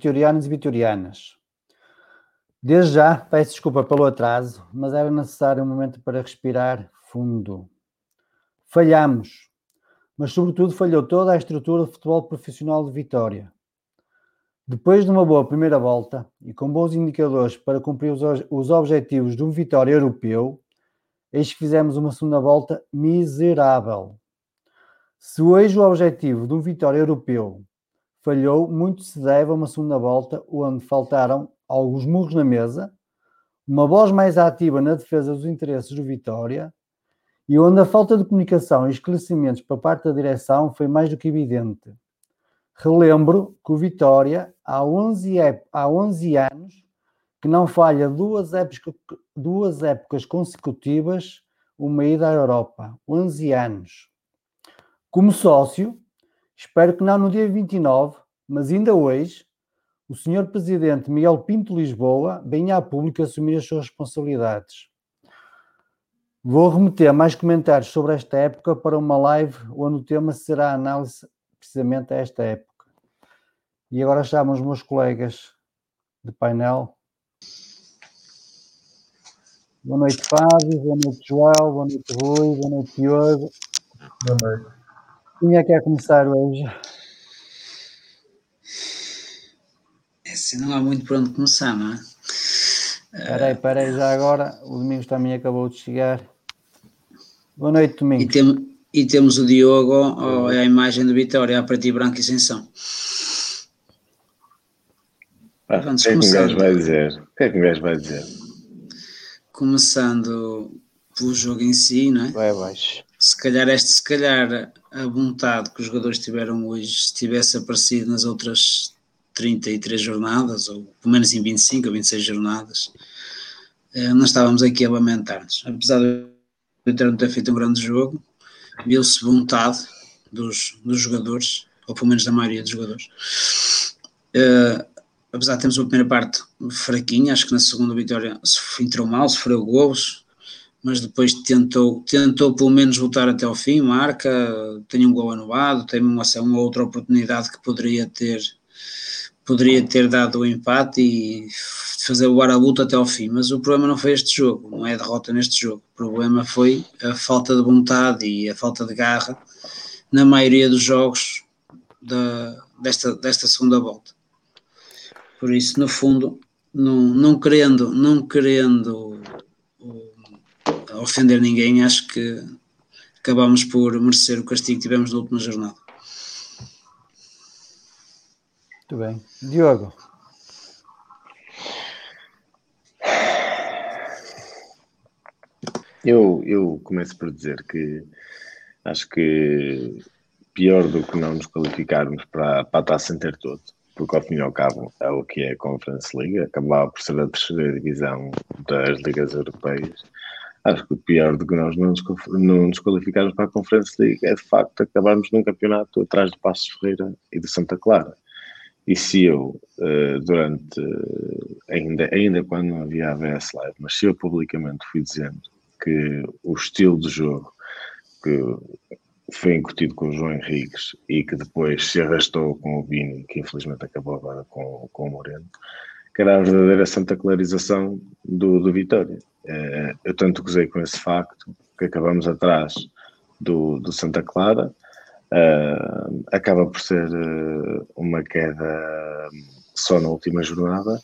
vitorianos e vitorianas. Desde já, peço desculpa pelo atraso, mas era necessário um momento para respirar fundo. Falhamos, mas sobretudo falhou toda a estrutura de futebol profissional de Vitória. Depois de uma boa primeira volta e com bons indicadores para cumprir os, os objetivos de um Vitória europeu, eis que fizemos uma segunda volta miserável. Se hoje o objetivo de um Vitória europeu falhou, muito se deve a uma segunda volta onde faltaram alguns murros na mesa, uma voz mais ativa na defesa dos interesses do Vitória e onde a falta de comunicação e esclarecimentos por parte da direção foi mais do que evidente. Relembro que o Vitória, há 11, há 11 anos, que não falha duas épocas, duas épocas consecutivas uma ida à Europa. 11 anos. Como sócio, espero que não no dia 29, mas ainda hoje, o Sr. Presidente Miguel Pinto Lisboa venha a público assumir as suas responsabilidades. Vou remeter mais comentários sobre esta época para uma live onde o tema será a análise precisamente a esta época. E agora chamo os meus colegas de painel. Boa noite, Fábio. Boa noite, João. Boa noite, Rui. Boa noite, Diogo. Boa noite. Quem é que quer começar hoje? É assim, não há muito por onde começar, não é? Espera aí, espera aí, já agora. O Domingos também acabou de chegar. Boa noite, E, Domingos. tem- e temos o Diogo, ó, é a imagem do Vitória, a preto e branco e sem som. Ah, o que é que um gajo vai dizer? O que é que um gajo vai dizer? Começando pelo jogo em si, não é? Vai abaixo. Calhar este, se calhar a vontade que os jogadores tiveram hoje se tivesse aparecido nas outras 33 jornadas, ou pelo menos em 25 ou 26 jornadas, eh, não estávamos aqui a lamentar-nos. Apesar do Vitória não ter feito um grande jogo, viu-se vontade dos, dos jogadores, ou pelo menos da maioria dos jogadores. Eh, apesar de termos uma primeira parte fraquinha, acho que na segunda vitória entrou mal, sofreu gols, mas depois tentou, tentou pelo menos voltar até ao fim, marca, tem um gol anulado, tem uma, uma outra oportunidade que poderia ter poderia ter dado o empate e fazer o luta até ao fim, mas o problema não foi este jogo, não é a derrota neste jogo, o problema foi a falta de vontade e a falta de garra na maioria dos jogos da, desta, desta segunda volta. Por isso, no fundo, não, não querendo, não querendo ofender ninguém, acho que acabamos por merecer o castigo que tivemos na última jornada. Muito bem. Diogo. Eu, eu começo por dizer que acho que pior do que não nos qualificarmos para, para a taça inteira todo, porque ao fim e ao cabo é o que é a Conference League, acabava por ser a terceira divisão das ligas europeias. Acho que o pior do que nós não nos, qualificarmos para a Conference League é de facto acabarmos num campeonato atrás de Passos Ferreira e de Santa Clara. E se eu, eh, durante, ainda, ainda quando não havia ABS Live, mas se eu publicamente fui dizendo que o estilo de jogo que foi incutido com o João Henriques e que depois se arrastou com o Vini, que infelizmente acabou agora com, com o Moreno, que era a verdadeira santa clarização do, do Vitória. Eh, eu tanto gozei com esse facto que acabamos atrás do, do Santa Clara, uh, acaba por ser uh, uma queda só na última jornada,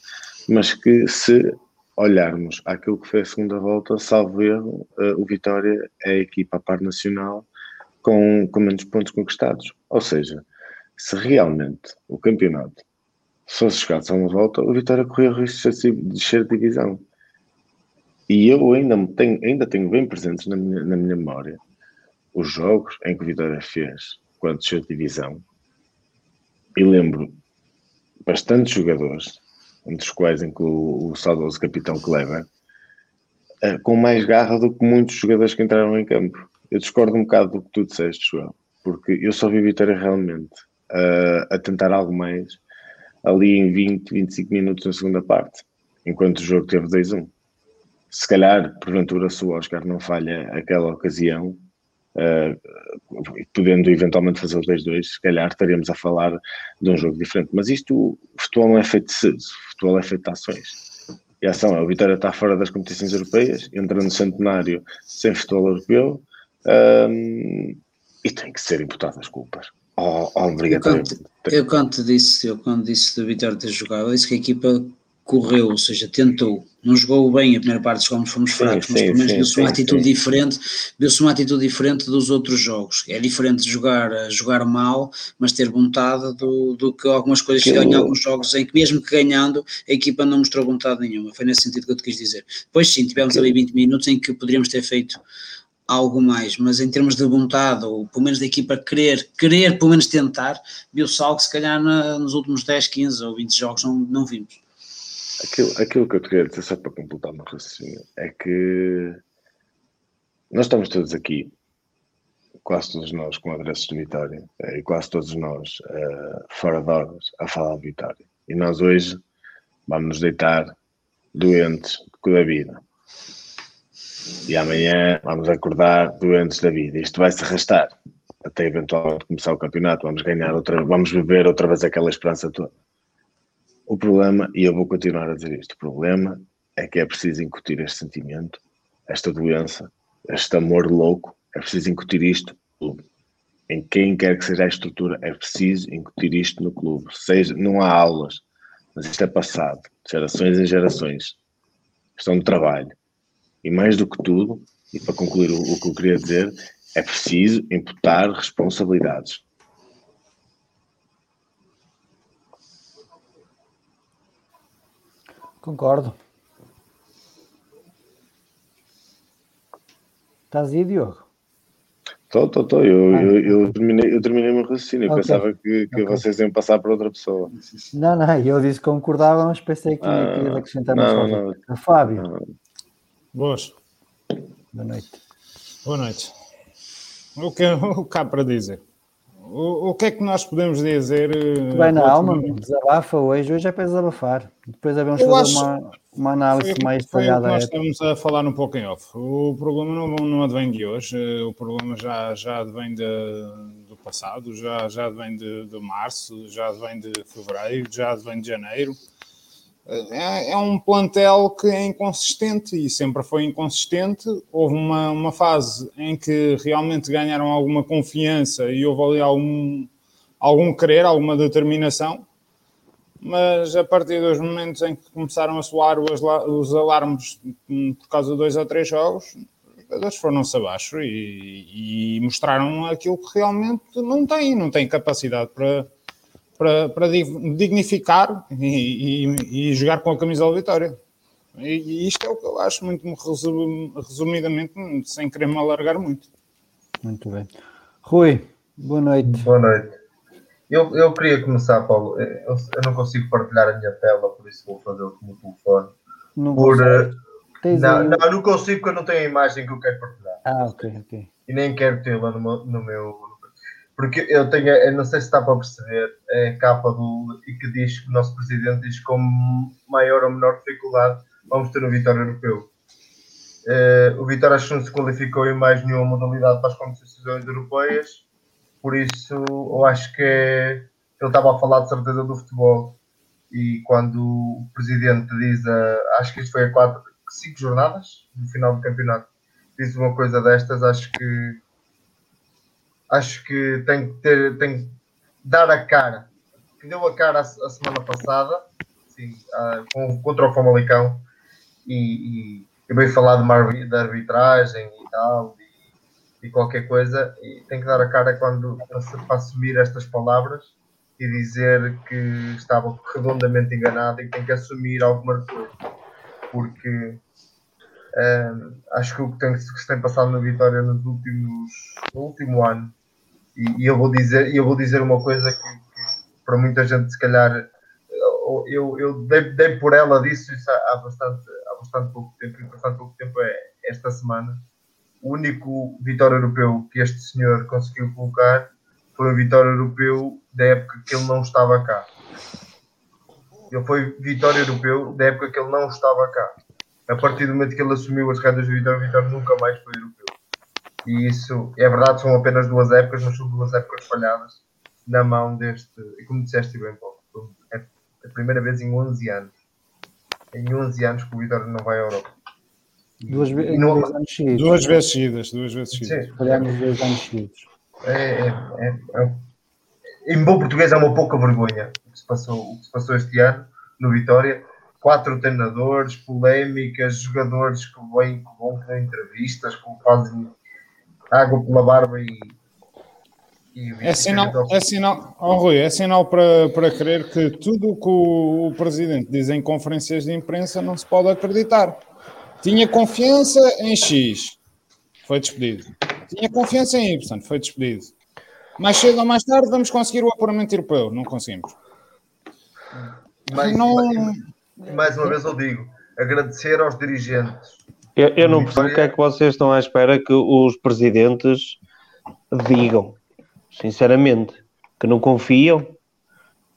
mas que se olharmos aquilo que foi a segunda volta, salvo erro, uh, o Vitória é a equipa a par nacional com, com menos pontos conquistados. Ou seja, se realmente o campeonato fosse jogado só uma volta, o Vitória corria o risco de descer de divisão. E eu ainda tenho, ainda tenho bem presentes na minha, na minha memória os jogos em que o Vitória fez quando desceu de divisão. E lembro bastantes jogadores entre os quais incluo o saudoso capitão Kleber, uh, com mais garra do que muitos jogadores que entraram em campo. Eu discordo um bocado do que tu disseste, João, porque eu só vi Vitória realmente uh, a tentar algo mais ali em 20, 25 minutos na segunda parte, enquanto o jogo teve 2-1. Se calhar, porventura, se o Oscar não falha aquela ocasião, uh, podendo eventualmente fazer os 2-2, se calhar estaríamos a falar de um jogo diferente. Mas isto, o futebol não é feito de cedo, o futebol é feito de ações. E a ação é, o Vitória está fora das competições europeias, entra no centenário sem futebol europeu um, e tem que ser imputado as culpas. Oh, eu, quando, eu quando disse, eu quando disse do Vitória ter jogado, eu disse que a equipa correu, ou seja, tentou, não jogou bem a primeira parte, jogamos fomos fracos, sim, mas pelo menos viu-se uma atitude sim. diferente, viu-se uma atitude diferente dos outros jogos. É diferente jogar, jogar mal, mas ter vontade do, do que algumas coisas que em alguns jogos em que mesmo que ganhando, a equipa não mostrou vontade nenhuma. Foi nesse sentido que eu te quis dizer. Depois sim, tivemos ali 20 minutos em que poderíamos ter feito algo mais, mas em termos de vontade, ou pelo menos da equipa querer, querer pelo menos tentar, viu-se algo que se calhar na, nos últimos 10, 15 ou 20 jogos não, não vimos. Aquilo, aquilo que eu te queria dizer, só para completar o meu raciocínio, é que nós estamos todos aqui, quase todos nós com adressos de Vitória, eh, e quase todos nós uh, fora de horas, a falar de Vitória. E nós hoje vamos nos deitar doentes da vida. E amanhã vamos acordar doentes da vida. Isto vai se arrastar até eventualmente começar o campeonato. Vamos ganhar outra, vamos beber outra vez aquela esperança toda. O problema, e eu vou continuar a dizer isto, o problema é que é preciso incutir este sentimento, esta doença, este amor louco, é preciso incutir isto em quem quer que seja a estrutura, é preciso incutir isto no clube. Seja, não há aulas, mas isto é passado, gerações em gerações. Questão de trabalho. E mais do que tudo, e para concluir o, o que eu queria dizer, é preciso imputar responsabilidades. Concordo. Estás aí, Diogo? Estou, estou, estou. Eu, ah, eu, eu, terminei, eu terminei o meu raciocínio. Okay. Pensava que, que okay. vocês iam passar para outra pessoa. Não, não, eu disse que concordava, mas pensei que ah, ia acrescentar mais não, não. Fábio. Não. Boas. Boa noite. Boa noite. O que, o que há para dizer? O, o que é que nós podemos dizer? Vai na alma, desabafa hoje, hoje é para desabafar. Depois devemos fazer acho, uma, uma análise foi, mais detalhada. Nós estamos a falar um pouco em off. O problema não, não advém de hoje, o problema já, já advém de, do passado, já, já advém de, de março, já advém de fevereiro, já advém de janeiro. É, é, um plantel que é inconsistente e sempre foi inconsistente. Houve uma, uma fase em que realmente ganharam alguma confiança e houve ali algum, algum querer, alguma determinação, mas a partir dos momentos em que começaram a soar os, os alarmes por causa de dois ou três jogos, os jogadores foram-se abaixo e, e, mostraram aquilo que realmente não têm, não têm capacidade para, para, para dignificar e, e, e, jogar com a camisola Vitória. E, isto é o que eu acho, muito resumidamente, sem querer me alargar muito. Muito bem. Rui, boa noite. Boa noite. Eu, eu queria começar, Paulo. Eu, eu não consigo partilhar a minha tela, por isso vou fazer com o telefone. Não, por, uh, não, aí... não, não consigo porque eu não tenho a imagem que eu quero partilhar. Ah, ok, ok. E nem quero tê-la no no meu. Porque eu tenho, eu não sei se está para perceber, é a capa do. e que diz que o nosso presidente diz com maior ou menor dificuldade vamos ter um Vitória Europeu. Uh, o Vitória acho que não se qualificou em mais nenhuma modalidade para as competições europeias por isso eu acho que é, ele estava a falar de certeza do futebol e quando o presidente diz, a, acho que isto foi a quatro, cinco jornadas no final do campeonato, diz uma coisa destas, acho que acho que tem que ter, tem que dar a cara, que deu a cara a, a semana passada, sim, a, com, contra o Famalicão e, e eu veio falar de, uma, de arbitragem e tal, e qualquer coisa, e tem que dar a cara quando para assumir estas palavras e dizer que estava redondamente enganado e tem que assumir alguma coisa, porque hum, acho que o que, tem, que se tem passado na Vitória nos últimos, no último ano, e, eu vou dizer, eu vou dizer uma coisa que, que para muita gente se calhar eu, eu dei, dei por ela disso isso há, bastante, há bastante pouco tempo, e bastante pouco tempo é esta semana o único vitória europeu que este senhor conseguiu colocar foi o vitória europeu da época que ele não estava cá. Ele foi vitória europeu da época que ele não estava cá. A partir do momento que ele assumiu as rédeas do Vitória, Vitória nunca mais foi europeu. E isso é verdade, são apenas duas épocas, mas são duas épocas falhadas na mão deste. E como disseste bem, Paulo, é a primeira vez em 11 anos. Em 11 anos que o Vitória não vai à Europa. Duas, ve não, anos seguidos. Duas vezes seguidas, duas vezes seguidas. Falhamos dois anos seguidos. É, é, é, é, em bom português é uma pouca vergonha o que se passou, o que se passou este ano no Vitória. Quatro treinadores, polémicas, jogadores que vêm, que vão dar entrevistas, que fazem água pela barba e é sinal, é sinal, oh, Rui, é sinal para, para crer que tudo o que o, o presidente diz em conferências de imprensa não se pode acreditar. Tinha confiança em X, foi despedido. Tinha confiança em Y, foi despedido. Mais cedo ou mais tarde vamos conseguir o apuramento europeu. Não conseguimos. Mais, não... mais, mais uma vez eu digo, agradecer aos dirigentes. Eu, eu não percebo o que é que vocês estão à espera que os presidentes digam, sinceramente, que não confiam,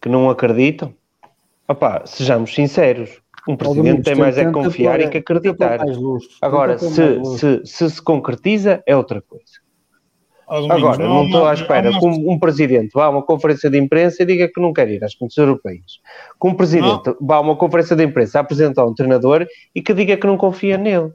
que não acreditam. Opá, sejamos sinceros. Um presidente tem mais é confiar e que acreditar. Agora, se se, se se concretiza, é outra coisa. Agora, não estou à espera que um, um, presidente vá a uma conferência de imprensa e diga que não quer ir às competições europeias. Que um presidente não. vá a uma conferência de imprensa a apresentar um treinador e que diga que não confia nele.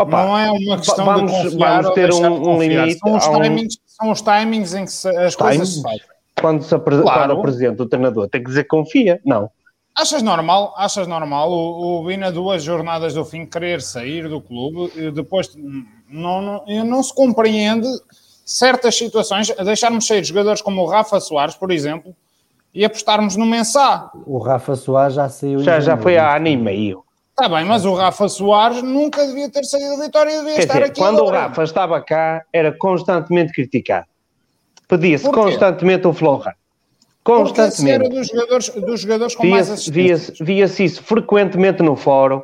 Opa, não é uma questão vamos, de confiar vamos ter um, um limite. São os, timings, um... são os timings em que se, as timings, coisas se fazem. Quando, se apre... claro. quando apresenta o treinador, tem que dizer que confia. Não. Achas normal, achas normal o, o Bina duas jornadas do fim querer sair do clube e depois não, não, não se compreende certas situações, deixarmos sair jogadores como o Rafa Soares, por exemplo, e apostarmos no Mensah. O Rafa Soares já saiu. Já, já foi há ano e meio. Está bem, mas o Rafa Soares nunca devia ter saído da Vitória, devia Quer estar dizer, aqui. Quando o Rafa estava cá, era constantemente criticado. Pedia-se constantemente o Florra. Constantemente. era dos jogadores, dos jogadores com via mais assistências. Via-se via isso frequentemente no fórum.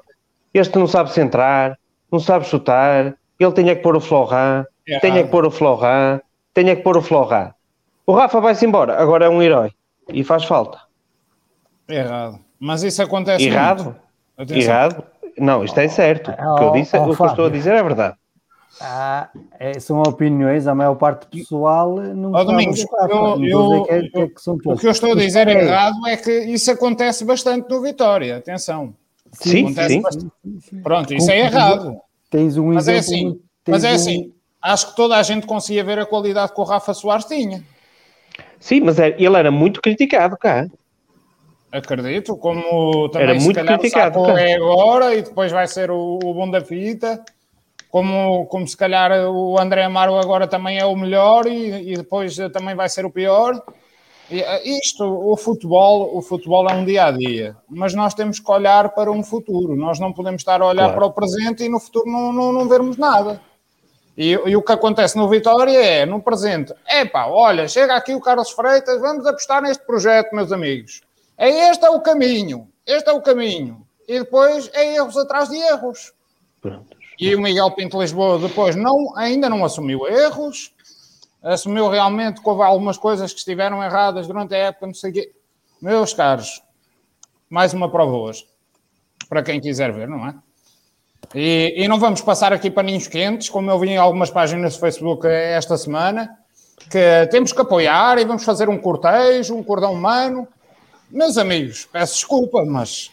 Este não sabe centrar, não sabe chutar, ele tinha que pôr o Florran, é tinha que pôr o Florran, tinha que pôr o Florran. O Rafa vai-se embora, agora é um herói e faz falta. Errado. Mas isso acontece Errado? Errado? Não, isto é certo. O que eu disse, oh, oh, o que eu estou a dizer é verdade. Ah, é, são opiniões, a maior parte pessoal não oh, Domingos, eu, eu, é, é o que eu estou a dizer é errado é que isso acontece bastante no Vitória, atenção. Sim, sim. Pronto, isso é errado. Tens um mas é exemplo. É assim, mas é um... assim, acho que toda a gente conseguia ver a qualidade que o Rafa Soares tinha. Sim, mas é, ele era muito criticado cá. Acredito, como também Era se muito calhar criticado, o é agora e depois vai ser o, o bom da fita, como, como se calhar o André Amaro agora também é o melhor e, e depois também vai ser o pior. Eh, isto, o futebol, o futebol é um dia a dia, mas nós temos que olhar para um futuro. Nós não podemos estar a olhar Claro. para o presente e no futuro não, não, não vermos nada. E, e o que acontece no Vitória é, no presente, epá, olha, chega aqui o Carlos Freitas, vamos apostar neste projeto, meus amigos. É este é o caminho, este é o caminho. E depois é erros atrás de erros. Pronto. E o Miguel Pinto Lisboa depois não, ainda não assumiu erros, assumiu realmente que houve algumas coisas que estiveram erradas durante a época, não sei quê. Meus caros, mais uma prova hoje, para quem quiser ver, não é? E, e não vamos passar aqui paninhos quentes, como eu vi em algumas páginas do Facebook esta semana, que temos que apoiar e vamos fazer um cortejo, um cordão humano. Meus amigos, peço desculpa, mas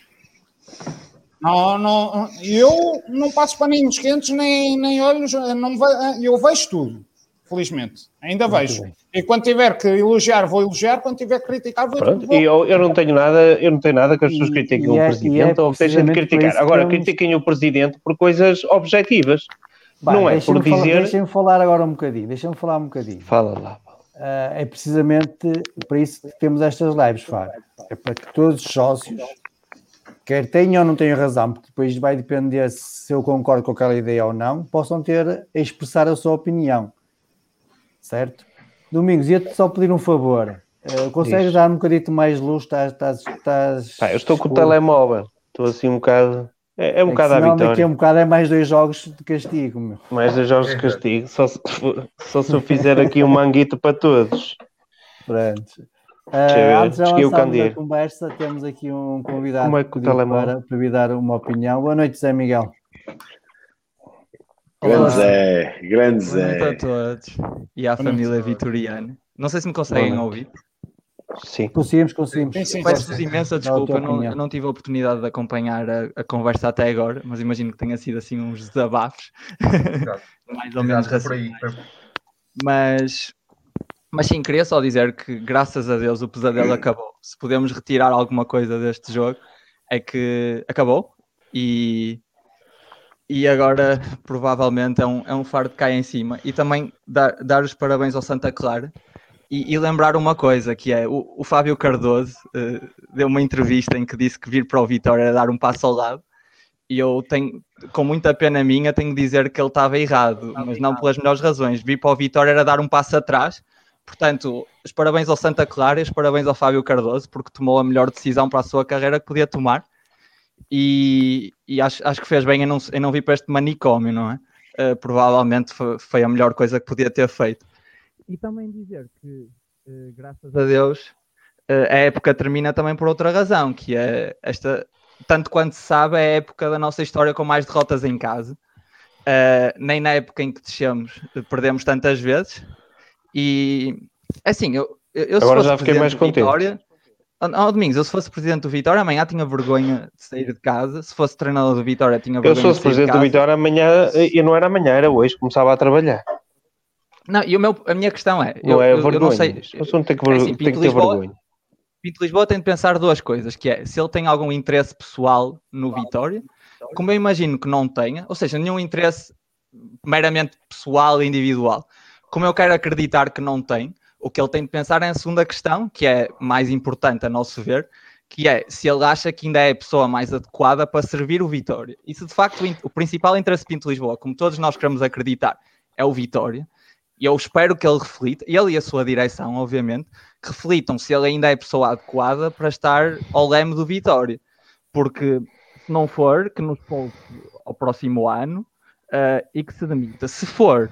não, não, eu não passo paninhos quentes nem, nem olhos, não, eu vejo tudo, felizmente, ainda vejo. bem. E quando tiver que elogiar, vou elogiar, quando tiver que criticar, vou, Pronto, vou e eu, eu não tenho nada, eu não tenho nada que as pessoas critiquem e o é- presidente e é ou que deixem de criticar. Agora, temos- critiquem o presidente por coisas objetivas. Pá, não é por dizer. Deixem-me falar agora um bocadinho. Deixem-me falar um bocadinho. Fala lá. Ah, é precisamente para isso que temos estas lives, Fábio. É para que todos os sócios, quer tenham ou não tenham razão, porque depois vai depender se eu concordo com aquela ideia ou não, possam ter a expressar a sua opinião. Certo? Domingos, ia-te só pedir um favor. Ah, consegues dar um bocadito mais luz? Estás, estás, estás Pá, eu estou com o escuro. telemóvel. Estou assim um bocado. É, é um É que bocado à senão daqui a vitória. um bocado é mais dois jogos de castigo, meu. Mais dois jogos de castigo. Só se, só se eu fizer aqui um manguito para todos. Pronto. Ah, antes de avançarmos a conversa, temos aqui um convidado Como é que o para, para vir dar uma opinião. Boa noite, Zé Miguel. Grande Olá. Zé, grande Boa noite a Zé. todos e à Boa noite. família vitoriana. Não sei se me conseguem ouvir. Sim. Conseguimos, conseguimos. Sim, sim, Peço-vos imensa desculpa, eu não, não tive a oportunidade de acompanhar a, a conversa até agora, mas imagino que tenha sido assim uns desabafos, Exato. mais ou menos Exato, é por aí. Mas, mas sim, queria só dizer que graças a Deus o pesadelo acabou. Se podemos retirar alguma coisa deste jogo, é que acabou e, e agora provavelmente é um, é um fardo que cai em cima. E também dar, dar os parabéns ao Santa Clara e, e lembrar uma coisa que é o, o Fábio Cardoso eh, deu uma entrevista em que disse que vir para o Vitória era dar um passo ao lado. E eu tenho, com muita pena minha, tenho de dizer que ele estava errado, mas não pelas melhores razões. Vir para o Vitória era dar um passo atrás. Portanto, os parabéns ao Santa Clara e os parabéns ao Fábio Cardoso, porque tomou a melhor decisão para a sua carreira que podia tomar. E, e acho, acho que fez bem em não, em não vir para este manicômio, não é? Eh, provavelmente foi, foi a melhor coisa que podia ter feito. E também dizer que, eh, graças a Deus, eh, a época termina também por outra razão, que é esta, tanto quanto se sabe, é a época da nossa história com mais derrotas em casa. Eh, nem na época em que descemos perdemos tantas vezes. E assim, eu, eu, eu se Agora fosse já fiquei mais contente. Vitória, Oh, oh, Domingos, eu se fosse presidente do Vitória, amanhã tinha vergonha de sair de casa. Se fosse treinador do Vitória, tinha Eu vergonha se fosse de sair de presidente do casa. Vitória amanhã, e não era amanhã, era hoje, começava a trabalhar. Não, e o meu, a minha questão é, Não eu, é eu- eu vergonha. não sei, O assunto tem que, É ver- assim, tem Pinto que ter Lisboa- vergonha. Pinto Lisboa tem de pensar duas coisas, que é se ele tem algum interesse pessoal no Vitória, como eu imagino que não tenha, ou seja, nenhum interesse meramente pessoal e individual, como eu quero acreditar que não tem, o que ele tem de pensar é a segunda questão, que é mais importante a nosso ver, que é se ele acha que ainda é a pessoa mais adequada para servir o Vitória. E se de facto o in- o principal interesse de Pinto Lisboa, como todos nós queremos acreditar, é o Vitória, e eu espero que ele reflita, ele e a sua direção, obviamente, reflitam se ele ainda é pessoa adequada para estar ao leme do Vitória. Porque se não for, que nos polte ao próximo ano eh, e que se demita. Se for,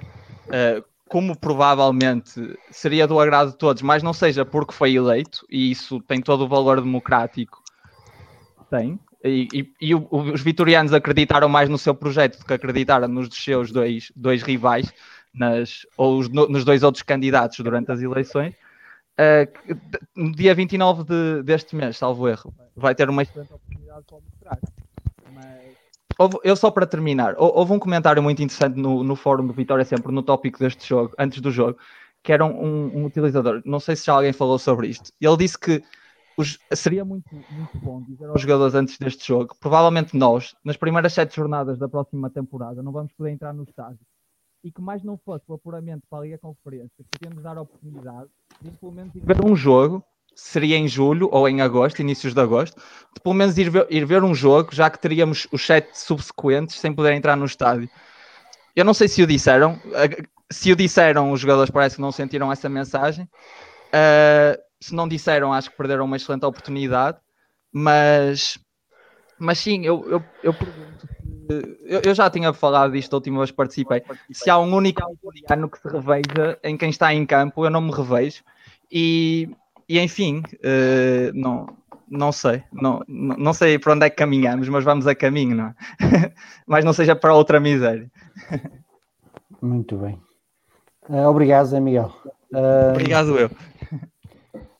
eh, como provavelmente seria do agrado de todos, mas não seja porque foi eleito, e isso tem todo o valor democrático, tem. E, e- e os vitorianos acreditaram mais no seu projeto do que acreditaram nos seus dois, dois rivais, nas, ou os no- nos dois outros candidatos durante as eleições. Uh, no dia 29 de, deste mês, salvo erro, vai ter uma excelente oportunidade para mostrar. Eu só para terminar, hou- houve um comentário muito interessante no, no fórum do Vitória sempre, no tópico deste jogo, antes do jogo, que era um, um- um utilizador, não sei se já alguém falou sobre isto, ele disse que os- seria muito, muito bom dizer aos jogadores antes deste jogo, provavelmente nós, nas primeiras sete jornadas da próxima temporada, não vamos poder entrar no estádio. E que mais não fosse o apuramento para a Liga Conferência, podia-nos dar a oportunidade de pelo menos ir ver um jogo, seria em julho ou em agosto, inícios de agosto, de pelo menos ir ver, ir ver um jogo, já que teríamos os sete subsequentes sem poder entrar no estádio. Eu não sei se o disseram, eh, se o disseram, os jogadores parece que não sentiram essa mensagem. Uh, se não disseram, acho que perderam uma excelente oportunidade, mas, mas sim, eu, eu, eu pergunto eu, eu já tinha falado disto última vez que participei. Se há um único ano que se reveja em quem está em campo, eu não me revejo. E, e enfim, eh, não, não sei, não, não sei para onde é que caminhamos, mas vamos a caminho, não é? mas não seja para outra miséria. Muito bem. Ah, obrigado, Zé Miguel. Ah, Obrigado, eu.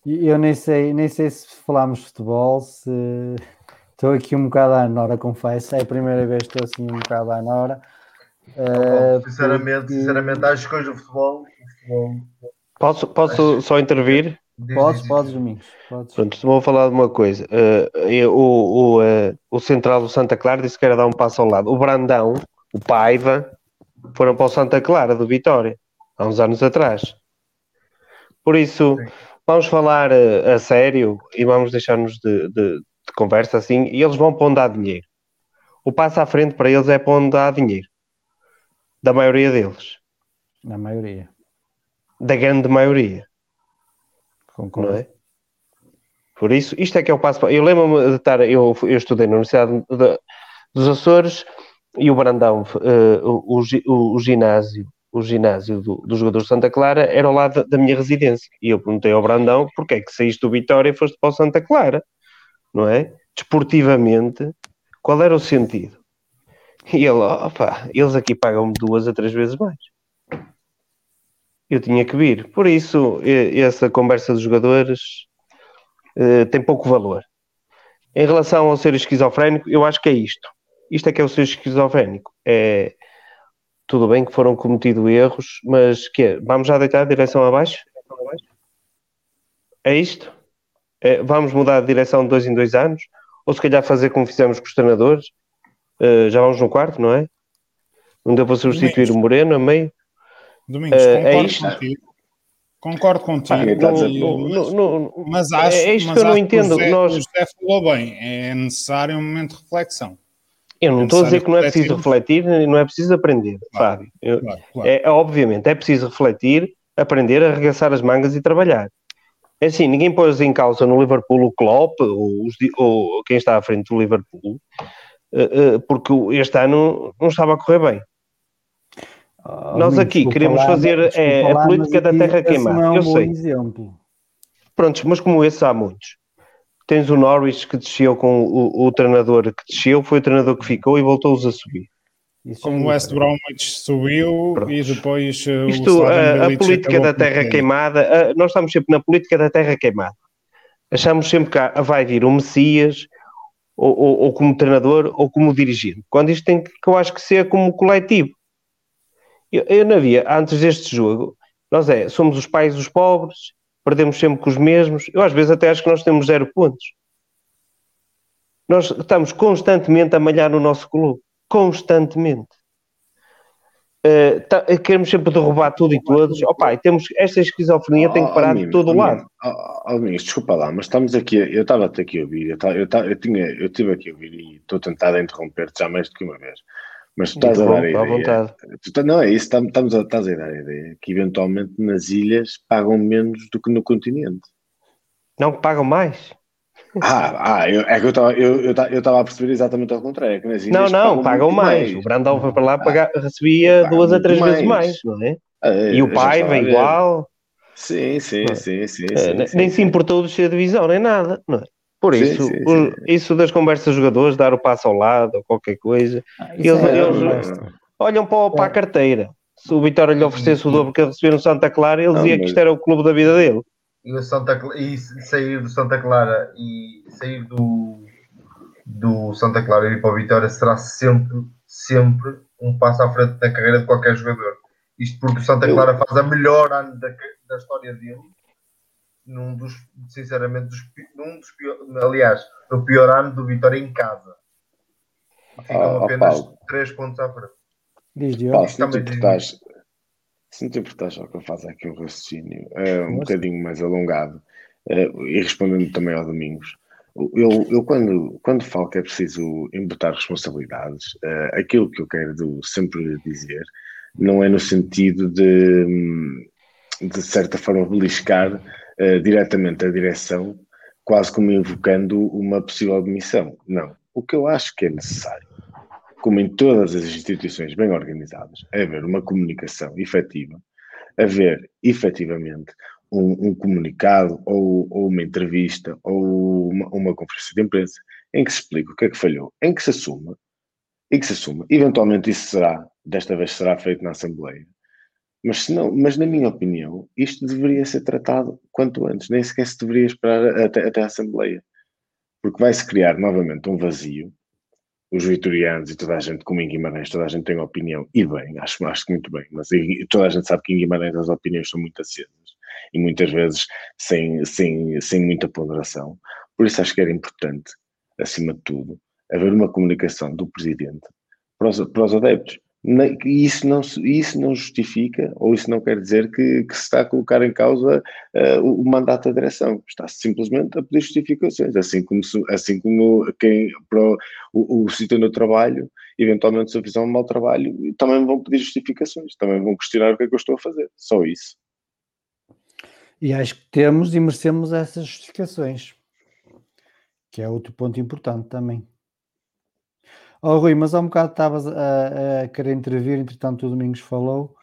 Eu nem sei, nem sei se falámos de futebol, se estou aqui um bocado à Nora, confesso. É a primeira vez que estou assim um bocado à Nora. Ah, sinceramente, porque- sinceramente, acho que hoje o futebol, o futebol Posso, posso só intervir? Podes, podes, Domingos. Podes. Pronto, vou falar de uma coisa. Eu- o, o, eh, o central do Santa Clara disse que era dar um passo ao lado. O Brandão, o Paiva, foram para o Santa Clara do Vitória, há uns anos atrás. Por isso, Sim. vamos falar a sério e vamos deixar-nos de, de- de conversa assim. E eles vão para onde há dinheiro. O passo à frente para eles é para onde há dinheiro. Da maioria deles. Na maioria. Da grande maioria. Concordo. não é? Por isso, isto é que é o passo. Eu lembro-me de estar, eu, eu estudei na Universidade de- dos Açores e o Brandão, eh, o, o o- ginásio, o ginásio do, do jogador de Santa Clara era ao lado da, da minha residência. E eu perguntei ao Brandão porque é que saíste do Vitória e foste para o Santa Clara, não é? Desportivamente, qual era o sentido? E ele, opa, eles aqui pagam-me duas a três vezes mais eu tinha que vir. Por isso, essa conversa dos jogadores eh, tem pouco valor. Em relação ao ser esquizofrénico, eu acho que é isto. Isto é que é o ser esquizofrénico. É tudo bem que foram cometidos erros, mas que é? Vamos já deitar a direção abaixo? É isto? É, vamos mudar de direção de dois em dois anos? Ou se calhar fazer como fizemos com os treinadores? Eh, já vamos no quarto, não é? Não deu para substituir o Moreno a meio? Domingos, Eh, é concordo isto? contigo. Concordo contigo. Ah, E- Não- não- não- mas acho, é isto mas que eu não entendo. O José, Nós- o José falou bem. É necessário um momento de reflexão. Eu não estou a dizer que não é preciso refletir. refletir, não é preciso aprender, Claro, Fábio. Eu- Claro, claro. é, obviamente, é preciso refletir, aprender, arregaçar as mangas e trabalhar. É assim, ninguém pôs em causa no Liverpool o Klopp ou, os ou quem está à frente do Liverpool, eh, eh, porque este ano não estava a correr bem. Oh, Nós Domingos, aqui queremos lá, fazer, é, a lá, política mas da terra esse queimada, é um eu sei. exemplo. Prontos, mas como esses há muitos. Tens o Norwich que desceu com o, o treinador que desceu, foi o treinador que ficou e voltou-os a subir. Isso Como é o West. Bromwich subiu Pronto. e depois o Isto, Slaven a, a política da terra ter. queimada, a- nós estamos sempre na política da terra queimada. Achamos sempre que há- vai vir o Messias, ou, ou- ou como treinador, ou como dirigente. Quando isto tem que, que eu acho que ser como coletivo. Eu, eu não havia, antes deste jogo, nós é, somos os pais dos pobres, perdemos sempre com os mesmos. Eu às vezes até acho que nós temos zero pontos. Nós estamos constantemente a malhar no nosso clube. Constantemente. Eh, tá- queremos sempre derrubar tudo e todos. Opa, e temos, esta esquizofrenia tem que parar de todo lado. Ó, Domingos, desculpa lá, mas estamos aqui, eu estava até aqui a ouvir, eu, tava- eu, eu tinha, eu estive aqui a ouvir e estou tentado a interromper-te já mais do que uma vez. Mas tu estás a dar a Interrompa à ideia. vontade. Tu tá- não é isso, estamos, a, estás a dar a ideia que eventualmente nas ilhas pagam menos do que no continente. Não que pagam mais. Ah, ah eu, é que eu estava eu, eu, eu estava a perceber exatamente ao contrário. é que nas Não, não, pagam muito mais. O Brandão foi para lá, pagar, recebia Pagam duas a três vezes mais. mais, não é? Ah, E o pai vem igual. Sim, sim, Não. sim, sim, sim, ne- sim, nem sim. se importou de ser divisão, nem nada, não é? Por Sim, isso, sim, sim. isso das conversas de jogadores, dar o passo ao lado ou qualquer coisa, Ah, eles, é- eles olham para, para a carteira. Se o Vitória lhe oferecesse o dobro que ele recebeu no Santa Clara, ele Não, dizia que mas- isto era o clube da vida dele. E, o Santa, e sair do Santa Clara e sair do, do Santa Clara e ir para o Vitória será sempre, sempre um passo à frente da carreira de qualquer jogador. Isto porque o Santa Clara faz a melhor ano da, da história dele num dos, sinceramente, dos, num dos pior, aliás, no pior ano do Vitória em casa. Ficam Oh, oh, apenas Paulo. 3 pontos à frente. Diz Diogo. Paulo, importares, se não te importares ao que eu faço aqui o raciocínio, é um Força. bocadinho mais alongado, eh, e respondendo também ao Domingos, eu, eu quando, quando falo que é preciso imputar responsabilidades, eh, aquilo que eu quero do- sempre dizer não é no sentido de, hum, de certa forma, beliscar eh, diretamente a direção, quase como invocando uma possível demissão. Não. O que eu acho que é necessário como em todas as instituições bem organizadas, haver uma comunicação efetiva, haver efetivamente um, um comunicado ou, ou uma entrevista ou uma, uma conferência de imprensa em que se explica o que é que falhou, em que se assuma, e que se assuma. Eventualmente isso será, desta vez será feito na Assembleia. Mas, mas na minha opinião, isto deveria ser tratado quanto antes, nem sequer se deveria esperar até, até a Assembleia. Porque vai-se criar novamente um vazio os vitorianos e toda a gente, como em Guimarães, toda a gente tem opinião, e bem, acho, acho que muito bem, mas toda a gente sabe que em Guimarães as opiniões são muito acesas e muitas vezes sem, sem, sem muita ponderação. Por isso acho que era importante, acima de tudo, haver uma comunicação do presidente para os, para os adeptos. Que Isso não, isso não justifica, ou isso não quer dizer que, que se está a colocar em causa o, o mandato da direção. Está-se simplesmente a pedir justificações, assim como, se- assim como quem, para o, o, o sítio no trabalho, eventualmente se eu fizer um mau trabalho, também vão pedir justificações, também vão questionar o que é que eu estou a fazer. Só isso. E acho que temos e merecemos essas justificações, que é outro ponto importante também. Oh, Rui, mas há um bocado estavas a, a querer intervir, entretanto o Domingos falou.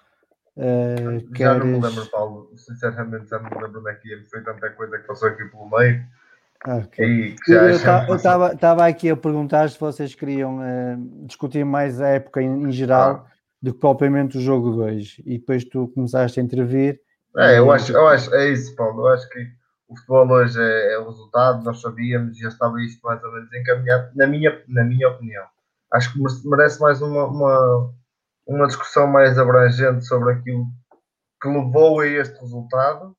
eh, Já não me queres- lembro, Paulo. Sinceramente, já não me lembro onde é que ia. Foi tanta coisa que passou aqui pelo meio. Ah, ok. E já, Eu passou. estava aqui a perguntar se vocês queriam eh, discutir mais a época em, em geral Ah. do que propriamente o jogo 2 e depois tu começaste a intervir. É, eu acho, eu acho, é isso, Paulo. Eu acho que o futebol hoje é, é o resultado, nós sabíamos, já estava isto mais ou menos encaminhado, na minha, na minha opinião. Acho que merece- mais uma, uma, uma discussão mais abrangente sobre aquilo que levou a este resultado,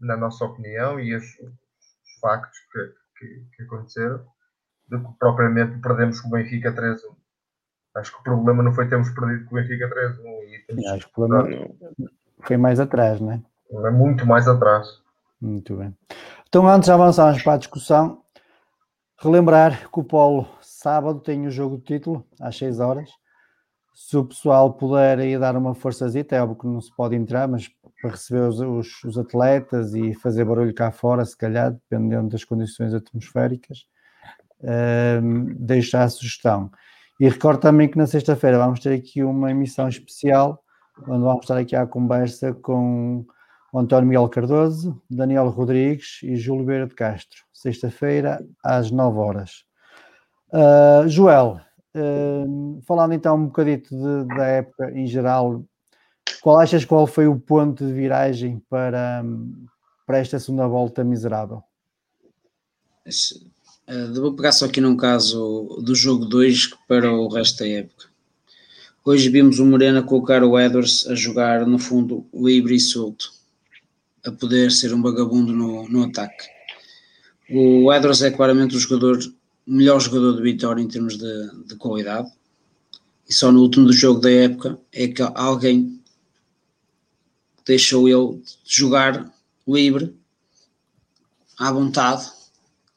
na nossa opinião, e os, os factos que, que, que aconteceram, do que propriamente perdemos com o Benfica 3-1. Acho que o problema não foi termos perdido com o Benfica 3-1 e temos Acho que o problema foi mais atrás, não é? é muito mais atrás. Muito bem. Então, antes de avançarmos para a discussão, relembrar que o Polo sábado tem o jogo de título às 6 horas. Se o pessoal puder aí dar uma forçazita, é óbvio que não se pode entrar, mas para receber os, os- os atletas e fazer barulho cá fora, se calhar, dependendo das condições atmosféricas, ehm, deixo a sugestão. E recordo também que na sexta-feira vamos ter aqui uma emissão especial, onde vamos estar aqui à conversa com o António Miguel Cardoso, Daniel Rodrigues e Júlio Beira de Castro. Sexta-feira, às 9 horas. Ah, Joel, ah, falando então um bocadito de- da época em geral, qual achas qual foi o ponto de viragem para, para esta segunda volta miserável? Eh, vou pegar só aqui num caso do jogo 2 para o resto da época. Hoje vimos o Morena colocar o Edwards a jogar no fundo livre e solto, a poder ser um vagabundo no, no ataque. O Edwards é claramente o jogador, melhor jogador de Vitória em termos de, de qualidade. E só no último do jogo da época é que alguém deixou ele jogar livre, à vontade,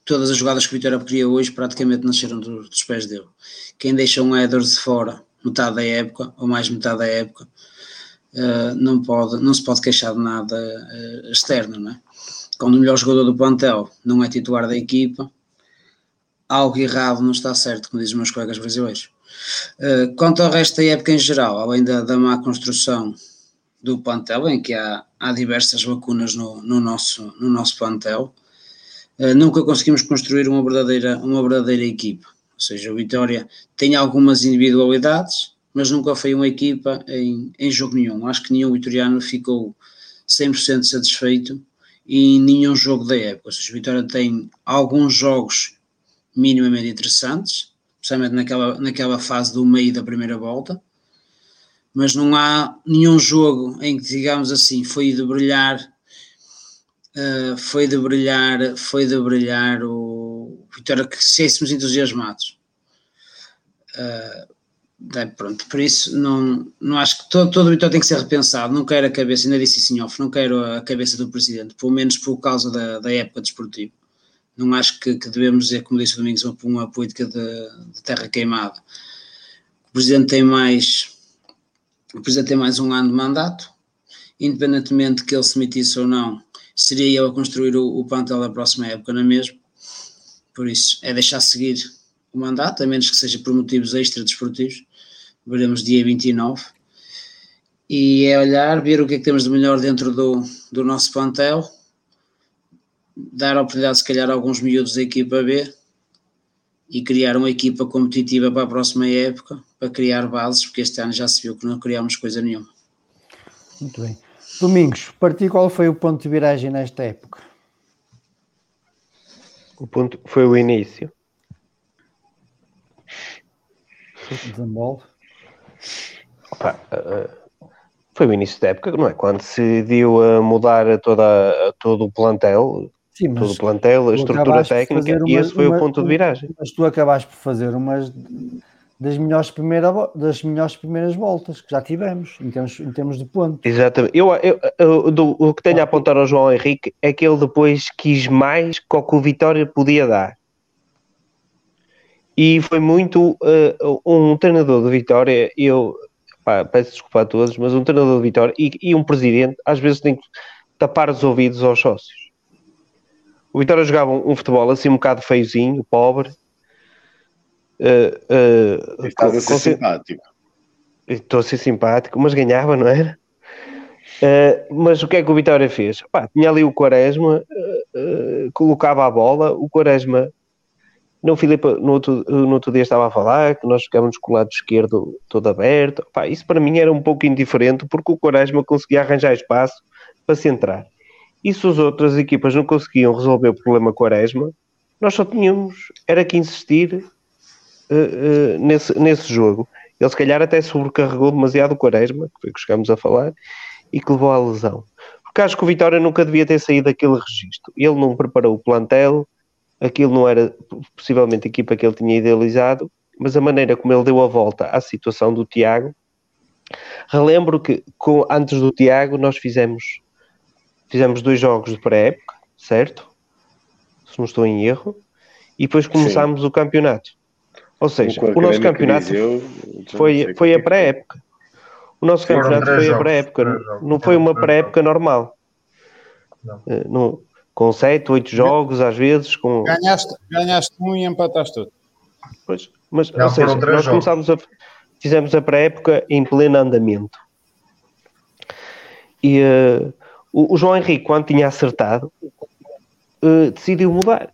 todas as jogadas que o Vitória queria hoje praticamente nasceram do- dos pés dele. Quem deixa um Edwards de fora metade da época, ou mais metade da época, eh, não, pode, não se pode queixar de nada eh, externo, não é? Quando o melhor jogador do plantel não é titular da equipa, algo errado não está certo, como dizem os meus colegas brasileiros. Eh, quanto ao resto da época em geral, além da, da má construção do plantel, em que há, há diversas lacunas no, no, nosso, no nosso plantel, Uh, nunca conseguimos construir uma verdadeira, uma verdadeira equipa. Ou seja, o Vitória tem algumas individualidades, mas nunca foi uma equipa em, em jogo nenhum. Acho que nenhum vitoriano ficou 100% satisfeito em nenhum jogo da época. Ou seja, o Vitória tem alguns jogos minimamente interessantes, especialmente naquela, naquela fase do meio da primeira volta, mas não há nenhum jogo em que, digamos assim, foi de brilhar uh, foi de brilhar, foi de brilhar o Vitória que sêssemos entusiasmados. Uh, é, pronto, por isso não, não acho que todo, todo o Vitória tem que ser repensado. Não quero a cabeça, ainda disse isso em off, não quero a cabeça do presidente, pelo menos por causa da, da época desportiva. Não acho que, que devemos dizer, como disse o Domingos, uma, uma política de, de terra queimada. O presidente tem mais o presidente tem mais um ano de mandato, independentemente que ele se metisse ou não, seria ele a construir o, o plantel da próxima época, não é mesmo? Por isso, é deixar seguir o mandato, a menos que seja por motivos extra-desportivos, veremos dia 29, e é olhar, ver o que é que temos de melhor dentro do, do nosso plantel, dar a oportunidade, se calhar, a alguns miúdos da equipa B, e criar uma equipa competitiva para a próxima época, para criar bases, porque este ano já se viu que não criámos coisa nenhuma. Muito bem. Domingos, para ti qual foi o ponto de viragem nesta época? O ponto foi o início. Desenvolve. Opa, uh, foi o início da época, não é? Quando se decidiu a mudar toda, todo o plantel, Sim, todo o plantel, a estrutura técnica, uma, e esse foi uma, o ponto de viragem. Mas tu acabaste por fazer umas das melhores, primeira, das melhores primeiras voltas que já tivemos, em termos, em termos de ponto. Exatamente. Eu, eu, eu do, o que tenho a apontar ao João Henrique é que ele depois quis mais que o que o Vitória podia dar. E foi muito uh, um treinador do Vitória, eu pá, peço desculpa a todos, mas um treinador do Vitória e, e um presidente às vezes tem que tapar os ouvidos aos sócios. O Vitória jogava um, um, futebol assim um bocado feiozinho, pobre. Uh, uh, Estás a ser simpático. Estou a ser simpático, mas ganhava, não era? Uh, mas o que é que o Vitória fez? Pá, tinha ali o Quaresma, uh, colocava a bola, o Quaresma, no Filipe, no outro, no outro dia estava a falar que nós ficávamos com o lado esquerdo todo aberto. Pá, isso para mim era um pouco indiferente porque o Quaresma conseguia arranjar espaço para se entrar. E se as outras equipas não conseguiam resolver o problema Quaresma, nós só tínhamos, era que insistir uh, uh, nesse, nesse jogo. Ele se calhar até sobrecarregou demasiado o Quaresma, que foi o que chegámos a falar, e que levou à lesão. Porque acho que o Vitória nunca devia ter saído daquele registro. Ele não preparou o plantel, aquilo não era possivelmente a equipa que ele tinha idealizado, mas a maneira como ele deu a volta à situação do Tiago. Relembro que com, antes do Tiago nós fizemos fizemos dois jogos de pré-época, certo? Se não estou em erro, e depois começámos Sim. o campeonato. Ou seja, o, o nosso campeonato foi, foi a pré-época. O nosso Foram campeonato foi a pré-época, não foi uma pré-época normal. Não. Eh, não. com sete, oito jogos, às vezes. Com... Ganhaste, ganhaste um e empataste tudo. Pois, mas, não, ou seja, nós começámos a, fizemos a pré-época em pleno andamento. E uh, o, o João Henrique, quando tinha acertado, uh, decidiu mudar.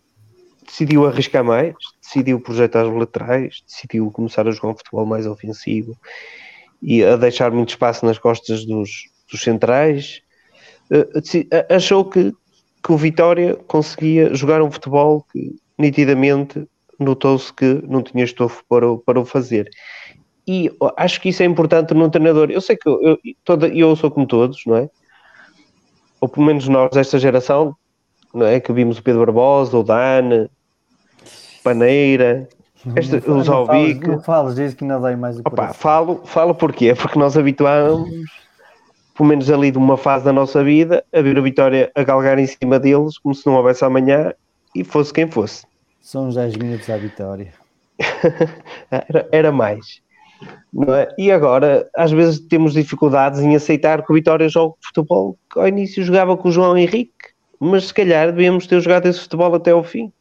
Decidiu arriscar mais, decidiu projetar os laterais, decidiu começar a jogar um futebol mais ofensivo e a deixar muito espaço nas costas dos, dos centrais. Uh, achou que, que o Vitória conseguia jogar um futebol que nitidamente notou-se que não tinha estofo para, para o fazer. E acho que isso é importante no treinador. Eu sei que eu, eu, toda, eu sou como todos, não é? Ou pelo menos nós desta geração, não é? Que vimos o Pedro Barbosa, o Dan, Paneira, este, não, os Albic. Não falas disso que ainda dei mais o Opa, falo, falo porquê? Porque nós habituámos, pelo menos ali de uma fase da nossa vida, a ver a Vitória a galgar em cima deles como se não houvesse amanhã e fosse quem fosse. São uns 10 minutos à vitória. era, era mais. É? E agora, às vezes, temos dificuldades em aceitar que o Vitória jogue futebol que ao início jogava com o João Henrique, mas se calhar devíamos ter jogado esse futebol até ao fim.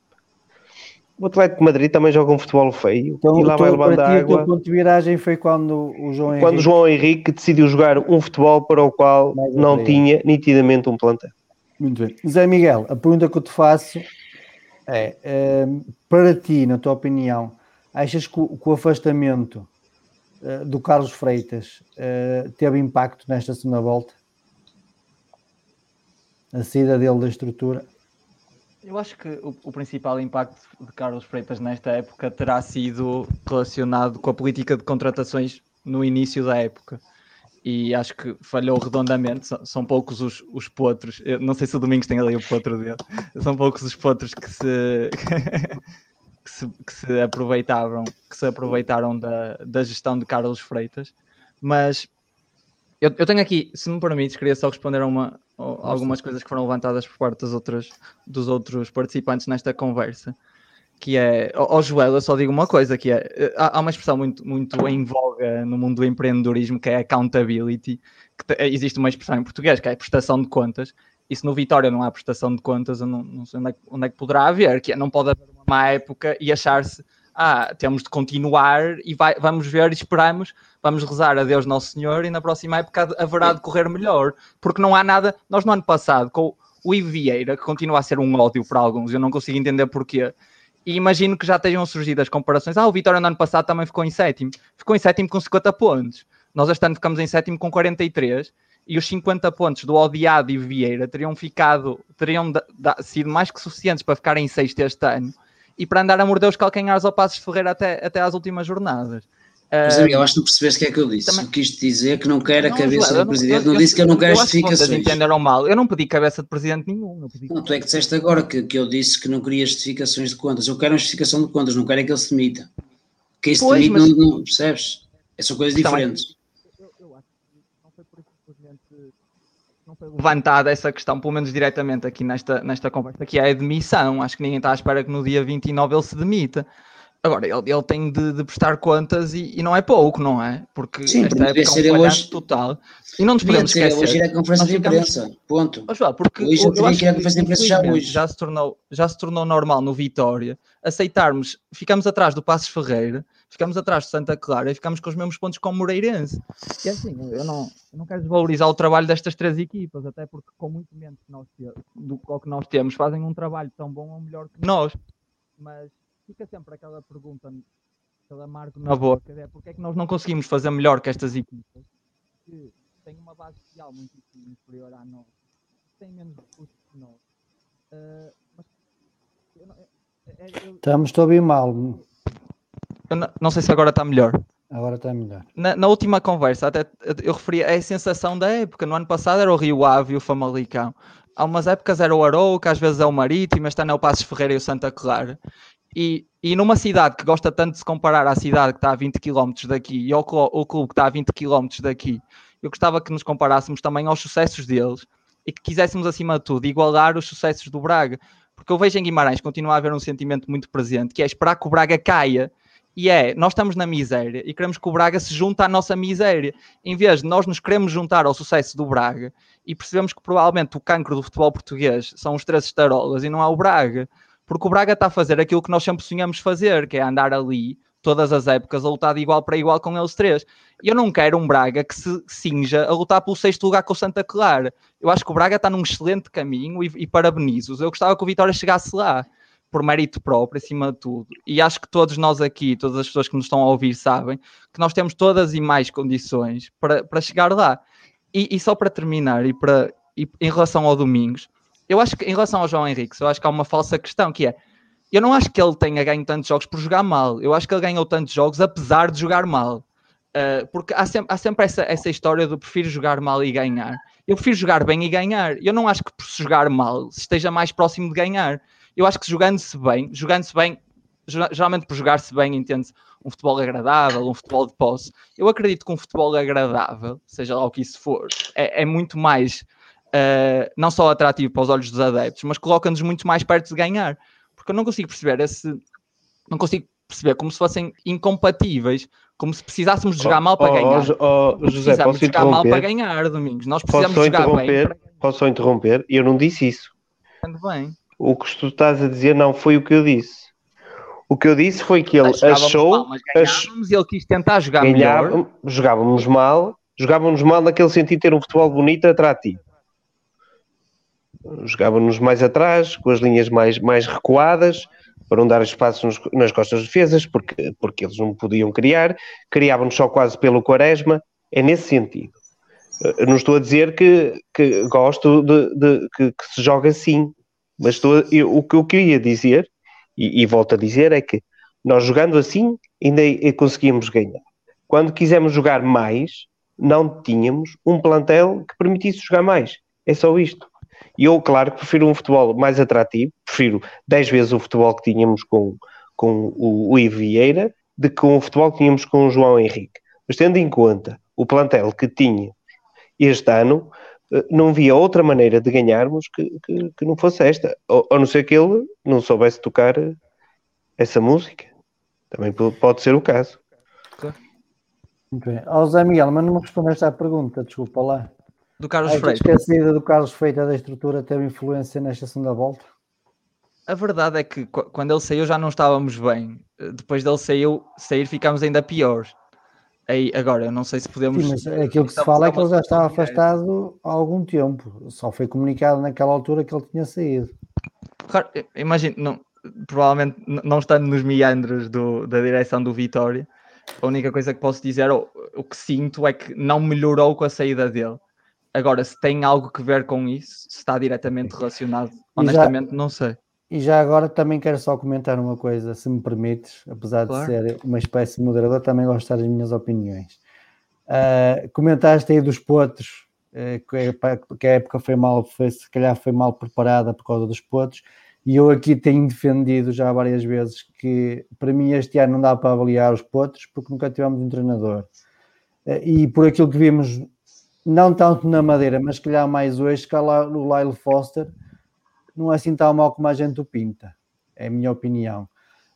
O Atlético de Madrid também joga um futebol feio então, e lá vai levando a água. O ponto de viragem foi quando o João Henrique... Quando João Henrique decidiu jogar um futebol para o qual não tinha nitidamente um plantel. Muito bem. Zé Miguel, a pergunta que eu te faço é, é para ti, na tua opinião, achas que o, que o afastamento uh, do Carlos Freitas uh, teve impacto nesta segunda volta? A saída dele da estrutura? Eu acho que o, o, principal impacto de Carlos Freitas nesta época terá sido relacionado com a política de contratações no início da época. e acho que falhou redondamente. São, são poucos os, os potros. Eu não sei se o Domingos tem ali o potro dele. São poucos os potros que se, que se, que se aproveitaram, que se aproveitaram da, da gestão de Carlos Freitas. Mas eu, eu tenho aqui, se me permites, queria só responder a, uma, a algumas coisas que foram levantadas por parte das outras, dos outros participantes nesta conversa que é, ao Joel, eu só digo uma coisa, que é, há, uma expressão muito, muito em voga no mundo do empreendedorismo, que é accountability, que existe uma expressão em português, que é prestação de contas, e se no Vitória não há prestação de contas, eu não, não sei onde é, onde é, que poderá haver, que é, não pode haver uma época e achar-se, ah, temos de continuar e vai, vamos ver e esperamos, vamos rezar a Deus Nosso Senhor e na próxima época haverá de correr melhor, porque não há nada, nós no ano passado, com o Ivo Vieira, que continua a ser um ódio para alguns, eu não consigo entender porquê, e imagino que já tenham surgido as comparações. Ah, o Vitória no ano passado também ficou em sétimo. Ficou em sétimo com 50 pontos. Nós este ano ficamos em sétimo com 43 e os 50 pontos do Odiado e Vieira teriam ficado, teriam da, da, sido mais que suficientes para ficar em sexto este ano e para andar a morder os calcanhares ao Passos de Ferreira até, até às últimas jornadas. Mas, amigo, eu acho que não percebeste o que é que eu disse. Também... Eu quis dizer que não quero a cabeça não, do presidente, não, não disse que eu não quero justificações. entenderam mal. Eu não pedi cabeça de presidente nenhum. Eu pedi... Não, tu é que disseste agora que, que eu disse que não queria justificações de contas. Eu quero uma justificação de contas, não quero é que ele se demita. Que isso pois, demite, mas... não, não, percebes? É, são coisas Também. diferentes. Eu, eu acho que não foi por isso que o presidente não foi levantada essa questão, pelo menos diretamente aqui nesta, nesta conversa, que é a demissão. Acho que ninguém está à espera que no dia 29 ele se demita. Agora, ele, ele tem de, de prestar contas e, e, não é pouco, não é? Porque Sim, esta época ser é um hoje, total. E não nos podemos esquecer. Hoje ir à conferência de imprensa, ponto. Mas, lá, porque hoje eu, eu teria que ir à conferência de imprensa já hoje. Já se, tornou, já se tornou normal no Vitória aceitarmos, ficamos atrás do Passos Ferreira, ficamos atrás de Santa Clara e ficamos com os mesmos pontos como Moreirense. E é assim, eu não, eu não quero desvalorizar o trabalho destas três equipas, até porque com muito menos que nós, do que nós temos, fazem um trabalho tão bom ou melhor que nós. Mas fica sempre aquela pergunta, aquela amargo na boca, é porque é que nós não conseguimos fazer melhor que estas equipas que têm uma base social muito inferior à nossa, têm menos recursos que nós. Uh, mas, eu não, eu, eu, Estamos a ouvir mal. Não, não, sei se agora está melhor. Agora está melhor. Na, na, última conversa, até eu referi a sensação da época. No ano passado era o Rio Ave e o Famalicão. Há umas épocas era o Arouca, às vezes é o Marítimo, este ano é o Passos Ferreira e o Santa Clara. E, e numa cidade que gosta tanto de se comparar à cidade que está a 20 km daqui e ao, ao clube que está a 20 km daqui, eu gostava que nos comparássemos também aos sucessos deles e que quiséssemos, acima de tudo, igualar os sucessos do Braga. Porque eu vejo em Guimarães continua a haver um sentimento muito presente, que é esperar que o Braga caia. E é, nós estamos na miséria e queremos que o Braga se junte à nossa miséria. Em vez de nós nos queremos juntar ao sucesso do Braga e percebemos que provavelmente o cancro do futebol português são os três estarolas e não há o Braga. Porque o Braga está a fazer aquilo que nós sempre sonhamos fazer, que é andar ali todas as épocas a lutar de igual para igual com eles três. Eu não quero um Braga que se cinja a lutar pelo sexto lugar com o Santa Clara. Eu acho que o Braga está num excelente caminho e, e parabenizo-os. Eu gostava que o Vitória chegasse lá, por mérito próprio, acima de tudo. E acho que todos nós aqui, todas as pessoas que nos estão a ouvir, sabem que nós temos todas e mais condições para, para chegar lá. E, e só para terminar, e, para, e em relação ao Domingos, eu acho que em relação ao João Henrique, eu acho que há uma falsa questão que é eu não acho que ele tenha ganho tantos jogos por jogar mal. Eu acho que ele ganhou tantos jogos apesar de jogar mal. Uh, porque há sempre, há sempre essa, essa história do prefiro jogar mal e ganhar. Eu prefiro jogar bem e ganhar. Eu não acho que por jogar mal esteja mais próximo de ganhar. Eu acho que jogando-se bem, jogando-se bem, geralmente por jogar-se bem, entende-se um futebol agradável, um futebol de posse. Eu acredito que um futebol agradável, seja lá o que isso for, é, é muito mais uh, não só atrativo para os olhos dos adeptos, mas coloca-nos muito mais perto de ganhar. Porque eu não consigo perceber esse. Não consigo perceber como se fossem incompatíveis, como se precisássemos de jogar oh, mal para oh, ganhar. Oh, oh José, posso de jogar mal para ganhar, Domingos. Nós precisamos posso jogar bem. Para... Posso só interromper? Eu não disse isso. Bem. O que tu estás a dizer não foi o que eu disse. O que eu disse foi que ele achou. Mal, mas ganhávamos e ele quis tentar jogar ganhava, melhor. Jogávamos mal, jogávamos mal naquele sentido de ter um futebol bonito atrativo jogávamos mais atrás, com as linhas mais, mais recuadas, para não dar espaço nos, nas costas de defesas, porque, porque eles não podiam criar, criavam só quase pelo Quaresma, é nesse sentido. Eu não estou a dizer que, que gosto de, de que, que, se joga assim, mas estou, eu, o que eu queria dizer, e, e, volto a dizer, é que nós jogando assim ainda conseguimos ganhar. Quando quisermos jogar mais, não tínhamos um plantel que permitisse jogar mais. É só isto. E eu, claro, prefiro um futebol mais atrativo, prefiro 10 vezes o futebol que tínhamos com, com o, o Ivo Vieira de que o futebol que tínhamos com o João Henrique. Mas tendo em conta o plantel que tinha este ano, não via outra maneira de ganharmos que, que, que não fosse esta, a não ser que ele não soubesse tocar essa música. Também pode ser o caso. Muito bem. Ó Zé Miguel, mas não me respondeste à pergunta, desculpa lá. Do Carlos Ai, que a saída do Carlos Feita da estrutura teve influência nesta segunda volta? A verdade é que qu- quando ele saiu já não estávamos bem. Eh, Depois dele saiu, sair ficámos ainda piores. Aí, agora, eu não sei se podemos. Sim, mas aquilo que se fala é que ele já estava afastado há algum tempo. Só foi comunicado naquela altura que ele tinha saído. Claro, imagino, não, provavelmente não estando nos meandros do- da direção do Vitória, a única coisa que posso dizer, ou o que sinto, é que não melhorou com a saída dele. Agora, se tem algo que ver com isso, se está diretamente relacionado, honestamente, não sei. E já agora também quero só comentar uma coisa, se me permites, apesar Claro. de ser uma espécie de moderador, também gosto de dar as minhas opiniões. Ah, comentaste aí dos potros, eh, que, a época- foi mal, foi, se calhar foi mal preparada por causa dos potros, e eu aqui tenho defendido já várias vezes que para mim este ano não dá para avaliar os potros porque nunca tivemos um treinador. Eh, E por aquilo que vimos, não tanto na Madeira, mas se calhar mais hoje, que lá o Lyle Foster não é assim tão mal como a gente o pinta, é a minha opinião.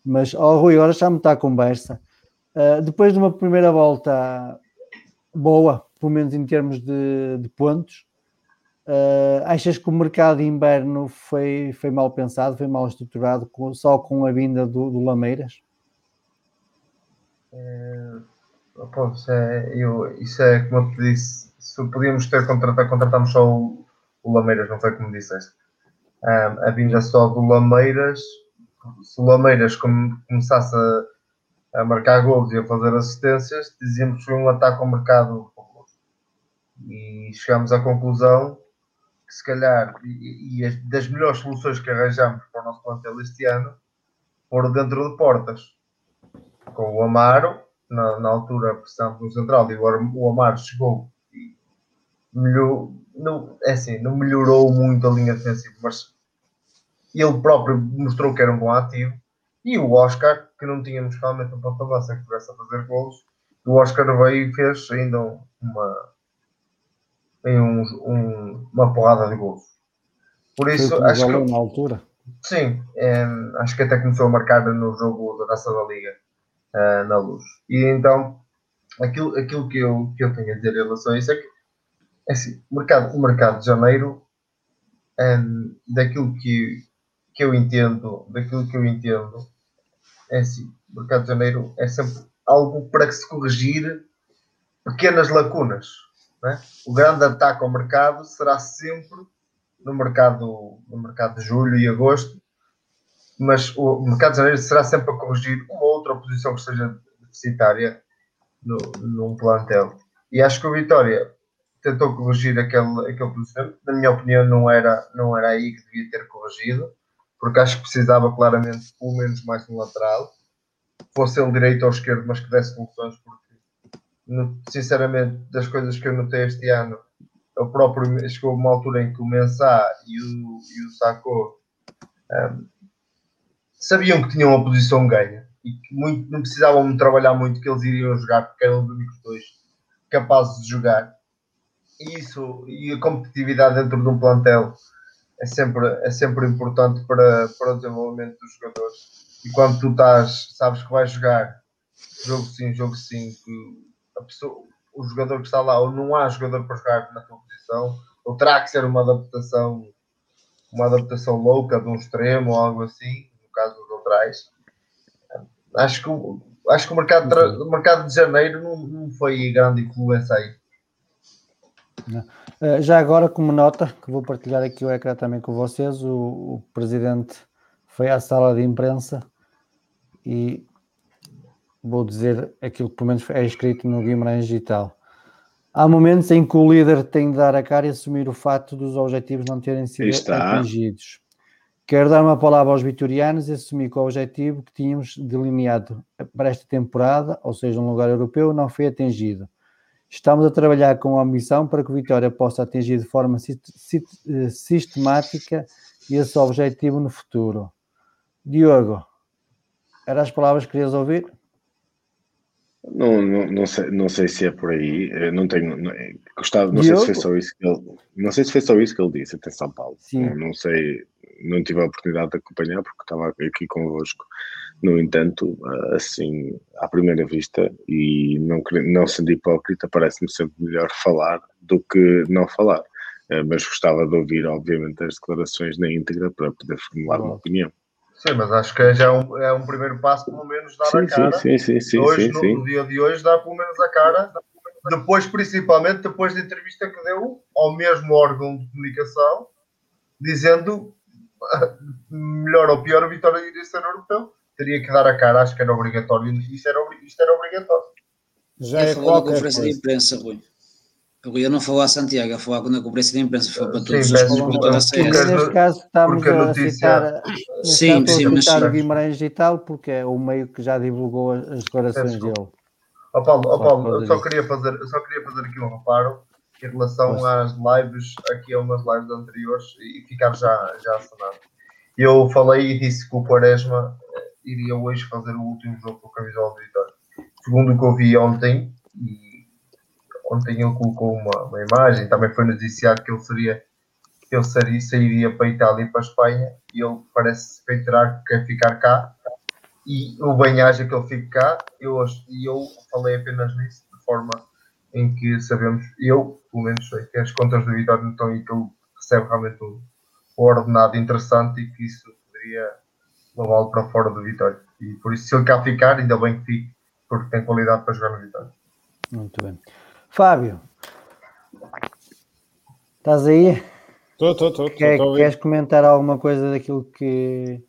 Mas, ó Rui, agora já me está a conversa. Ah, depois de uma primeira volta boa, pelo menos em termos de, de pontos, ah, achas que o mercado de inverno foi, foi mal pensado, foi mal estruturado, com- só com a vinda do, do Lameiras? Pô, isso, é, eu, isso é como eu te disse. Se podíamos ter contratado, contratamos só o, o Lameiras, não foi como disseste. Um, a vinda só do Lameiras, se o Lameiras come- começasse a, a marcar gols e a fazer assistências, dizíamos que foi um ataque ao mercado. E chegámos à conclusão que se calhar, e, e as- das melhores soluções que arranjamos para o nosso plantel este ano, foram dentro de portas. Com o Amaro, na, na altura precisávamos no central e o, o Amaro chegou e melhorou, não, é assim, não melhorou muito a linha defensiva, mas ele próprio mostrou que era um bom ativo e o Oscar, que não tínhamos realmente um ponta lança que pudesse a fazer gols, o Oscar veio e fez ainda uma, um, um- uma porrada de gols. Por Foi isso, nos acho que na altura. Sim, em, acho que até começou a marcar no jogo da Taça da Liga eh, na luz. E então, aquilo, aquilo que, eu, que eu tenho a dizer em relação a isso é que é assim, o, mercado, o mercado de janeiro, em, daquilo que, que eu entendo, daquilo que eu entendo, é assim, o mercado de janeiro é sempre algo para que se corrigir pequenas lacunas. é? O grande ataque ao mercado será sempre no mercado, no mercado de julho e agosto, mas o mercado de janeiro será sempre a corrigir uma outra posição que seja deficitária no, num plantel. E acho que o Vitória tentou corrigir aquele, aquele posicionamento. Na minha opinião, não era, não era aí que devia ter corrigido, porque acho que precisava claramente, pelo menos, mais um lateral, fosse ele direito ou esquerdo, mas que desse soluções, porque, sinceramente, das coisas que eu notei este ano, o próprio chegou a uma altura em que o Mensah e o, e o Sacco ehm, sabiam que tinham uma posição ganha e que muito, não precisavam trabalhar muito que eles iriam jogar porque eram os únicos dois capazes de jogar isso e a competitividade dentro de um plantel é sempre, é sempre importante para, para o desenvolvimento dos jogadores e quando tu estás, sabes que vais jogar jogo sim, jogo sim que a pessoa, o jogador que está lá ou não há jogador para jogar na tua posição ou terá que ser uma adaptação uma adaptação louca de um extremo ou algo assim, no caso dos laterais. Acho que, o- acho que o mercado, de tra- o mercado de janeiro não, não foi grande influência aí. Uh, já agora, como nota, que vou partilhar aqui o ecrã também com vocês, o, o presidente foi à sala de imprensa e vou dizer aquilo que pelo menos é escrito no Guimarães Digital. Há momentos em que o líder tem de dar a cara e assumir o fato dos objetivos não terem sido está. atingidos. Quero dar uma palavra aos vitorianos e assumir que o objetivo que tínhamos delineado para esta temporada, ou seja, um lugar europeu, não foi atingido. Estamos a trabalhar com a ambição para que o Vitória possa atingir de forma eh, sistemática esse objetivo no futuro. Diogo, eram as palavras que querias ouvir? Não, não, não, sei, não sei se é por aí. Eu não tenho. Não, gostava, não sei se foi só isso que ele. Não sei se foi só isso que ele disse até São Paulo. Não, não, sei, não tive a oportunidade de acompanhar porque estava aqui convosco. No entanto, assim, à primeira vista, e não, não sendo hipócrita, parece-me sempre melhor falar do que não falar. Eh, mas gostava de ouvir, obviamente, as declarações na íntegra para poder formular uma opinião. Sim, mas acho que já é um, é um primeiro passo, pelo menos, dar sim, a cara. Sim, sim, sim. Hoje, sim, sim. no, dia de hoje, dá pelo menos a cara. Depois, principalmente, depois da entrevista que deu ao mesmo órgão de comunicação, dizendo melhor ou pior, a vitória iria ser europeu teria que dar a cara, acho que era obrigatório, isto era, isto era obrigatório. Já é falou na conferência coisa. de imprensa, Rui. Rui, eu não falou a Santiago, a falar na conferência de imprensa, foi para todos sim, os clubes da CS. Neste caso estamos a, a citar, sim, sim, mas citar o Guimarães e tal, porque é o meio que já divulgou as declarações dele. Ó oh, Paulo, oh, Paulo eu só queria, fazer, só queria fazer aqui um reparo em relação Poxa. às lives, aqui a umas lives anteriores, e ficar já, já assinado. Eu falei e disse que o Quaresma iria hoje fazer o último jogo com a camisola de Vitória. Segundo o que eu vi ontem, e ontem ele colocou uma, uma imagem, também foi noticiado que ele seria ele seria, sairia para a Itália e para a Espanha e ele parece reiterar que quer ficar cá e o bem haja que ele fique cá eu, eu falei apenas nisso de forma em que sabemos, eu pelo menos sei que as contas do Vitória não estão e que ele recebe realmente um ordenado interessante e que isso poderia levá-lo para fora do Vitória. E por isso, se ele cá ficar, ainda bem que fique, porque tem qualidade para jogar no Vitória. Muito bem. Fábio, estás aí? Estou, estou, estou. Queres comentar alguma coisa daquilo que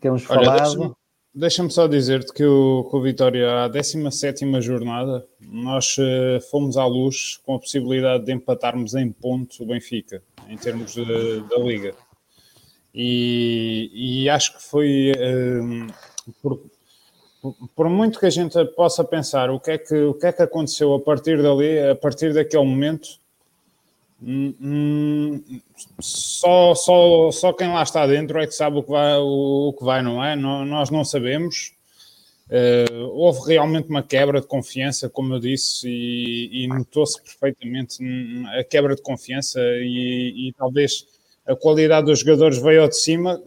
temos Olha, falado? Deixa-me só dizer-te que o, que o Vitória, à 17 jornada, nós uh, fomos à luz com a possibilidade de empatarmos em pontos o Benfica, em termos de, da Liga. E, e acho que foi um, por, por, muito que a gente possa pensar o que, é que, o que é que aconteceu a partir dali, a partir daquele momento, hum, hum, só, só, só quem lá está dentro é que sabe o que vai, o, o que vai não é? Nós não sabemos. Uh, houve realmente uma quebra de confiança, como eu disse, e, e notou-se perfeitamente a quebra de confiança e, e talvez a qualidade dos jogadores veio de cima,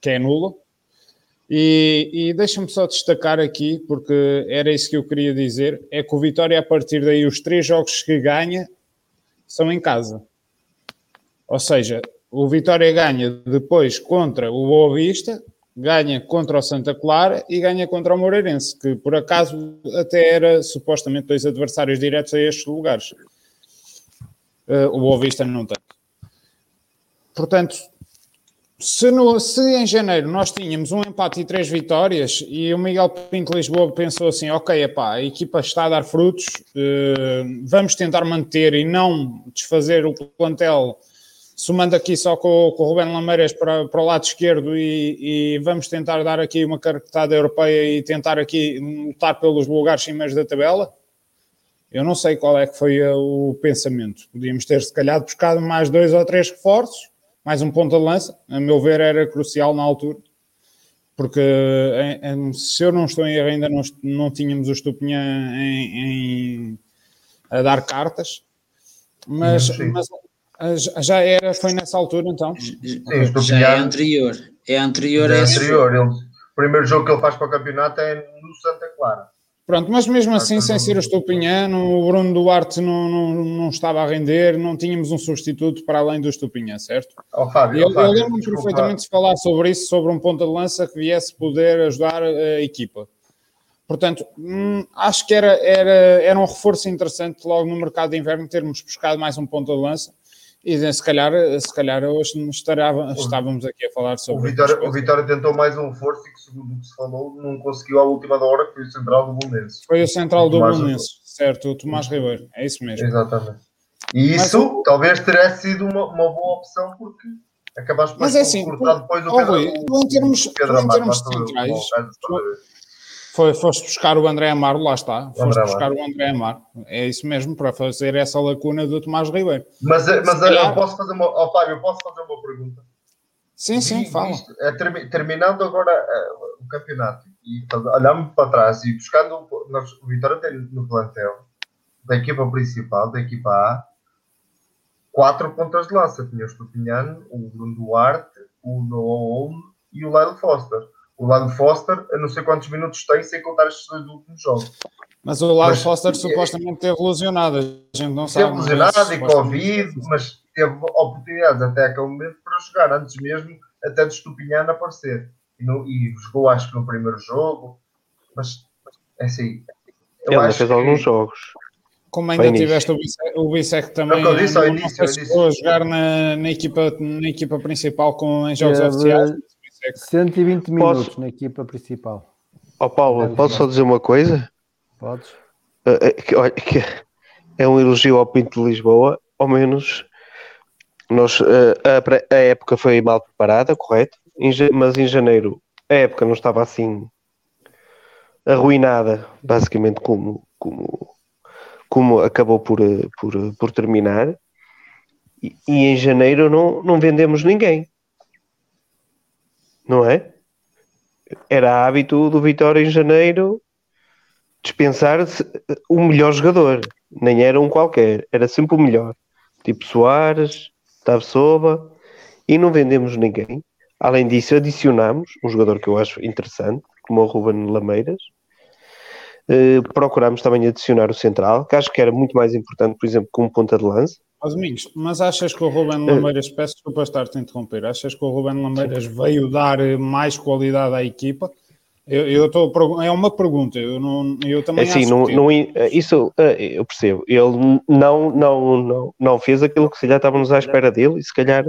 que é nula. E, e deixa-me só destacar aqui, porque era isso que eu queria dizer: é que o Vitória, a partir daí, os três jogos que ganha são em casa. Ou seja, o Vitória ganha depois contra o Boa Vista, ganha contra o Santa Clara e ganha contra o Moreirense, que por acaso até era supostamente dois adversários diretos a estes lugares. Uh, o Boa Vista não tem. Portanto, se, no, se, em janeiro nós tínhamos um empate e três vitórias e o Miguel Pinto Lisboa pensou assim, ok, epá, a equipa está a dar frutos, uh, vamos tentar manter e não desfazer o plantel somando aqui só com, com o Rubén Lameiras para, para o lado esquerdo e, e, vamos tentar dar aqui uma característica europeia e tentar aqui lutar pelos lugares cimeiros da tabela. Eu não sei qual é que foi o pensamento. Podíamos ter, se calhar, buscado mais dois ou três reforços mais um ponto de lança, a meu ver, era crucial na altura, porque em, em, se eu não estou em erro, ainda não, não tínhamos o Estupinhã em, em, a dar cartas, mas, mas já era, foi nessa altura então? Sim, já é anterior. É anterior é anterior. Ele, o primeiro jogo que ele faz para o campeonato é no Santa Clara. Pronto, mas mesmo assim, sem ser o Estupinhã, o Bruno Duarte não, não, não estava a render, não tínhamos um substituto para além do Estupinhã, certo? Oh, Fábio, eu, oh, eu lembro-me perfeitamente de falar sobre isso, sobre um ponta de lança que viesse poder ajudar a equipa. Portanto, hum, acho que era, era, era um reforço interessante logo no mercado de inverno termos buscado mais um ponta de lança e se calhar, se calhar hoje estará, estávamos aqui a falar sobre. O Vitória, o Vitória tentou mais um reforço e que, segundo o que se falou, não conseguiu à última da hora, que foi o central do Bolonense. Foi o central o do Bolonense, certo, o Tomás Ribeiro, é isso mesmo. Exatamente. E isso Mas, talvez tivesse sido uma, uma boa opção, porque acabaste por é assim, cortar depois o Pedro. Rui, tu em termos, Pedro em termos centrais. Foi, foste buscar o André Amaro, lá está. Foste André buscar o André Amaro. É isso mesmo, para fazer essa lacuna do Tomás Ribeiro. Mas, eh, mas calhar- eu posso fazer uma. Ó, Fábio, eu posso fazer uma pergunta? Sim, sim, Vi- fala. é, termi- terminando agora eh, o campeonato e olhando para trás e buscando o Vitória tem no plantel da equipa principal, da equipa A, quatro pontas de lança. Tinha o Estupinhano, o Bruno Duarte, o Noah Holm e o Lyle Foster. O Lyle Foster, eu não sei quantos minutos tem, sem contar estes dois últimos jogos. Mas o Mas- Foster supostamente teve lesionado. A gente não sabe. Teve lesionado e Covid, mas teve oportunidades até aquele momento para jogar, antes mesmo até de Estupinhano aparecer. E, no, e jogou, acho que no primeiro jogo, mas é assim. eu Ele acho fez que- alguns jogos. Como ainda tiveste o Bissec, o Bissec também, É o que eu disse ao não, não início, eu se a jogar na, na, equipa, na equipa principal com, em jogos Teve oficiais. Mas o Bissec 120 Posso- minutos na equipa principal. Ó Paulo, Lyle posso só dizer uma coisa? Podes? Eh, que, olha, que é um elogio ao Pinto de Lisboa, ao menos nós, eh, a, época foi mal preparada, correto? Mas em janeiro a época não estava assim arruinada, basicamente como, como, como acabou por, eh, por, eh, por terminar. E, e em janeiro não, não vendemos ninguém, não é? Era hábito do Vitória em janeiro dispensar se- o melhor jogador, nem era um qualquer, era sempre o melhor. Tipo Soares, Tabsoba, e não vendemos ninguém. Além disso, adicionamos um jogador que eu acho interessante, como o Ruben Lameiras. Eh, procuramos também adicionar o central, que acho que era muito mais importante, por exemplo, como ponta de lança. Domingos, mas achas que o Ruben Eh. Lameiras, peço desculpa estar-te a interromper, achas que o Ruben Lameiras veio dar eh, mais qualidade à equipa? Eu, eu pergun- é uma pergunta, eu, não, eu também assim, acho não, que não, isso eh, eu percebo. Ele não, não, não, não fez aquilo que se calhar estávamos à espera dele, e se calhar,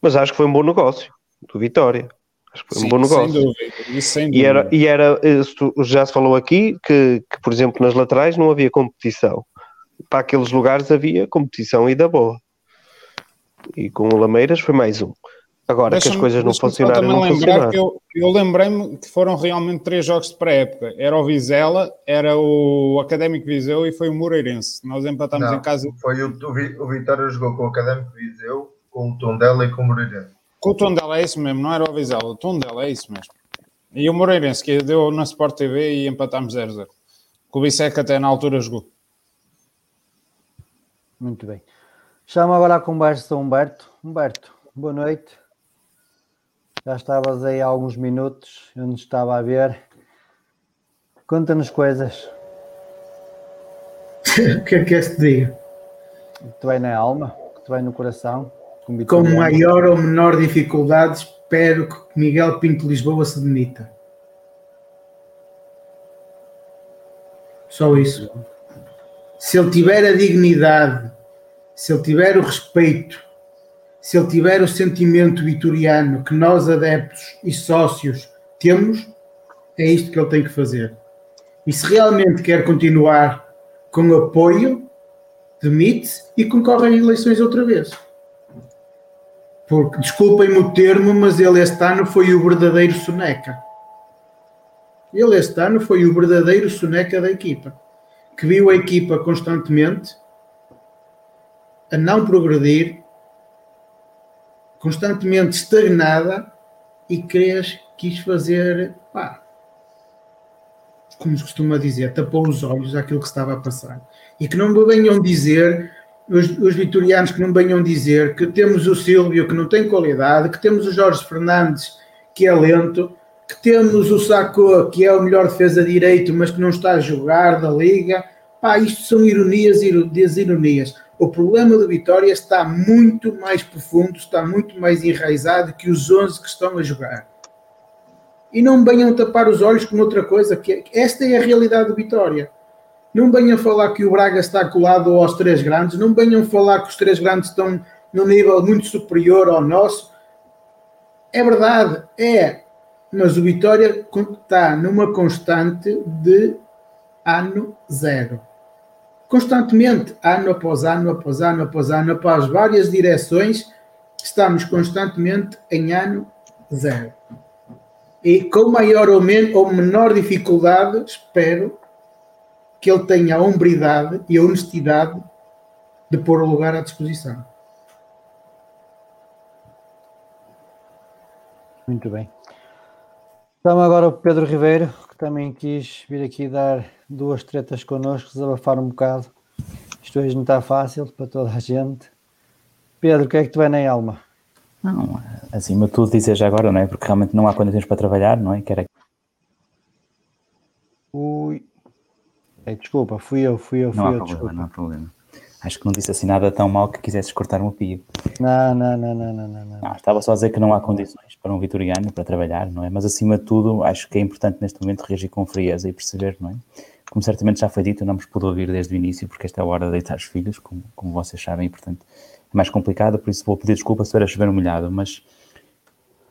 mas acho que foi um bom negócio do Vitória. Acho que foi Sim, um bom negócio. Sem dúvida, isso sem E dúvida. era, e era se tu- já se falou aqui que, que, por exemplo, nas laterais não havia competição. Para aqueles lugares havia competição e da boa. E com o Lameiras foi mais um. Agora que as coisas não funcionaram, não lembrar funcionaram. que eu, eu lembrei-me que foram realmente três jogos de pré-época. Era o Vizela, era o Académico Viseu e foi o Moreirense. Nós empatámos Não, em casa Foi o, o, o Vitória jogou com o Académico Viseu, com o Tondela e com o Moreirense. com o Tondela, é isso mesmo, não era o Vizela, o Tondela, é isso mesmo. E o Moreirense, que deu na Sport TV e empatámos 0-0. Com o Bissec até na altura jogou. Muito bem. Chamo agora a conversa Humberto. Humberto, boa noite. Já estavas aí há alguns minutos, eu não estava a ver. Conta-nos coisas O que é que queres te diga? que te vai na alma, que te vai no coração. Com, Com maior ou menor dificuldade, espero que Miguel Pinto Lisboa se demita. Só isso. Se ele tiver a dignidade, se ele tiver o respeito, se ele tiver o sentimento vitoriano que nós, adeptos e sócios, temos, é isto que ele tem que fazer. E se realmente quer continuar com apoio, demite-se e concorre às eleições outra vez. Porque, desculpem-me o termo, mas ele este ano foi o verdadeiro soneca. Ele este ano foi o verdadeiro soneca da equipa. Que viu a equipa constantemente a não progredir, constantemente estagnada e queres, quis fazer, pá, como se costuma dizer, tapou os olhos àquilo que estava a passar. E que não me venham dizer, os, os vitorianos que não venham dizer que temos o Silvio que não tem qualidade, que temos o Jorge Fernandes que é lento, que temos o Sacco que é o melhor defesa direito, mas que não está a jogar da Liga. Pá, isto são ironias e desironias. O problema do Vitória está muito mais profundo, está muito mais enraizado que os 11 que estão a jogar e não venham tapar os olhos com outra coisa, que esta é a realidade do Vitória. Não venham falar que o Braga está colado aos três grandes, não venham falar que os três grandes estão num nível muito superior ao nosso. É verdade, é, mas o Vitória está numa constante de ano zero. Constantemente, ano após ano, após ano, após ano, após várias direções, estamos constantemente em ano zero. e com maior ou, ou menor dificuldade, espero que ele tenha a hombridade e a honestidade de pôr o lugar à disposição. Muito bem. Então agora o Pedro Ribeiro, que também quis vir aqui dar duas tretas connosco, desabafar um bocado. Isto hoje não está fácil para toda a gente. Pedro, o que é que tu vai na alma? Não, acima de tudo dizer já agora, não é? Porque realmente não há condições para trabalhar, não é? Que era... Ui. Ei, desculpa, fui eu, fui eu, fui não há eu, problema, desculpa. não há problema. Acho que não disse assim nada tão mal que quisesses cortar um pio. Não, não, não, não, não, não, não. Estava só a dizer que não há condições para um vitoriano para trabalhar, não é? Mas acima de tudo, acho que é importante neste momento reagir com frieza e perceber, não é? Como certamente já foi dito, não vos pude ouvir desde o início, porque esta é a hora de deitar os filhos, como, como vocês sabem, e portanto é mais complicado, por isso vou pedir desculpa se era chover molhado, mas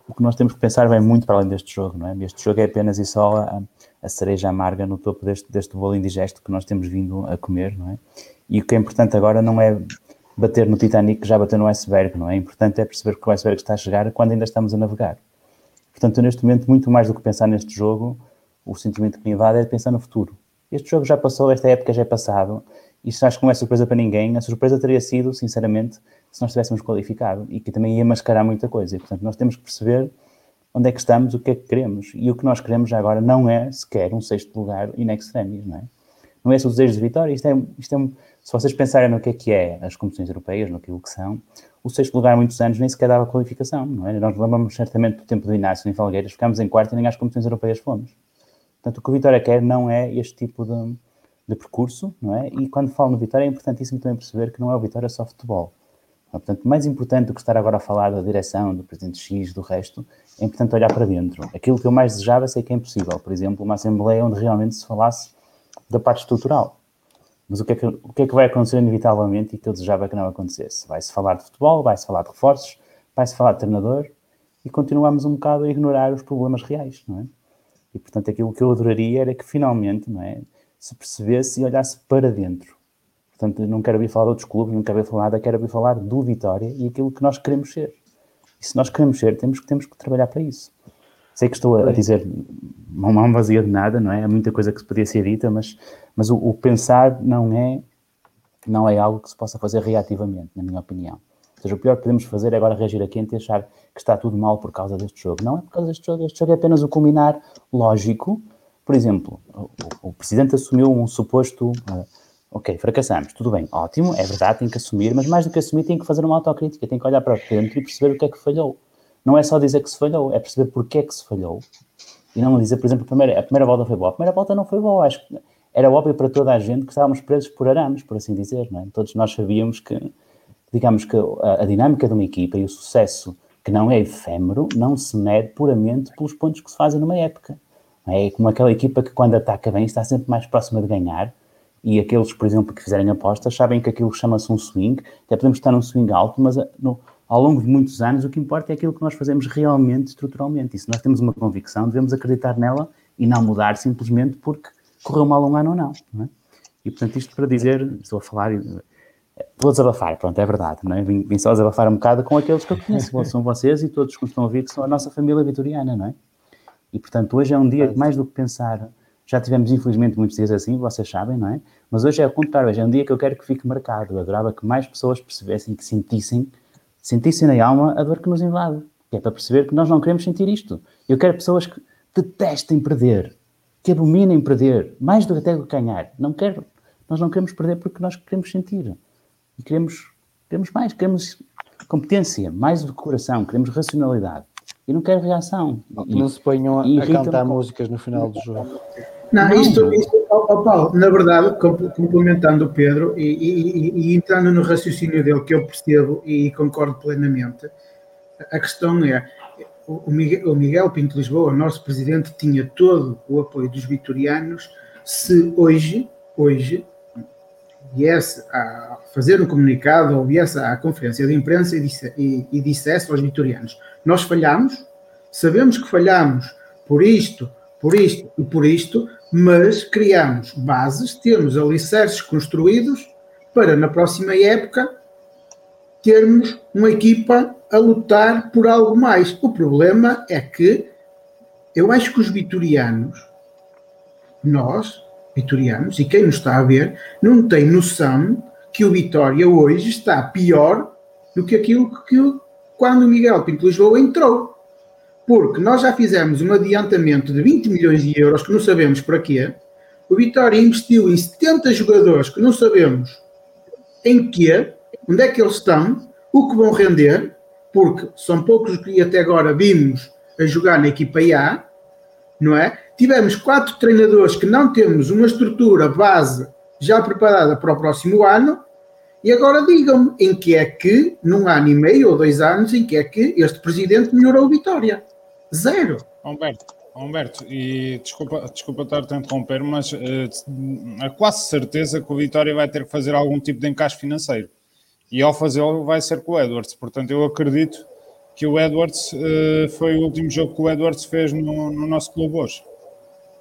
o que nós temos que pensar vai muito para além deste jogo, não é? Este jogo é apenas e só a, a cereja amarga no topo deste, deste bolo indigesto que nós temos vindo a comer, não é? E o que é importante agora não é bater no Titanic que já bateu no iceberg, não é? O importante é perceber que o iceberg está a chegar quando ainda estamos a navegar. Portanto, neste momento, muito mais do que pensar neste jogo, o sentimento que me invade é pensar no futuro. Este jogo já passou, esta época já é passado, isto acho que não é surpresa para ninguém. A surpresa teria sido, sinceramente, se nós tivéssemos qualificado e que também ia mascarar muita coisa. E, portanto, nós temos que perceber onde é que estamos, o que é que queremos. E o que nós queremos já agora não é sequer um sexto lugar in extremis, não é? Não é esse o desejo de vitória, isto é, isto é, se vocês pensarem no que é que é as competições europeias, no que são, o sexto lugar há muitos anos nem sequer dava qualificação, não é? Nós lembramos certamente do tempo do Inácio em Falgueiras, ficámos em quarto e nem às competições europeias fomos. Portanto, o que o Vitória quer não é este tipo de, de percurso, não é? E quando falo no Vitória é importantíssimo também perceber que não é o Vitória só futebol. Portanto, mais importante do que estar agora a falar da direção, do presidente X, do resto, é importante olhar para dentro. Aquilo que eu mais desejava sei que é impossível. Por exemplo, uma assembleia onde realmente se falasse da parte estrutural. Mas o que, é que, o que é que vai acontecer inevitavelmente e que eu desejava que não acontecesse? Vai-se falar de futebol, vai-se falar de reforços, vai-se falar de treinador e continuamos um bocado a ignorar os problemas reais, não é? E, portanto, aquilo que eu adoraria era que finalmente, não é, se percebesse e olhasse para dentro. Portanto, não quero ouvir falar de outros clubes, não quero ouvir falar nada, quero ouvir falar do Vitória e aquilo que nós queremos ser. E se nós queremos ser, temos, temos que trabalhar para isso. Sei que estou a, a dizer uma mão vazia de nada, não é? Há muita coisa que se podia ser dita, mas, mas o, o, pensar não é, não é algo que se possa fazer reativamente, na minha opinião. Ou seja, o pior que podemos fazer é agora reagir a quente e achar que está tudo mal por causa deste jogo. Não é por causa deste jogo, este jogo é apenas o culminar lógico. Por exemplo, o, o Presidente assumiu um suposto. Uh, ok, fracassamos, tudo bem, ótimo, é verdade, tem que assumir, mas mais do que assumir, tem que fazer uma autocrítica, tem que olhar para dentro e perceber o que é que falhou. Não é só dizer que se falhou, é perceber porque é que se falhou. E não dizer, por exemplo, a primeira, a primeira volta foi boa. A primeira volta não foi boa, acho que era óbvio para toda a gente que estávamos presos por arames, por assim dizer, não é? Todos nós sabíamos que, digamos que a, a dinâmica de uma equipa e o sucesso que não é efêmero, não se mede puramente pelos pontos que se fazem numa época. É como aquela equipa que quando ataca bem está sempre mais próxima de ganhar e aqueles, por exemplo, que fizerem apostas sabem que aquilo chama-se um swing, até podemos estar num swing alto, mas no, ao longo de muitos anos o que importa é aquilo que nós fazemos realmente, estruturalmente. E se nós temos uma convicção, devemos acreditar nela e não mudar simplesmente porque correu mal um ano ou não. não é? E portanto, isto para dizer, estou a falar, vou desabafar, pronto, é verdade, não é? Vim, vim só desabafar um bocado com aqueles que eu conheço, são vocês e todos que me estão a ouvir, que são a nossa família vitoriana, não é? E portanto, hoje é um dia que mais do que pensar, já tivemos infelizmente muitos dias assim, vocês sabem, não é? Mas hoje é o contrário, hoje é um dia que eu quero que fique marcado. Eu adorava que mais pessoas percebessem, que sentissem, sentissem na alma a dor que nos invade, que é para perceber que nós não queremos sentir isto. Eu quero pessoas que detestem perder, que abominem perder, mais do que até ganhar. Não quero, nós não queremos perder porque nós queremos sentir. E queremos, queremos mais, queremos competência, mais do coração, queremos racionalidade. E não quero reação. E, não se ponham a, a cantar músicas no final do jogo. Não, não. isto, isto oh, oh Paulo, na verdade, complementando o Pedro e, e, e, entrando no raciocínio dele, que eu percebo e concordo plenamente, a questão é, o Miguel, o Miguel Pinto Lisboa, nosso presidente, tinha todo o apoio dos vitorianos se hoje, hoje, viesse a fazer um comunicado ou viesse à conferência de imprensa e, disse, e, e dissesse aos vitorianos: Nós falhamos, sabemos que falhamos por isto, por isto e por isto, mas criamos bases, temos alicerces construídos para na próxima época termos uma equipa a lutar por algo mais. O problema é que eu acho que os vitorianos, nós, vitorianos, e quem nos está a ver, não tem noção que o Vitória hoje está pior do que aquilo que quando o Miguel Pinto Lisboa entrou. Porque nós já fizemos um adiantamento de 20 milhões de euros, que não sabemos para quê. O Vitória investiu em 70 jogadores que não sabemos em quê, onde é que eles estão, o que vão render, porque são poucos que até agora vimos a jogar na equipa A, não é? Tivemos quatro treinadores que não temos uma estrutura base já preparada para o próximo ano, e agora digam-me em que é que, num ano e meio ou dois anos, em que é que este presidente melhorou a Vitória? Zero. Humberto, Humberto, e desculpa, desculpa estar-te a interromper, mas uh, é quase certeza que o Vitória vai ter que fazer algum tipo de encaixe financeiro. E ao fazê-lo vai ser com o Edwards. Portanto, eu acredito que o Edwards uh, foi o último jogo que o Edwards fez no, no nosso clube hoje.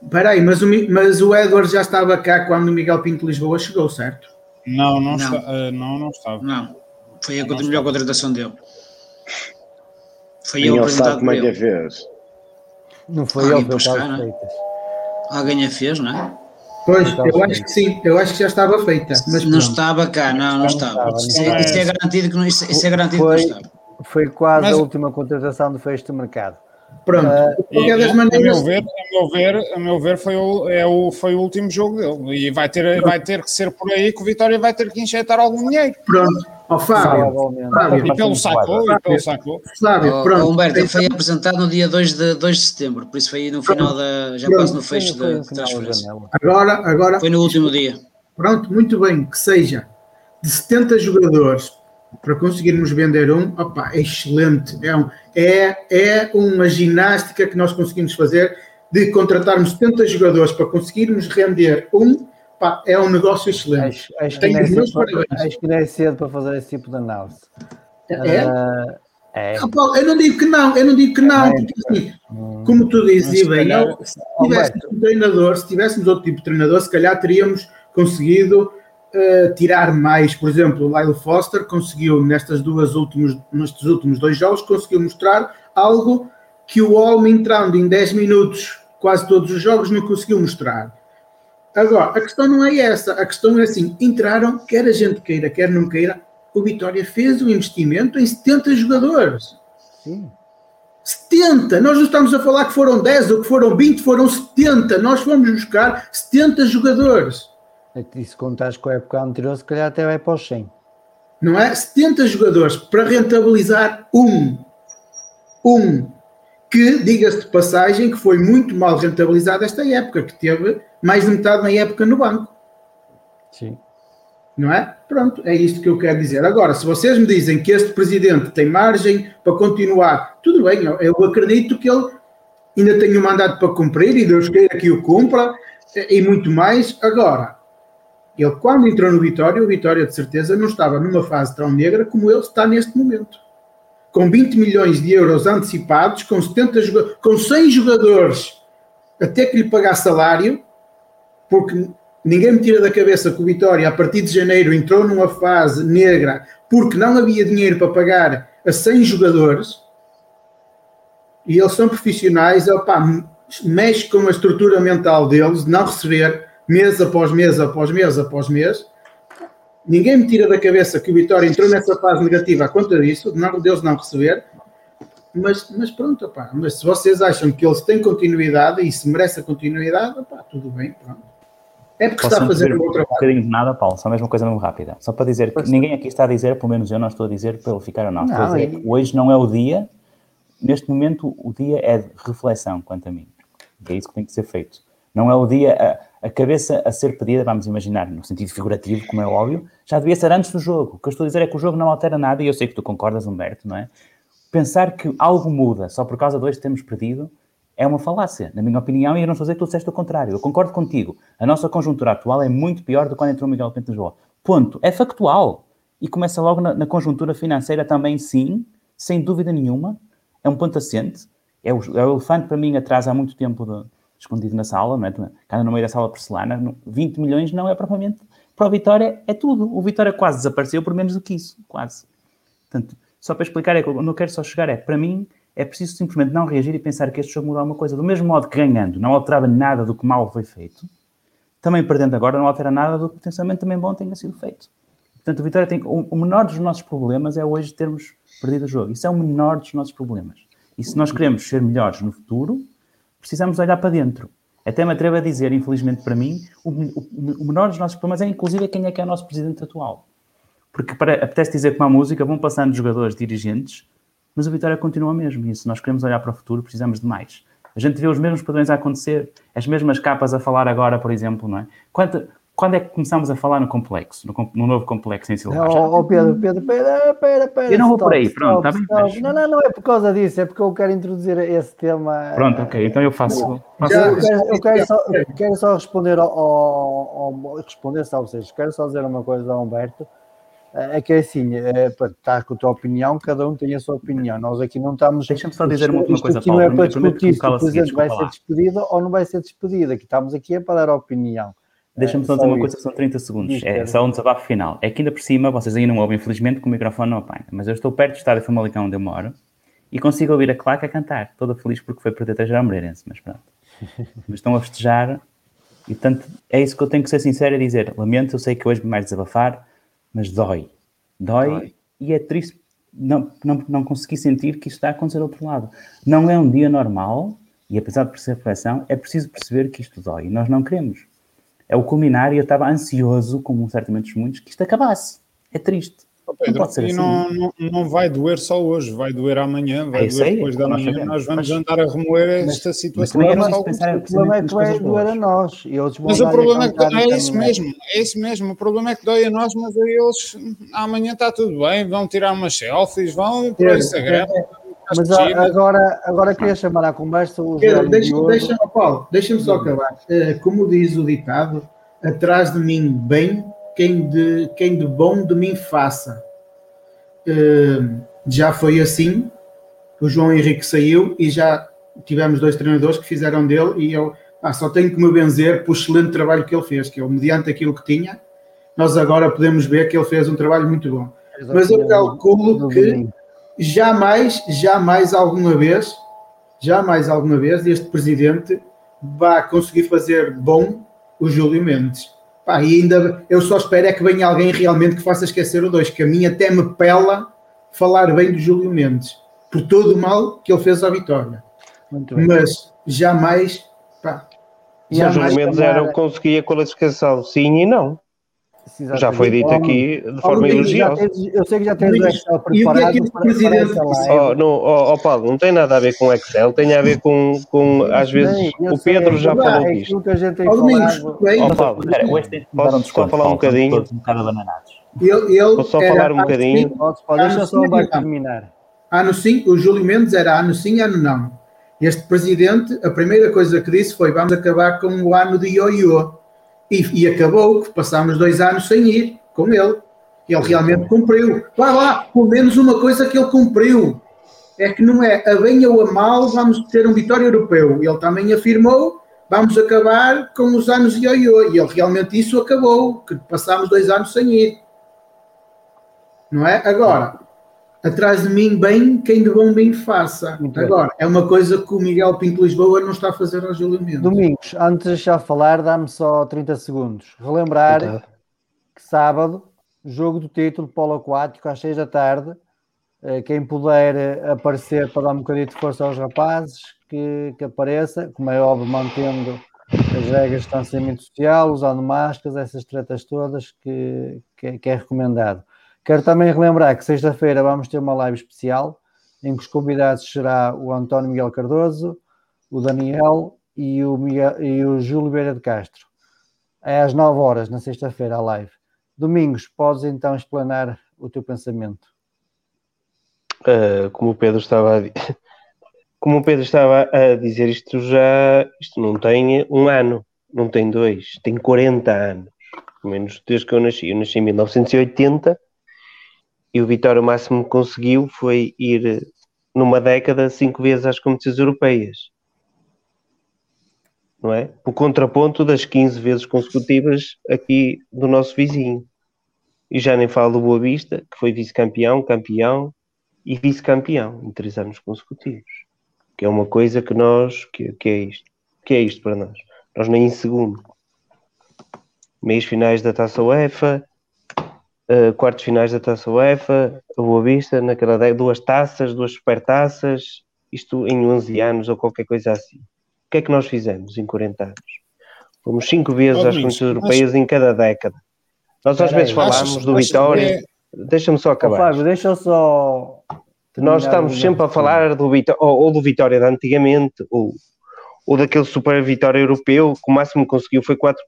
Espera aí, mas o, mas o Edwards já estava cá quando o Miguel Pinto Lisboa chegou, certo? Não, não, não. Está, uh, não, não estava. Não, foi a melhor contratação dele. Foi ele apresentado como é que fez. Não foi ele que estava feitas. Alguém a fez, não é? Pois, eu acho que sim, eu acho que já estava feita. Mas não pronto. estava cá, não, não estava. Isso, é, isso é garantido que não, isso, isso é garantido foi, que não estava. Foi quase mas, a última contratação do fecho do mercado. Pronto, uh, de qualquer das maneiras. A meu ver, a meu ver, a meu ver foi, o, é o, foi o último jogo dele. E vai ter, vai ter que ser por aí que o Vitória vai ter que injetar algum dinheiro. Pronto. Ó, oh, Fábio, Fábio, e pelo sacou, e pelo sacou. Fábio, pronto. Oh, Humberto, ele foi apresentado no dia 2 de, 2 de setembro, por isso foi no final da. já quase no fecho da transferência. Agora, agora. Foi no último dia. Pronto, muito bem, que seja de 70 jogadores para conseguirmos vender um, opa, é excelente. É, um, é, é uma ginástica que nós conseguimos fazer de contratarmos 70 jogadores para conseguirmos render um, pá, é um negócio excelente. Acho, acho, que é cedo, acho que não é cedo para fazer esse tipo de análise. É? Uh, é. Ah, eu não digo que não, eu não digo que não, é. porque assim, hum. como tu dizes, bem, se tivéssemos um treinador, se tivéssemos outro tipo de treinador, se calhar teríamos conseguido uh, tirar mais, por exemplo, o Lyle Foster conseguiu nestas duas últimos, nestes últimos dois jogos, conseguiu mostrar algo que o Olmo entrando em 10 minutos quase todos os jogos não conseguiu mostrar. Agora, a questão não é essa, a questão é assim, entraram, quer a gente queira, quer não queira, o Vitória fez um investimento em 70 jogadores. Sim. 70, nós não estamos a falar que foram 10 ou que foram 20, foram 70, nós fomos buscar 70 jogadores. E se contares com a época anterior, se calhar até vai para os 100. Não é? 70 jogadores para rentabilizar um. Um. Que, diga-se de passagem, que foi muito mal rentabilizado esta época, que teve mais de metade na época no banco. Sim. Não é? Pronto, é isto que eu quero dizer. Agora, se vocês me dizem que este presidente tem margem para continuar, tudo bem, eu acredito que ele ainda tem um mandato para cumprir e Deus queira que o cumpra e muito mais. Agora, ele, quando entrou no Vitória, o Vitória de certeza não estava numa fase tão negra como ele está neste momento. Com 20 milhões de euros antecipados, com, 70, com 100 jogadores até que lhe pagar salário, porque ninguém me tira da cabeça que o Vitória, a partir de janeiro, entrou numa fase negra porque não havia dinheiro para pagar a 100 jogadores e eles são profissionais, opa, mexe com a estrutura mental deles de não receber mês após mês, após mês, após mês. Ninguém me tira da cabeça que o Vitória entrou nessa fase negativa a conta disso, não, Deus não receber. Mas, mas pronto, opá, mas se vocês acham que eles têm continuidade e se merece a continuidade, opá, tudo bem, pronto. É porque Posso está a fazer um outro trabalho. Um bocadinho de nada, Paulo, só mesmo uma coisa muito rápida. Só para dizer que ninguém aqui está a dizer, pelo menos eu não estou a dizer para ele ficar ou não. Estou não, a dizer que hoje não é o dia, neste momento o dia é de reflexão, quanto a mim. É isso que tem que ser feito. Não é o dia a cabeça a ser pedida, vamos imaginar, no sentido figurativo, como é óbvio, já devia ser antes do jogo. O que eu estou a dizer é que o jogo não altera nada, e eu sei que tu concordas, Humberto, não é? Pensar que algo muda só por causa de hoje termos perdido é uma falácia, na minha opinião, e eu não estou a dizer que tu disseste o contrário. Eu concordo contigo. A nossa conjuntura atual é muito pior do que quando entrou Miguel Pinto Lisboa. Ponto. É factual. E começa logo na, na, conjuntura financeira também, sim, sem dúvida nenhuma. É um ponto assente. É o, é o elefante para mim atrás há muito tempo de, escondido na sala, não é? Cada no meio da sala porcelana, 20 milhões não é propriamente. Para o Vitória é tudo. O Vitória quase desapareceu por menos do que isso, quase. Portanto, só para explicar, é que eu não quero só chegar, é para mim É preciso simplesmente não reagir e pensar que este jogo muda alguma coisa. Do mesmo modo que ganhando não alterava nada do que mal foi feito, também perdendo agora não altera nada do que potencialmente também bom tenha sido feito. Portanto, o Vitória tem. O menor dos nossos problemas é hoje termos perdido o jogo. Isso é o menor dos nossos problemas. E se nós queremos ser melhores no futuro, precisamos olhar para dentro. Até me atrevo a dizer, infelizmente para mim, o, o, o menor dos nossos problemas é inclusive quem é que é o nosso presidente atual. Porque para, apetece dizer que uma música vão passando jogadores, dirigentes, mas o Vitória continua mesmo. E se nós queremos olhar para o futuro, precisamos de mais. A gente vê os mesmos padrões a acontecer, as mesmas capas a falar agora, por exemplo, não é? Quanto, quando é que começamos a falar no complexo, no, no novo complexo em Silvestre? Oh, oh, Pedro, Pedro, Pedro, pera, pera. Eu não vou por aí, pronto, está bem. Mas... Não, não, não é por causa disso, é porque eu quero introduzir esse tema. Pronto, ok, então eu faço. faço... Eu, quero, eu quero, só, quero, só, responder ao, ao, ao responder só, ou seja, quero só dizer uma coisa ao Humberto. É que é assim, é, estar com a tua opinião, cada um tem a sua opinião. Nós aqui não estamos. Deixa-me só dizer uma, uma coisa, aqui Paulo. Não é para discutir se o presidente vai ser despedido ou não vai ser despedido. Aqui estamos aqui é para dar a opinião. Deixa-me só dizer uma coisa, são 30 segundos. É só um desabafo final. É que ainda por cima, vocês ainda não ouvem, infelizmente, que o microfone não apanha. Mas eu estou perto do estádio Famalicão onde eu moro e consigo ouvir a claque a cantar. Toda feliz porque foi perder a geral Moreirense, mas pronto. mas estão a festejar e, portanto, é isso que eu tenho que ser sincero e dizer. Lamento, eu sei que hoje me mais desabafar, mas dói. Dói, dói. e é triste não, não, não conseguir sentir que isto está a acontecer do outro lado. Não é um dia normal e, apesar de perceber a reflexão, é preciso perceber que isto dói. E nós não queremos é o culminar e eu estava ansioso, como certamente muitos, que isto acabasse. É triste. Oh, Pedro, não, assim. não, não, não, vai doer só hoje, vai doer amanhã, vai é doer aí, depois da manhã. Nós, nós vamos mas, andar a remoer esta situação. Mas, mas o problema é que vai doer a nós. E eles mas o problema é que é isso mesmo, é isso mesmo. O problema é que dói a nós, mas a eles amanhã está tudo bem, vão tirar umas selfies, vão para o Instagram. É, é. Mas agora, agora queria chamar à conversa o Pedro, deixa-me deixa, Paulo, deixa só acabar. Uh, como diz o ditado, atrás de mim bem, quem de, quem de bom de mim faça. Uh, já foi assim, o João Henrique saiu e já tivemos dois treinadores que fizeram dele e eu ah, só tenho que me benzer por excelente trabalho que ele fez, que eu, mediante aquilo que tinha, nós agora podemos ver que ele fez um trabalho muito bom. Mas eu calculo que jamais, jamais alguma vez, jamais alguma vez este presidente vai conseguir fazer bom o Júlio Mendes. Pá, e ainda eu só espero é que venha alguém realmente que faça esquecer o dois, que a mim até me pela falar bem do Júlio Mendes, por todo o mal que ele fez à vitória. Mas jamais, pá, jamais. O Júlio Mendes era o que conseguia qualificação, sim e não. Exatamente. Já foi dito aqui de forma elogiosa. Eu sei que já tens o Excel preparado para, presidente... para oh, não, oh, oh, Paulo, não tem nada a ver com Excel, tem a ver com, com às vezes, Bem, o Pedro sei, já falou é disto. Que a gente tem oh, Domingos, oh, Paulo, posso só falar um bocadinho? Ele, ele posso só falar um bocadinho? Deixa só o terminar. Ano sim, o Júlio Mendes era ano sim, ano não. Este presidente, a primeira coisa que disse foi vamos acabar com o ano de ioiô e, e acabou, que passámos dois anos sem ir com ele. Ele realmente cumpriu. Vá lá, pelo menos uma coisa que ele cumpriu. É que não é a bem ou a mal, vamos ter um vitória europeu. Ele também afirmou, vamos acabar com os anos de ioiô. E ele realmente isso acabou, que passámos dois anos sem ir. Não é? Agora, atrás de mim bem, quem de bom bem faça. Muito Agora, bem. é uma coisa que o Miguel Pinto Lisboa não está a fazer ao julgamento. Domingos, antes de já falar, dá-me só 30 segundos. Relembrar então. que sábado, jogo do título polo aquático às 6 da tarde. Eh, quem puder aparecer para dar um bocadinho de força aos rapazes, que, que apareça, como é óbvio, mantendo as regras de distanciamento social, usando máscaras, essas tretas todas que, que, que é recomendado. Quero também relembrar que sexta-feira vamos ter uma live especial em que os convidados será o António Miguel Cardoso, o Daniel e o, Miguel, e o Júlio Beira de Castro. É às 9 horas, na sexta-feira, a live. Domingos, podes então explanar o teu pensamento. Uh, como o Pedro estava a como o Pedro estava a dizer, isto já isto não tem um ano, não tem dois, tem 40 anos, menos desde que eu nasci. Eu nasci em 1980 e o Vitória o máximo que conseguiu foi ir numa década cinco vezes às competições europeias. Não é? Por contraponto das 15 vezes consecutivas aqui do nosso vizinho. E já nem falo do Boa Vista, que foi vice-campeão, campeão, e vice-campeão em três anos consecutivos. Que é uma coisa que nós, que, que é isto? Que é isto para nós? Nós nem em segundo. Meios finais da Taça UEFA, uh, quartos finais da Taça UEFA, a Boa Vista, naquela década, duas taças, duas supertaças, isto em 11 anos ou qualquer coisa assim. O que é que nós fizemos em 40 anos? Fomos cinco vezes às competições europeias em cada década. Nós às vezes falamos do Vitória. Deixa-me só acabar. Fábio, deixa eu só. Nós estamos sempre a falar do Vitória, ou, ou, do Vitória de antigamente, ou, ou daquele super Vitória europeu, que o máximo conseguiu foi quatro,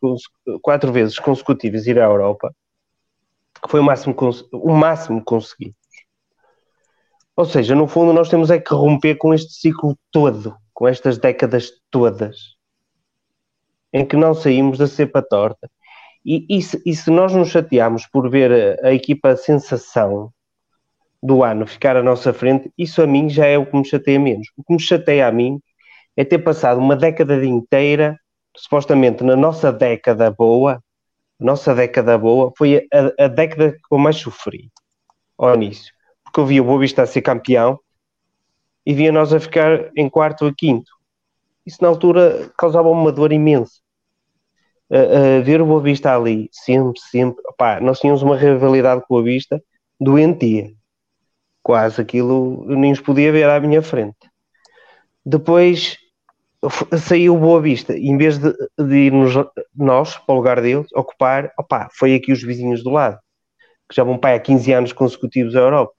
quatro vezes consecutivas ir à Europa, que foi o máximo, o máximo conseguido. Ou seja, no fundo, nós temos é que romper com este ciclo todo, com estas décadas todas, em que não saímos da cepa torta e, e, se, e se nós nos chatearmos por ver a, a equipa sensação do ano ficar à nossa frente, isso a mim já é o que me chateia menos. O que me chateia a mim é ter passado uma década inteira, supostamente na nossa década boa, nossa década boa, foi a, a década que eu mais sofri ao início. Porque eu via o Boa Vista a ser campeão e via nós a ficar em quarto ou quinto. Isso na altura causava uma dor imensa uh, ver o Boa Vista ali, sempre, sempre. Opá, nós tínhamos uma rivalidade com o Boa Vista doentia. Quase aquilo nem os podia ver à minha frente. Depois saiu o Boa Vista, e em vez de, de irmos nós para o lugar deles, ocupar, opá, foi aqui os vizinhos do lado, que já vão para há 15 anos consecutivos à Europa.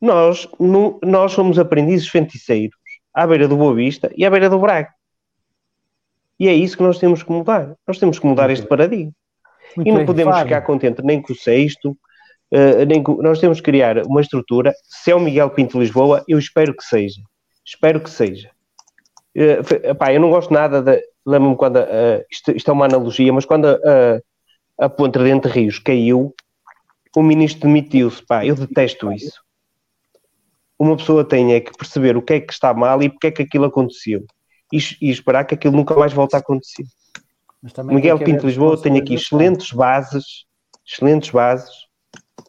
Nós, no, nós somos aprendizes feiticeiros à beira do Boa Vista e à beira do Braga. E é isso que nós temos que mudar. Nós temos que mudar Muito este bem. paradigma. Muito e não bem, podemos ficar contentes nem com o sexto, uh, nem com... nós temos que criar uma estrutura. Se é o Miguel Pinto Lisboa, eu espero que seja. Espero que seja. Uh, epá, eu não gosto nada de. Lembro-me quando. Uh, isto, isto, é uma analogia, mas quando a, a ponte de Entre Rios caiu, o ministro demitiu-se. Eu detesto isso. Uma pessoa tem é que perceber o que é que está mal e porque é que aquilo aconteceu e, e esperar que aquilo nunca mais volte a acontecer. Miguel Pinto Lisboa tem aqui excelentes bases, excelentes bases,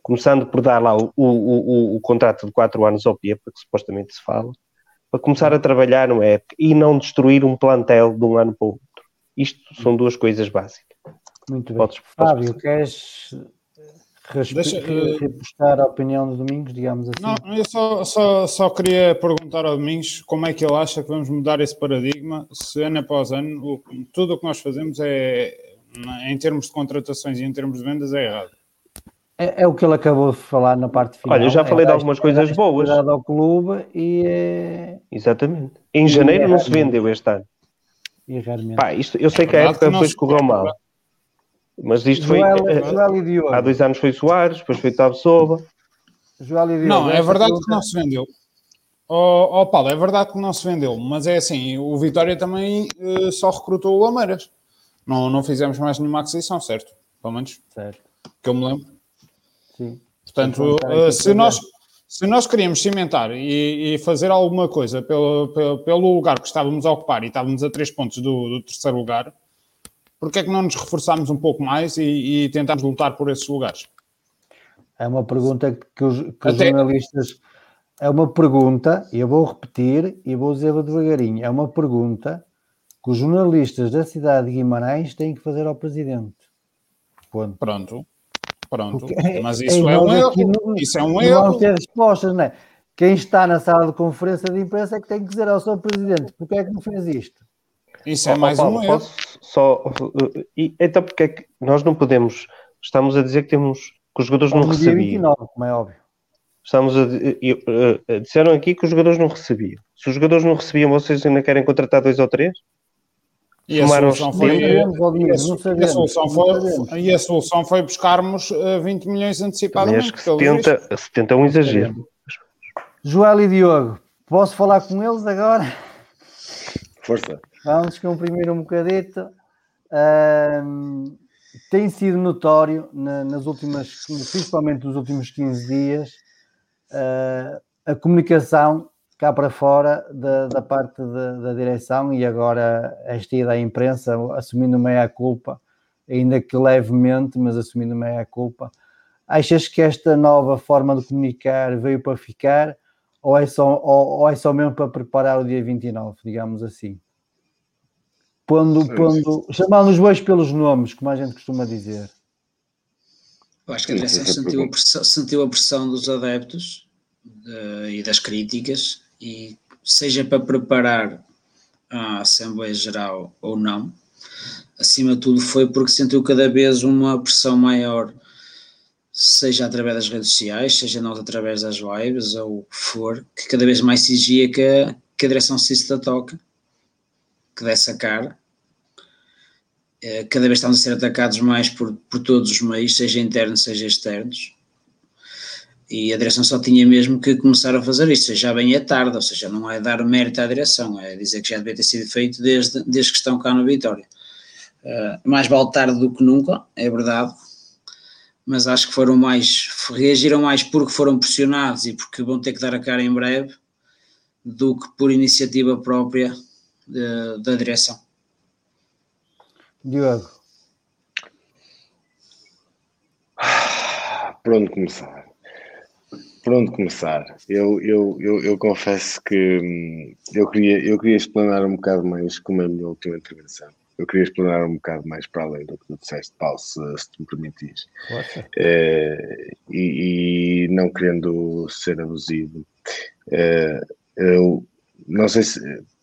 começando por dar lá o, o, o, o contrato de 4 anos ao PIEPA, que supostamente se fala, para começar a trabalhar no época e não destruir um plantel de um ano para o outro. Isto são duas coisas básicas. Muito bem. Podes, podes Fábio, queres Deixa, uh, repostar a opinião do Domingos, digamos assim. Não, eu só, só, só queria perguntar ao Domingos como é que ele acha que vamos mudar esse paradigma se ano após ano o, tudo o que nós fazemos é, em termos de contratações e em termos de vendas, é errado. É, é o que ele acabou de falar na parte final. Olha, eu já falei é de algumas coisas boas. ao clube e é... Exatamente. Em janeiro não se vendeu este ano. E raramente. Pá, isto, eu sei que a época depois correu mal. Mas isto foi. Joel, eh, Joel há dois anos foi Soares, depois foi Tavo Soba. Não, é verdade que não se vendeu. Oh, oh, Paulo, é verdade que não se vendeu, mas é assim, o Vitória também uh, só recrutou o Lameiras. Não, não fizemos mais nenhuma aquisição, certo? Pelo menos. Certo. Que eu me lembro. Sim. Portanto, uh, se, nós, se nós queríamos cimentar e, e fazer alguma coisa pelo, pelo, pelo, lugar que estávamos a ocupar e estávamos a três pontos do, do terceiro lugar, porque é que não nos reforçamos um pouco mais e, e tentamos lutar por esses lugares? É uma pergunta que os, que os jornalistas. É uma pergunta, e eu vou repetir e vou dizer devagarinho. É uma pergunta que os jornalistas da cidade de Guimarães têm que fazer ao presidente. Ponto. Pronto. Pronto. Mas isso é, é um erro. Não, isso é um não erro. Não ter respostas, não é? Quem está na sala de conferência de imprensa é que tem que dizer ao seu presidente porque é que não fez isto. Isso é oh, mais Paulo, um erro. Só, e, então, porque é que nós não podemos. Estamos a dizer que temos que os jogadores não recebiam. 29, como é óbvio. Estamos a, uh, disseram aqui que os jogadores não recebiam. Se os jogadores não recebiam, vocês ainda querem contratar dois ou três? E a, solução foi, e, a, solução foi, e a solução foi buscarmos 20 milhões antecipadamente. Acho que 70, 70 é um exagero. Joel e Diogo, posso falar com eles agora? Força. Vamos comprimir um bocadito. Um, tem sido notório na, nas últimas, principalmente nos últimos 15 dias, uh, a comunicação cá para fora da, da parte da, da, direção e agora esta ida à imprensa assumindo meia culpa, ainda que levemente, mas assumindo meia culpa, Achas que esta nova forma de comunicar veio para ficar ou é só, ou, ou é só mesmo para preparar o dia 29, digamos assim? Pondo, pondo, chamando os bois pelos nomes, como a gente costuma dizer. Eu acho que a direção sentiu a pressão, sentiu a pressão dos adeptos de, e das críticas, e seja para preparar a Assembleia Geral ou não, acima de tudo foi porque sentiu cada vez uma pressão maior, seja através das redes sociais, seja nós através das lives ou o que for, que cada vez mais exigia que a, que a direção se da toca, que desse a cara. Eh, cada vez estamos a ser atacados mais por, por todos os meios, seja internos, seja externos. E a direção só tinha mesmo que começar a fazer isto, já bem é tarde, ou seja, não é dar mérito à direção, é dizer que já devia ter sido feito desde, desde que estão cá na Vitória. Uh, mais vale tarde do que nunca, é verdade, mas acho que foram mais, reagiram mais porque foram pressionados e porque vão ter que dar a cara em breve, do que por iniciativa própria de, da direção. Diogo. Por onde começar? Por onde começar? Eu, eu, eu, eu confesso que hum, eu queria, eu queria explanar um bocado mais como é a minha última intervenção. Eu queria explanar um bocado mais para além do que tu disseste, Paulo, se, se tu me permitis. É, e, e, não querendo ser abusivo, é, eu não sei se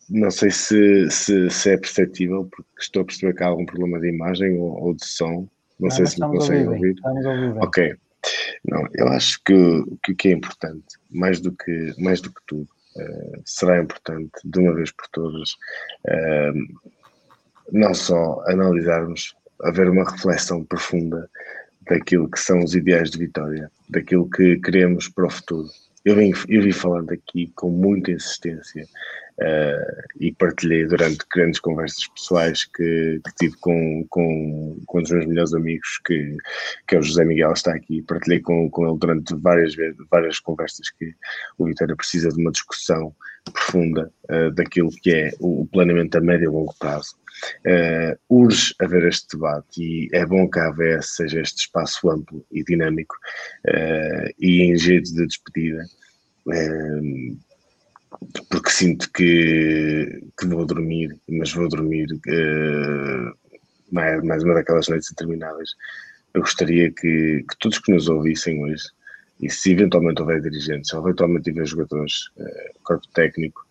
não sei se, se, se, é perceptível, porque estou a perceber que há algum problema de imagem ou, ou de som. Não, não sei se me conseguem ouvir. ouvir. Ok. Não, eu acho que, que o que é importante, mais do que, mais do que tudo, uh, será importante, de uma vez por todas, uh, não só analisarmos, haver uma reflexão profunda daquilo que são os ideais de vitória, daquilo que queremos para o futuro. Eu vim, eu falando aqui com muita insistência uh, e partilhei durante grandes conversas pessoais que, que tive com, com, com um dos meus melhores amigos, que, que é o José Miguel, está aqui. Partilhei com, com ele durante várias, várias conversas que o Vitória precisa de uma discussão profunda uh, daquilo que é o, o planeamento a médio e longo prazo. Uh, urge haver este debate e é bom que a AVS seja este espaço amplo e dinâmico uh, e em jeito de despedida. Porque sinto que, que vou dormir, mas vou dormir uh, mais, mais uma daquelas noites intermináveis. Eu gostaria que, que todos que nos ouvissem hoje, e se eventualmente houver dirigentes, ou eventualmente houver jogadores, uh, corpo técnico,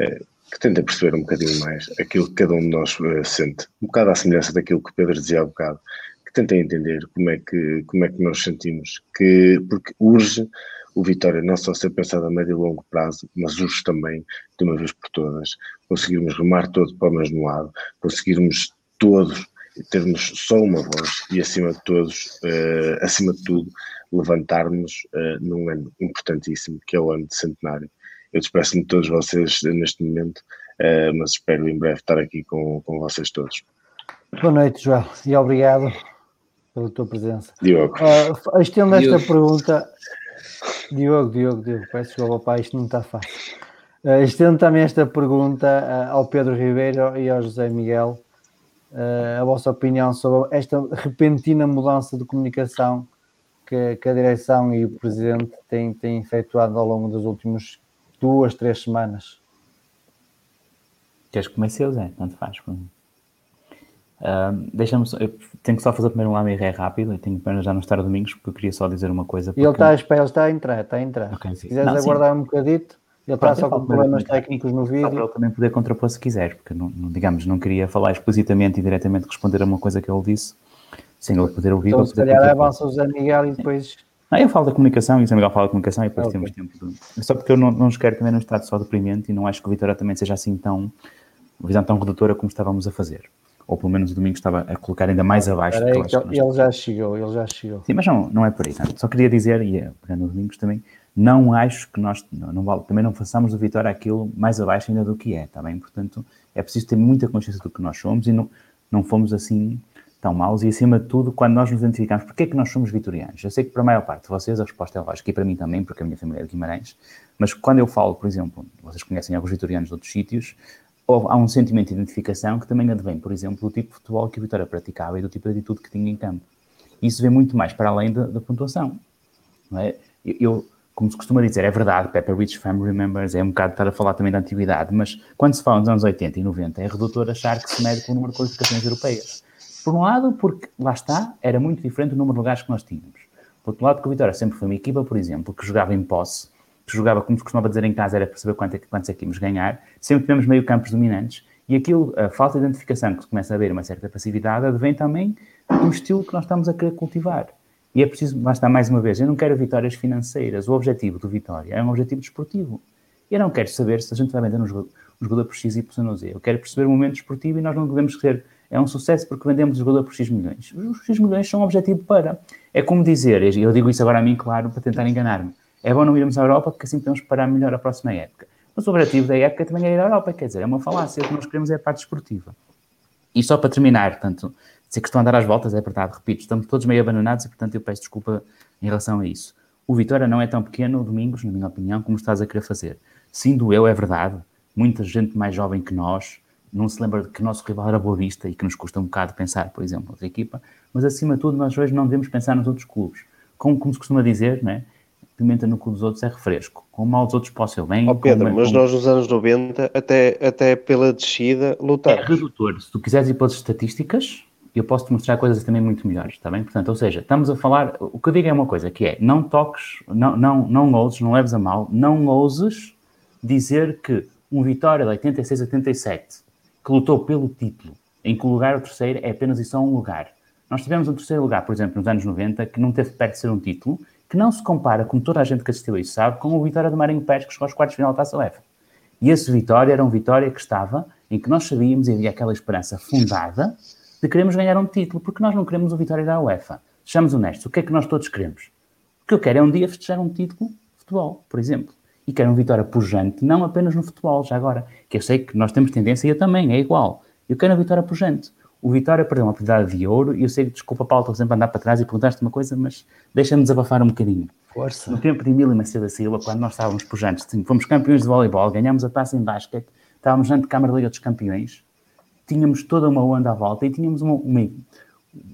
uh, que tentem perceber um bocadinho mais aquilo que cada um de nós sente, um bocado à semelhança daquilo que Pedro dizia há bocado, tentem entender como é que, como é que nós sentimos, que, porque urge o Vitória não só ser pensado a médio e longo prazo, mas urge também, de uma vez por todas, conseguirmos remar todo para o mesmo lado, conseguirmos todos termos só uma voz e acima de todos, uh, acima de tudo, levantarmos uh, num ano importantíssimo, que é o ano de centenário. Eu despeço-me de todos vocês neste momento, uh, mas espero em breve estar aqui com, com vocês todos. Boa noite, João, e obrigado pela tua presença. Diogo. Uh, estendo esta pergunta, Diogo, Diogo, Diogo, peço desculpa, pai, isto não está fácil. Uh, estendo também esta pergunta uh, ao Pedro Ribeiro e ao José Miguel, uh, a vossa opinião sobre esta repentina mudança de comunicação que, que, a direção e o presidente têm, têm efetuado ao longo das últimas duas, três semanas. Queres que comece eu, Zé? Tanto faz. Uh, Deixa-me tenho que só fazer primeiro um lamiré rápido e tenho pena já não estar domingos porque eu queria só dizer uma coisa. Porque... E ele está a esperar, ele está a entrar, está a entrar. Okay, Se quiseres não, aguardar sim. um bocadito, ele está só com problemas técnicos no vídeo. Para ele também poder contrapor se quiser, porque não, não, digamos, não queria falar explicitamente e diretamente responder a uma coisa que ele disse, sem ele poder ouvir. Então, se calhar avança o José Miguel e depois. Ah, eu falo da comunicação e o José Miguel fala da comunicação e depois okay. temos tempo. De... Só porque eu não, não quero também num estado só deprimente e não acho que o Vitória também seja assim tão, uma visão tão redutora como estávamos a fazer ou pelo menos o domingo estava a colocar ainda mais abaixo. Aí, ele, ele já chegou, ele já chegou. Sim, mas não, não é por aí. Só queria dizer, e é, pegando o domingos também, não acho que nós não, não vale, também não façamos do Vitória aquilo mais abaixo ainda do que é, está bem? Portanto, é preciso ter muita consciência do que nós somos e não, não fomos assim tão maus e acima de tudo, quando nós nos identificamos, porque é que nós somos vitorianos? Eu sei que para a maior parte de vocês a resposta é lógica e para mim também, porque a minha família é de Guimarães, mas quando eu falo, por exemplo, vocês conhecem alguns vitorianos de outros sítios, há um sentimento de identificação que também advém, por exemplo, do tipo de futebol que o Vitória praticava e do tipo de atitude que tinha em campo. Isso vem muito mais para além da, da pontuação. É? eu, eu, como se costuma dizer, é verdade, Pepper Rich Family Members, é um bocado estar a falar também da antiguidade, mas quando se fala nos anos 80 e 90, é redutor achar que se mede com o número de qualificações europeias. Por um lado, porque lá está, era muito diferente o número de lugares que nós tínhamos. Por outro lado, porque o Vitória sempre foi uma equipa, por exemplo, que jogava em posse, que jogava, como se costumava dizer em casa, era para saber quanto é, quantos é que íamos ganhar, sempre tivemos meio campos dominantes, e aquilo, a falta de identificação que começa a ver, uma certa passividade, advém também do estilo que nós estamos a querer cultivar. E é preciso, lá está mais uma vez, eu não quero vitórias financeiras, o objetivo do Vitória é um objetivo desportivo. Eu não quero saber se a gente vai vender um jogador, por X, ou Z. Eu quero perceber o momento desportivo e nós não podemos ser, é um sucesso porque vendemos o jogador por X milhões. Os X milhões são um objetivo para. É como dizer, eu digo isso agora a mim, claro, para tentar enganar-me, é bom não irmos à Europa porque assim podemos parar melhor a próxima época. Mas o objetivo da época também é ir à Europa, quer dizer, é uma falácia, o que nós queremos é a parte esportiva. E só para terminar, portanto, sei que estou a andar às voltas, é verdade, repito, estamos todos meio abandonados e, portanto, eu peço desculpa em relação a isso. O Vitória não é tão pequeno, Domingos, na minha opinião, como estás a querer fazer. Sim, doeu, é verdade. Muita gente mais jovem que nós não se lembra de que o nosso rival era Boa Vista e que nos custa um bocado pensar, por exemplo, outra equipa, mas acima de tudo, nós hoje não devemos pensar nos outros clubes. Como, como se costuma dizer, não é? Pimenta no cu dos outros é refresco. Com mal dos outros posso eu bem. Ó Pedro, mas com... nós nos anos 90, até, até pela descida, lutamos. É redutor. Se tu quiseres ir pelas estatísticas, eu posso te mostrar coisas também muito melhores, está bem? Portanto, ou seja, estamos a falar, o que eu digo é uma coisa, que é, não toques, não, não, não ouses, não leves a mal, não ouses dizer que um Vitória de 86 87, que lutou pelo título, em que o lugar o terceiro é apenas e só um lugar. Nós tivemos um terceiro lugar, por exemplo, nos anos 90, que não teve perto de ser um título, que não se compara, como toda a gente que assistiu isso sabe, com o Vitória do Marinho Pérez que chegou aos quartos de final da Taça UEFA. E esse Vitória era um Vitória que estava, em que nós sabíamos e havia aquela esperança fundada de queremos ganhar um título, porque nós não queremos o Vitória da UEFA. Sejamos honestos, o que é que nós todos queremos? O que eu quero é um dia festejar um título de futebol, por exemplo. E quero um Vitória pujante, não apenas no futebol, já agora. Que eu sei que nós temos tendência, e eu também, é igual. Eu quero uma Vitória pujante. O Vitória perdeu uma oportunidade de ouro e eu sei que, desculpa, Paulo, estou sempre a andar para trás e perguntaste uma coisa, mas deixa-me desabafar um bocadinho. Força. No tempo de Emílio Macedo da Silva, quando nós estávamos pujantes, fomos campeões de voleibol, ganhámos a taça em basquete, estávamos na Câmara Liga dos Campeões, tínhamos toda uma onda à volta e tínhamos uma, uma,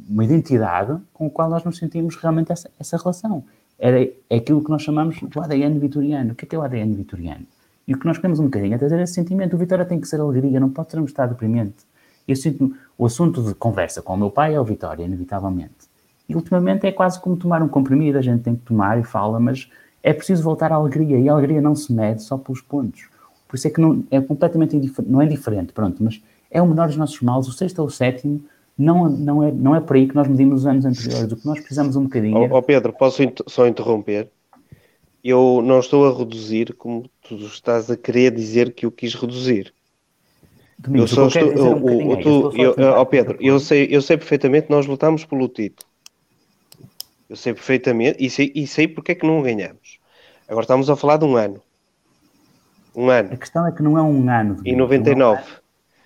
uma identidade com a qual nós nos sentimos realmente essa, essa relação. Era, é aquilo que nós chamamos do ADN vitoriano. O que é, que é o ADN vitoriano? E o que nós queremos um bocadinho é trazer esse sentimento. O Vitória tem que ser alegria, não pode ser um estado deprimente. Eu sinto o assunto de conversa com o meu pai é o Vitória, inevitavelmente. E ultimamente é quase como tomar um comprimido, a gente tem que tomar e fala, mas é preciso voltar à alegria, e a alegria não se mede só pelos pontos. Por isso é que não, é completamente indiferente, não é diferente, pronto, mas é o menor dos nossos males, o sexto ou o sétimo, não, não, é, não é por aí que nós medimos os anos anteriores, o que nós precisamos um bocadinho... Ó oh, oh Pedro, posso só interromper? Eu não estou a reduzir como tu estás a querer dizer que eu quis reduzir. Domingos, eu só estou, um o, tu, eu, eu, Pedro, eu sei, eu sei perfeitamente nós lutamos pelo título. Eu sei perfeitamente e sei, e sei porque é que não ganhamos. Agora estamos a falar de um ano. Um ano. A questão é que não é um ano. Em 99.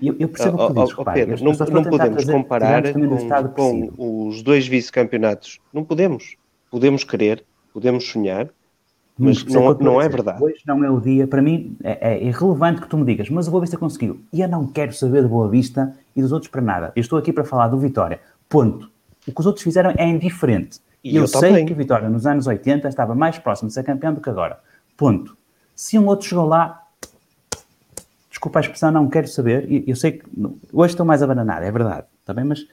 Eu, eu percebo o que dizes, oh, Pedro, não, não podemos trazer, comparar com, com os dois vice-campeonatos. Não podemos. Podemos querer, podemos sonhar, mas não, não é verdade. Hoje não é o dia, para mim é, é, irrelevante que tu me digas, mas o Boa Vista conseguiu. E eu não quero saber do Boa Vista e dos outros para nada. Eu estou aqui para falar do Vitória. Ponto. O que os outros fizeram é indiferente. E eu, eu sei também. que o Vitória nos anos 80 estava mais próximo de ser campeão do que agora. Ponto. Se um outro chegou lá, desculpa a expressão, não quero saber. Eu sei que hoje estou mais abananado, é verdade, está bem? Mas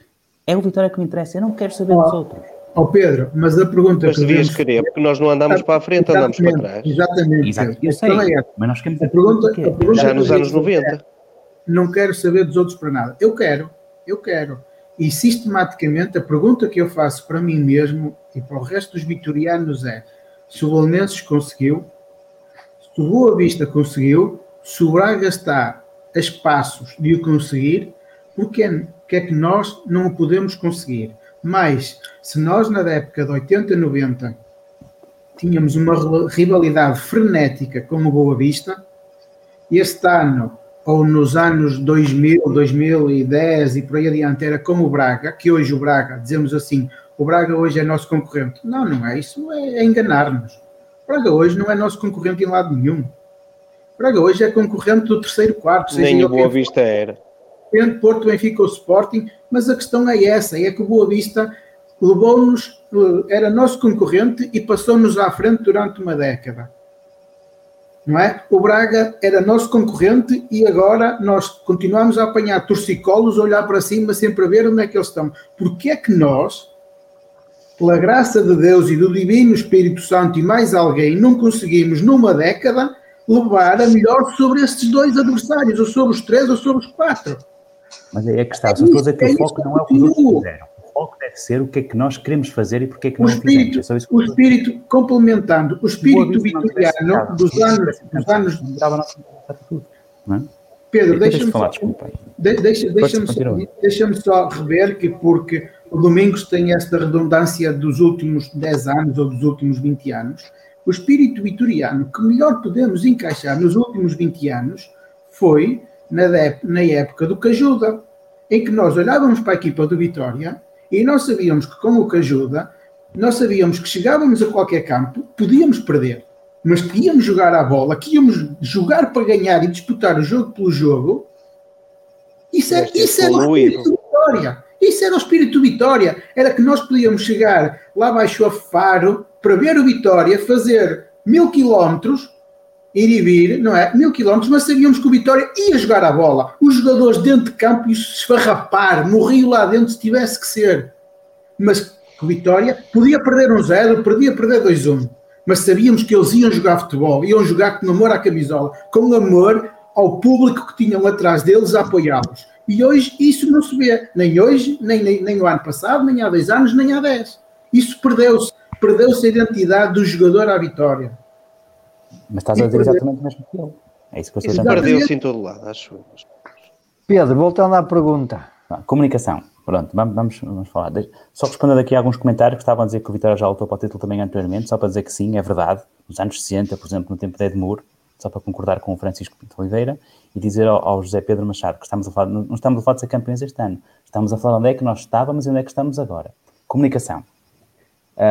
é o Vitória que me interessa, eu não quero saber dos outros. Ó oh Pedro, mas a pergunta mas que devias querer, porque nós não andamos para a frente, andamos para trás. Exatamente. Exato. Eu sei, é, mas nós queremos a pergunta, a pergunta Já nos anos 90. É, não quero saber dos outros para nada. Eu quero, eu quero. E sistematicamente a pergunta que eu faço para mim mesmo e para o resto dos vitorianos é se o Bolonenses conseguiu, se o Boa Vista conseguiu, se o Braga está a espaços de o conseguir, porque é, que é que nós não o podemos conseguir? Mas, se nós na época de 80, 90 tínhamos uma rivalidade frenética com o Boa Vista, este ano, ou nos anos 2000, 2010 e por aí adiante, era com o Braga, que hoje o Braga, dizemos assim, o Braga hoje é nosso concorrente. Não, não é isso, é, é enganar-nos. O Braga hoje não é nosso concorrente em lado nenhum. O Braga hoje é concorrente do terceiro quarto. Nem o Boa Vista era. Porto, Benfica ou Sporting, mas a questão é essa, é que o Boa Vista levou-nos, eh, era nosso concorrente e passou-nos à frente durante uma década. Não é? O Braga era nosso concorrente e agora nós continuamos a apanhar torcicolos, a olhar para cima, sempre a ver onde é que eles estão. Porque é que nós, pela graça de Deus e do Divino Espírito Santo e mais alguém, não conseguimos, numa década, levar a melhor sobre estes dois adversários, ou sobre os três, ou sobre os quatro? Mas aí é que está. O foco não é o que os outros fizeram. O foco deve ser o que é que nós queremos fazer e porque é que o não espírito, fizemos. É o espírito, complementando, o espírito vitoriano dos anos, dos anos. Não é? Pedro, deixa-me só, deixa, só rever que porque o Domingos tem esta redundância dos últimos 10 anos ou dos últimos 20 anos, o espírito vitoriano que melhor podemos encaixar nos últimos 20 anos foi na, época do Cajuda, em que nós olhávamos para a equipa do Vitória e nós sabíamos que com o Cajuda, nós sabíamos que chegávamos a qualquer campo, podíamos perder, mas que íamos jogar à bola, que íamos jogar para ganhar e disputar o jogo pelo jogo, isso, é, isso era o espírito de vitória. Isso era o espírito de vitória. Era que nós podíamos chegar lá abaixo a Faro para ver o Vitória fazer mil quilómetros, ir e vir, não é? Mil quilómetros, mas sabíamos que o Vitória ia jogar a bola. Os jogadores dentro de campo iam se esfarrapar, morriam lá dentro se tivesse que ser. Mas o Vitória podia perder um zero, podia perder 2-1. Mas sabíamos que eles iam jogar futebol, iam jogar com amor à camisola, com amor ao público que tinham atrás deles a apoiá-los. E hoje isso não se vê, nem hoje, nem, nem, nem no ano passado, nem há dois anos, nem há dez. Isso perdeu-se. Perdeu-se a identidade do jogador à vitória. Mas estás a dizer exatamente o mesmo que ele. É isso que eu estou a tentar dizer. Perdeu-se em todo lado, acho. eu. Pedro, voltando à pergunta. Vá, Comunicação. Pronto, vamos, vamos, vamos falar. Só respondendo aqui a alguns comentários que estavam a dizer que o Vitória já lutou para o título também anteriormente, só para dizer que sim, é verdade. Nos anos 60, por exemplo, no tempo de Edmure, só para concordar com o Francisco Pinto Oliveira, e dizer ao, ao José Pedro Machado que estamos a falar, não não estamos a falar de ser campeões este ano, estamos a falar onde é que nós estávamos e onde é que estamos agora. Comunicação. A,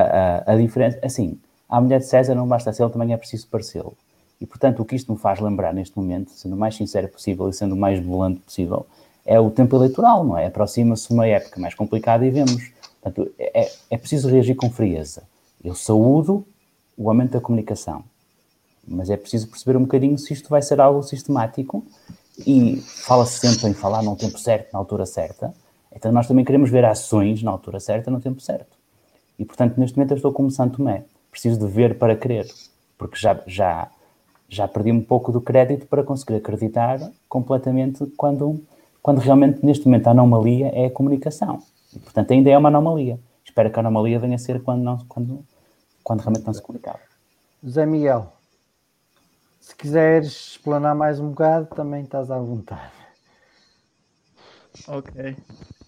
a, a diferença, assim, a mulher de César não basta ser, ele também é preciso parecê-lo. E, portanto, o que isto me faz lembrar neste momento, sendo o mais sincero possível e sendo o mais volante possível, é o tempo eleitoral, não é? Aproxima-se uma época mais complicada e vemos. Portanto, é, é preciso reagir com frieza. Eu saúdo o aumento da comunicação, mas é preciso perceber um bocadinho se isto vai ser algo sistemático e fala-se sempre em falar no tempo certo, na altura certa. Então, nós também queremos ver ações na altura certa, no tempo certo. E, portanto, neste momento eu estou como Santo Tomé. Preciso de ver para crer, porque já, já, já perdi um pouco do crédito para conseguir acreditar completamente quando, quando realmente, neste momento, a anomalia é a comunicação. E, portanto, ainda é uma anomalia. Espero que a anomalia venha a ser quando, não, quando, quando realmente não se comunicava. José Miguel, se quiseres explanar mais um bocado, também estás à vontade. Ok.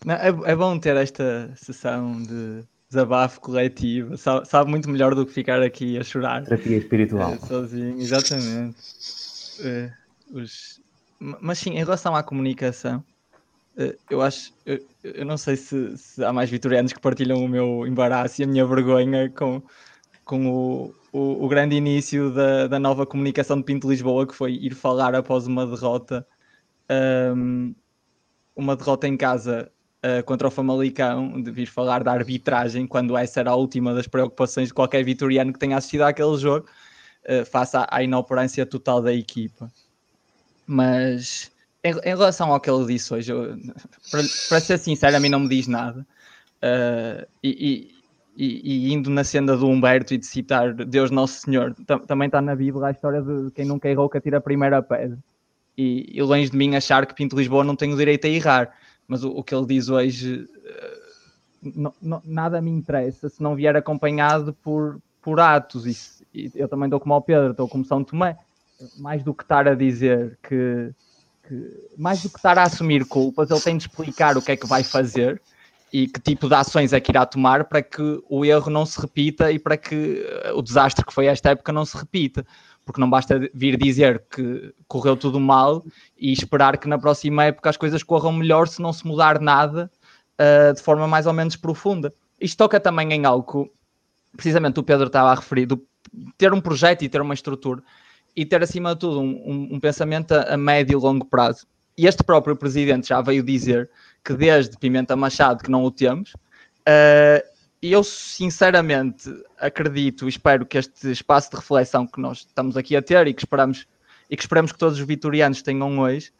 Não, é, é bom ter esta sessão de desabafo coletivo. Sabe, sabe muito melhor do que ficar aqui a chorar. Terapia espiritual. É, sozinho, exatamente. É, os- ma- Mas sim, em relação à comunicação, eh, eu acho, eu, eu não sei se, se há mais vitorianos que partilham o meu embaraço e a minha vergonha com, com o, o, o grande início da, da nova comunicação de Pinto Lisboa, que foi ir falar após uma derrota, ahm, uma derrota em casa ah, contra o Famalicão, de vir falar da arbitragem, quando essa era a última das preocupações de qualquer vitoriano que tenha assistido àquele jogo, ah, face à, à inoperância total da equipa. Mas em, em relação ao que ele disse hoje, eu- para, para ser sincero, a mim não me diz nada. Ah, e, e- e- e indo na senda do Humberto e de citar Deus Nosso Senhor, tam- também está na Bíblia a história de quem nunca errou que atira a primeira pedra. E, e longe de mim achar que Pinto Lisboa não tem o direito a errar, mas o, o que ele diz hoje eh, não- não- nada me interessa se não vier acompanhado por, por atos. E, eu também estou como ao Pedro, estou como São Tomé. Mais do que estar a dizer que, que- mais do que estar a assumir culpas, ele tem de explicar o que é que vai fazer e que tipo de ações é que irá tomar para que o erro não se repita e para que eh, o desastre que foi esta época não se repita. Porque não basta vir dizer que correu tudo mal e esperar que na próxima época as coisas corram melhor se não se mudar nada uh, de forma mais ou menos profunda. Isto toca também em algo que precisamente o Pedro estava a referir, do ter um projeto e ter uma estrutura e ter acima de tudo um, um- um pensamento a, a médio e longo prazo. E este próprio presidente já veio dizer que desde Pimenta Machado que não o temos, uh, eu sinceramente acredito e espero que este espaço de reflexão que nós estamos aqui a ter e que esperamos, e que, esperamos que todos os vitorianos tenham hoje,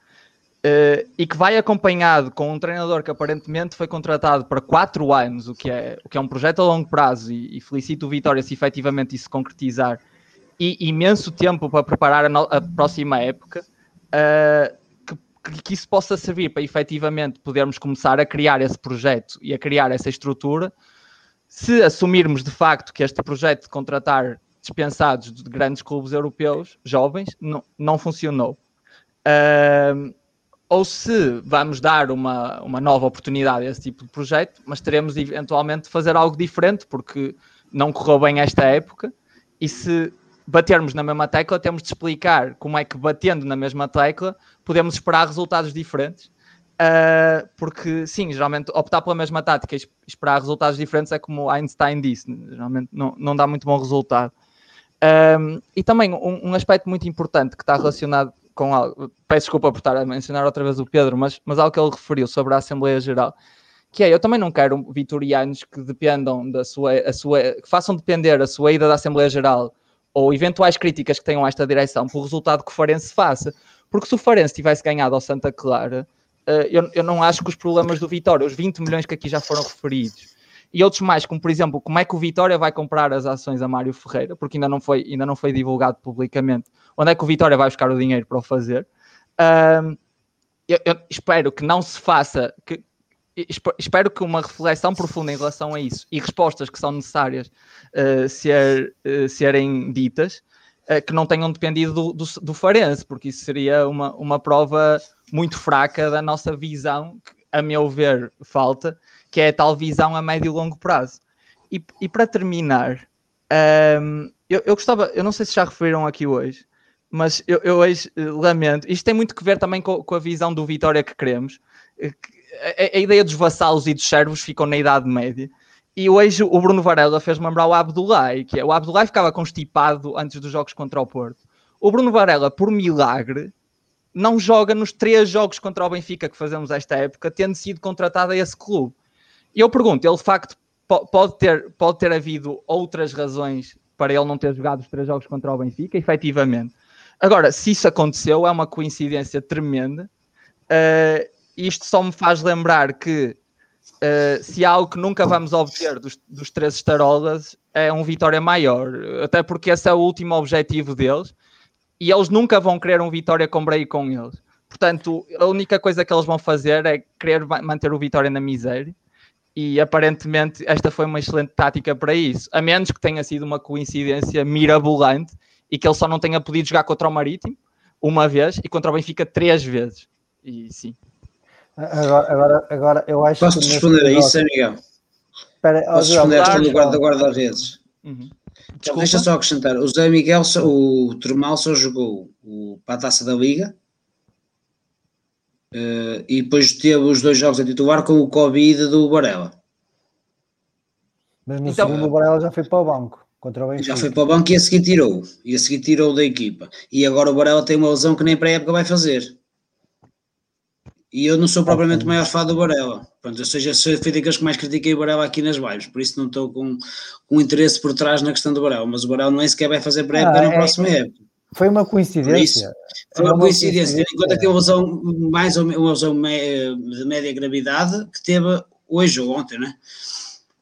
uh, e que vai acompanhado com um treinador que aparentemente foi contratado para quatro anos, o que é, o que é um projeto a longo prazo, e, e felicito o Vitória se efetivamente isso concretizar, e imenso tempo para preparar a, no, a próxima época. Uh, que, que, isso possa servir para efetivamente podermos começar a criar esse projeto e a criar essa estrutura se assumirmos de facto que este projeto de contratar dispensados de grandes clubes europeus, jovens, não, não funcionou. Uh, ou se vamos dar uma, uma nova oportunidade a esse tipo de projeto, mas teremos eventualmente de fazer algo diferente, porque não correu bem esta época, e se batermos na mesma tecla, temos de explicar como é que batendo na mesma tecla podemos esperar resultados diferentes Uh, porque, sim, geralmente optar pela mesma tática e esperar resultados diferentes é como Einstein disse, geralmente não, não dá muito bom resultado. Um, e também um, um, aspecto muito importante que está relacionado com algo, peço desculpa por estar a mencionar outra vez o Pedro, mas, mas algo que ele referiu sobre a Assembleia Geral, que é, eu também não quero vitorianos que dependam da sua, a sua, que façam depender a sua ida da Assembleia Geral ou eventuais críticas que tenham a esta direção pelo resultado que o Farense faça, porque se o Farense tivesse ganhado ao Santa Clara, eh, eu, eu não acho que os problemas do Vitória, os 20 milhões que aqui já foram referidos, e outros mais, como por exemplo, como é que o Vitória vai comprar as ações a Mário Ferreira, porque ainda não foi, ainda não foi divulgado publicamente, onde é que o Vitória vai buscar o dinheiro para o fazer. eu, eu, espero que não se faça, que, espero que uma reflexão profunda em relação a isso e respostas que são necessárias uh, ser, uh, serem ditas, uh, que não tenham dependido do, do, do Farense, porque isso seria uma, uma prova muito fraca da nossa visão, que, a meu ver, falta, que é a tal visão a médio e longo prazo. E, e para terminar, um, eu, eu, gostava, eu não sei se já referiram aqui hoje, mas eu, eu hoje eh, lamento, isto tem muito que ver também com, com a visão do Vitória que queremos. Eh, a, a, ideia dos vassalos e dos servos ficam na Idade Média. E hoje o Bruno Varela fez-me lembrar o Abdullah, que é, o Abdullah ficava constipado antes dos jogos contra o Porto. O Bruno Varela, por milagre, não joga nos três jogos contra o Benfica que fazemos esta época, tendo sido contratado a esse clube. E eu pergunto, ele de facto pode ter, pode ter havido outras razões para ele não ter jogado os três jogos contra o Benfica, efetivamente. Agora, se isso aconteceu, é uma coincidência tremenda. Uh, isto só me faz lembrar que uh, se há algo que nunca vamos obter dos, dos três estarolas é um vitória maior, até porque esse é o último objetivo deles e eles nunca vão querer um Vitória com Bray com eles. Portanto, a única coisa que eles vão fazer é querer manter o Vitória na miséria. E aparentemente esta foi uma excelente tática para isso, a menos que tenha sido uma coincidência mirabolante e que ele só não tenha podido jogar contra o Marítimo uma vez e contra o Benfica três vezes. E sim. Agora, agora, agora eu acho Posso que responder a isso, Miguel? Espera, Posso responder a no guarda guarda-redes? Uhum. Desculpa. Deixa só acrescentar, o Zé Miguel, o Turmal só jogou o, para a Taça da Liga uh, e depois teve os dois jogos a titular com o Covid do Varela. Mas no então, segundo o Varela já foi para o banco. Contra o já foi para o banco e a seguir tirou. E a seguir tirou da equipa. E agora o Varela tem uma lesão que nem para a época vai fazer. E eu não sou propriamente o maior fã do Varela. Pronto, ou seja, sou daqueles que mais critiquei o Varela aqui nas lives, por isso não estou com, com interesse por trás na questão do Varela. Mas o Varela nem sequer vai fazer pré-época ah, na é, próxima é, época. Foi uma coincidência. foi uma, uma coincidência, tendo em conta que tem uma lesão, mais ou uma lesão de média gravidade que teve hoje ou ontem, né?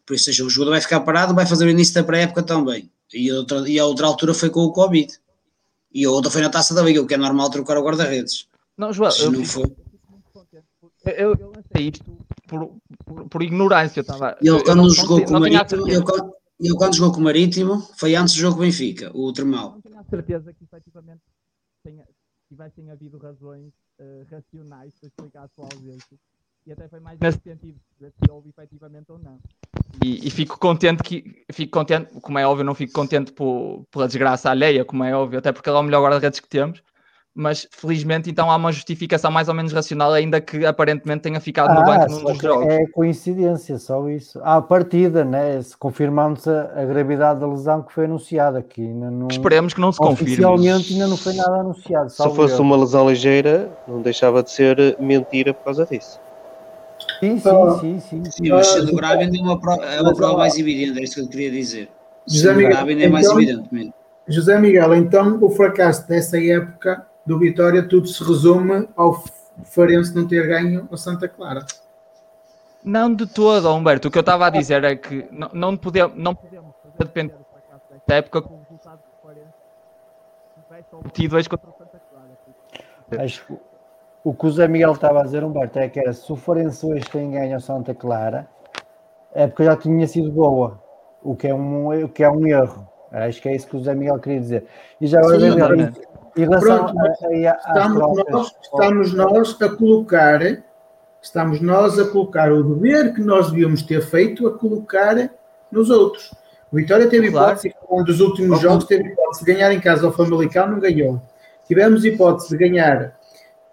Por isso, seja, o jogador vai ficar parado, vai fazer o início da pré-época também. E a, outra, e a outra altura foi com o Covid. E a outra foi na taça da Liga, o que é normal trocar o guarda-redes. Não, João, eu, não foi... Eu, eu lancei isto por, por, por ignorância. Tava, ele quando jogou com o Marítimo, ele, ele quando jogou com o Marítimo, foi antes do jogo Benfica, o Termal. Não tenho a certeza que efetivamente tenha, tivessem havido razões uh, racionais para explicar a sua ausência. E até foi mais nesse sentido, se houve efetivamente ou não. E, e, fico contente que fico contente, como é óbvio, não fico contente por, pela desgraça alheia, como é óbvio, até porque ele é o melhor guarda-redes que temos, mas felizmente então há uma justificação mais ou menos racional, ainda que aparentemente tenha ficado ah, no banco num dos jogos. É coincidência, só isso. À partida, né? Se confirmamos a, a, gravidade da lesão que foi anunciada aqui. Ainda não, Esperemos que não se confirme. Oficialmente ainda não foi nada anunciado. Se fosse eu. uma lesão ligeira, não deixava de ser mentira por causa disso. Sim, sim, Ah, sim, sim. Sim, mas sendo o Gravin é uma prova, é uma prova mais evidente, é isso que eu queria dizer. José Miguel, é mais então- evidente mesmo. José Miguel, então o fracasso dessa época do Vitória tudo se resume ao Farense não ter ganho ao Santa Clara. Não de todo, Humberto. O que eu estava a dizer é que não, não podemos, não podemos depender do fracasso desta época com o resultado que o Farense tivesse obtido hoje contra o Santa Clara. Acho que o que o Zé Miguel estava a dizer, Humberto, é que era se o Forense hoje tem ganho ao Santa Clara, a época já tinha sido boa, o que é um, o que é um erro. Acho que é isso que o Zé Miguel queria dizer. E já agora, Sim, Pronto, a, a, Estamos nós, estamos nós a colocar, estamos nós a colocar o dever que nós devíamos ter feito a colocar nos outros. O Vitória teve Claro. hipótese, um dos últimos jogos, teve hipótese de ganhar em casa ao Famalicão, não ganhou. Tivemos hipótese de ganhar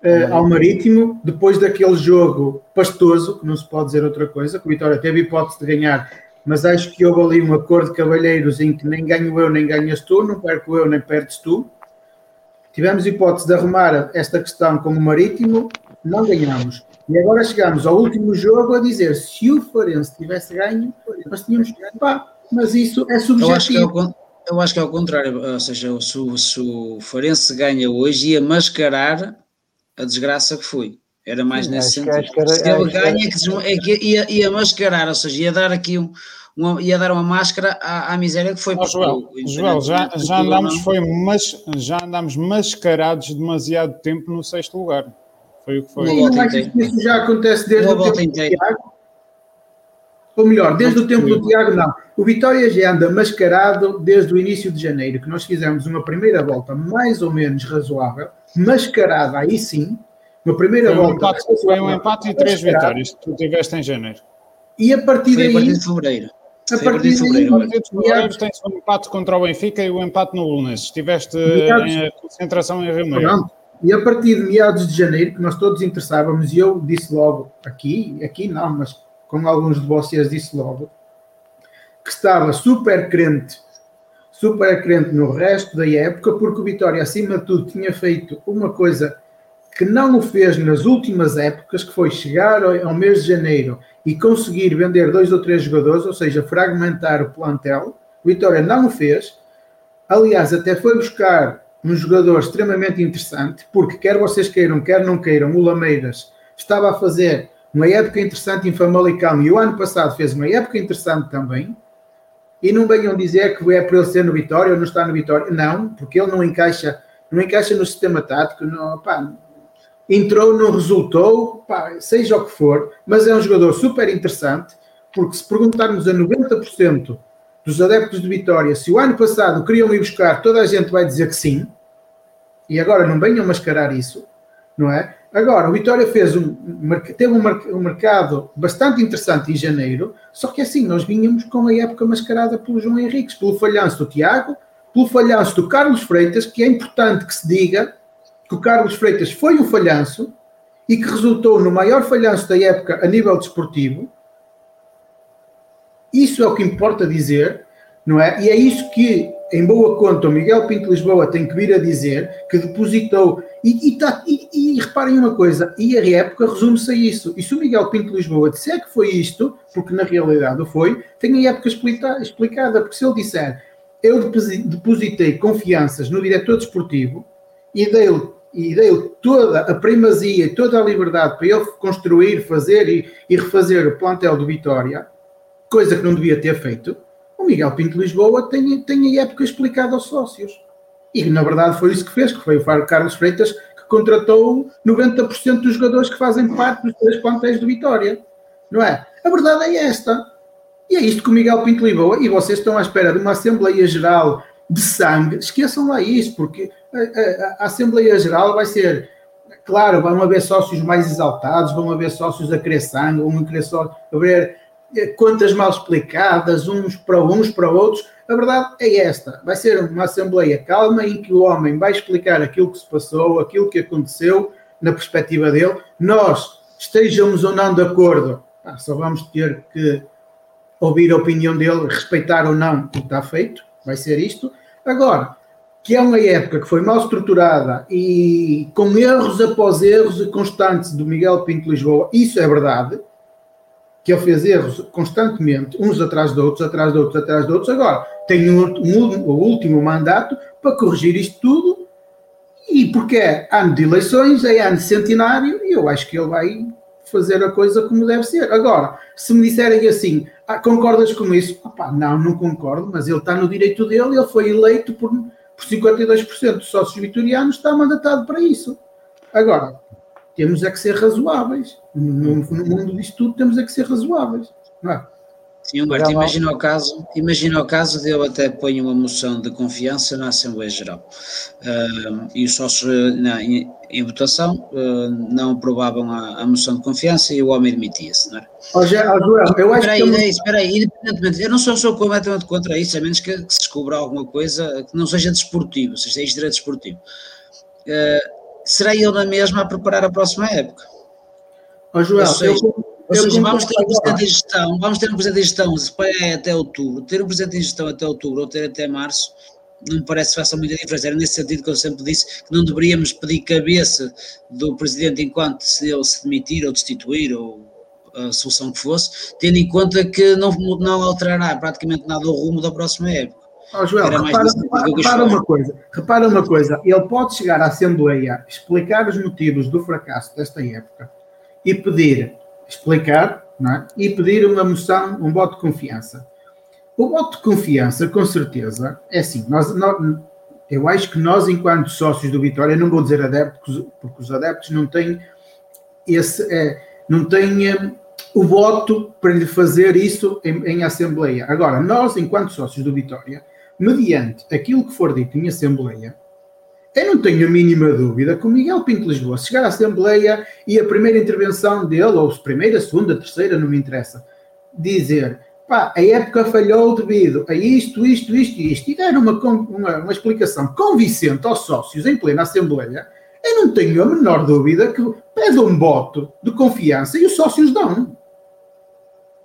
eh, ao Marítimo, depois daquele jogo pastoso, que não se pode dizer outra coisa, que o Vitória teve hipótese de ganhar, mas acho que houve ali um acordo de cavalheiros em que nem ganho eu, nem ganhas tu, não perco eu, nem perdes tu. Tivemos hipótese de arrumar esta questão com o Marítimo, não ganhamos. E agora chegamos ao último jogo a dizer se o Farense tivesse ganho, nós tínhamos ganho. Pá, mas isso é Eu acho, que é o, subjetivo. eu acho que é o contrário, ou seja, se, o- se o Farense ganha hoje ia mascarar a desgraça que foi. Era mais Sim, nesse sentido. que era- se ele ganha, que é que ia, ia mascarar, ou seja, ia dar aqui um, uma, ia dar uma máscara à, à miséria que foi. Porque Joel, o- Joel, já, já andámos foi mas, já andámos mascarados demasiado tempo no sexto lugar. Foi o que foi. Não isso já acontece desde o tempo do. Tiago? Ou melhor, desde o tempo do Tiago, não. O Vitória já anda mascarado desde o início de janeiro, que nós fizemos uma primeira volta mais ou menos razoável, mascarada aí sim, uma primeira Foi um, volta. empate, foi um empate e três vitórias que tu tiveste em janeiro. E a partir Foi a daí, partir de fevereiro. A partir de daí, meados- tens o empate contra o Benfica e o empate no Lunes. Tiveste Meados- em concentração em Rio. Pronto. E a partir de meados de janeiro, que nós todos interessávamos, e eu disse logo aqui, aqui não, mas com alguns de vocês disse logo, que estava super crente, super crente no resto da época, porque o Vitória, acima de tudo, tinha feito uma coisa que não o fez nas últimas épocas, que foi chegar ao, mês de janeiro e conseguir vender dois ou três jogadores, ou seja, fragmentar o plantel. O Vitória não o fez. Aliás, até foi buscar um jogador extremamente interessante, porque quer vocês queiram, quer não queiram, o Lameiras estava a fazer uma época interessante em Famalicão e o ano passado fez uma época interessante também. E não venham dizer que é para ele ser no Vitória ou não está no Vitória. Não, porque ele não encaixa, não encaixa no sistema tático. Não, pá, entrou, não resultou, pá, seja o que for, mas é um jogador super interessante, porque se perguntarmos a 90% dos adeptos de Vitória se o ano passado queriam ir buscar, toda a gente vai dizer que sim, e agora não venham mascarar isso, não é? Agora, o Vitória fez um, teve um, um mercado bastante interessante em janeiro, só que assim, nós vínhamos com a época mascarada pelo João Henriques, pelo falhanço do Tiago, pelo falhanço do Carlos Freitas, que é importante que se diga que o Carlos Freitas foi um falhanço e que resultou no maior falhanço da época a nível desportivo. Isso é o que importa dizer, não é? E é isso que, em boa conta, o Miguel Pinto Lisboa tem que vir a dizer que depositou. E, e, tá- e- e reparem uma coisa, e a época resume-se a isso. E se o Miguel Pinto Lisboa disser que foi isto, porque na realidade o foi, tem a época explica- explicada. Porque se ele disser eu deposi- depositei confianças no diretor desportivo e dei-lhe e dei toda a primazia e toda a liberdade para ele construir, fazer e, e refazer o plantel do Vitória, coisa que não devia ter feito, o Miguel Pinto Lisboa tem, tem a época explicada aos sócios. E na verdade foi isso que fez, que foi o Carlos Freitas que contratou 90% dos jogadores que fazem parte dos três plantéis do Vitória. Não é? A verdade é esta. E é isto que o Miguel Pinto Lisboa, e vocês estão à espera de uma Assembleia Geral de sangue, esqueçam lá isso, porque a, Assembleia Geral vai ser, claro, vão haver sócios mais exaltados, vão haver sócios a querer sangue, vão querer só haver eh, contas mal explicadas, uns para uns, para outros. A verdade é esta: vai ser uma Assembleia calma em que o homem vai explicar aquilo que se passou, aquilo que aconteceu, na perspectiva dele. Nós, estejamos ou não de acordo, só vamos ter que ouvir a opinião dele, respeitar ou não o que está feito, vai ser isto. Agora, que é uma época que foi mal estruturada e com erros após erros constantes do Miguel Pinto Lisboa, isso é verdade, que ele fez erros constantemente, uns atrás de outros, atrás de outros, atrás de outros. Agora, tem um, um, o último mandato para corrigir isto tudo. E porque é ano de eleições, é ano de centenário, e eu acho que ele vai fazer a coisa como deve ser. Agora, se me disserem assim, ah, concordas com isso? Opa, não, não concordo, mas ele está no direito dele, ele foi eleito por, por 52% dos sócios vitorianos, está mandatado para isso. Agora, temos é que ser razoáveis. No, no mundo disto tudo, temos é que ser razoáveis. Não é? Sim, Humberto, imagina o caso, imagina o caso de eu até ponho uma moção de confiança na Assembleia Geral uh, e os sócios na, em, em, votação uh, não aprovavam a, a, moção de confiança e o homem demitia-se, não é? Oh, Joel, eu acho espera aí, espera aí, independentemente, eu não sou, sou completamente contra isso, a menos que, que, se descubra alguma coisa que não seja desportivo, seja direito desportivo. Uh, será ele na mesma a preparar a próxima época? Oh, Joel, eu, ou seja, vamos ter um presidente em gestão, vamos ter um presidente em gestão é até outubro, ter um presidente em gestão até outubro ou ter até março, não me parece que faça muita diferença. Era nesse sentido que eu sempre disse que não deveríamos pedir cabeça do presidente enquanto se ele se demitir ou destituir ou a solução que fosse, tendo em conta que não, não alterará praticamente nada o rumo da próxima época. Oh, Joel, repara, repara, repara uma coisa, repara uma coisa, ele pode chegar à Assembleia, explicar os motivos do fracasso desta época e pedir explicar é? e pedir uma moção, um voto de confiança. O voto de confiança, com certeza, é assim, nós, nós, eu acho que nós, enquanto sócios do Vitória, não vou dizer adeptos, porque os adeptos não têm esse, é, não têm é, o voto para lhe fazer isso em, em Assembleia. Agora, nós, enquanto sócios do Vitória, mediante aquilo que for dito em Assembleia, eu não tenho a mínima dúvida que o Miguel Pinto Lisboa chegar à Assembleia e a primeira intervenção dele, ou a primeira, segunda, terceira, não me interessa, dizer pá, a época falhou devido a isto, isto, isto e isto, e dar uma, uma, uma explicação convincente aos sócios em plena Assembleia, eu não tenho a menor dúvida que pede um voto de confiança e os sócios dão.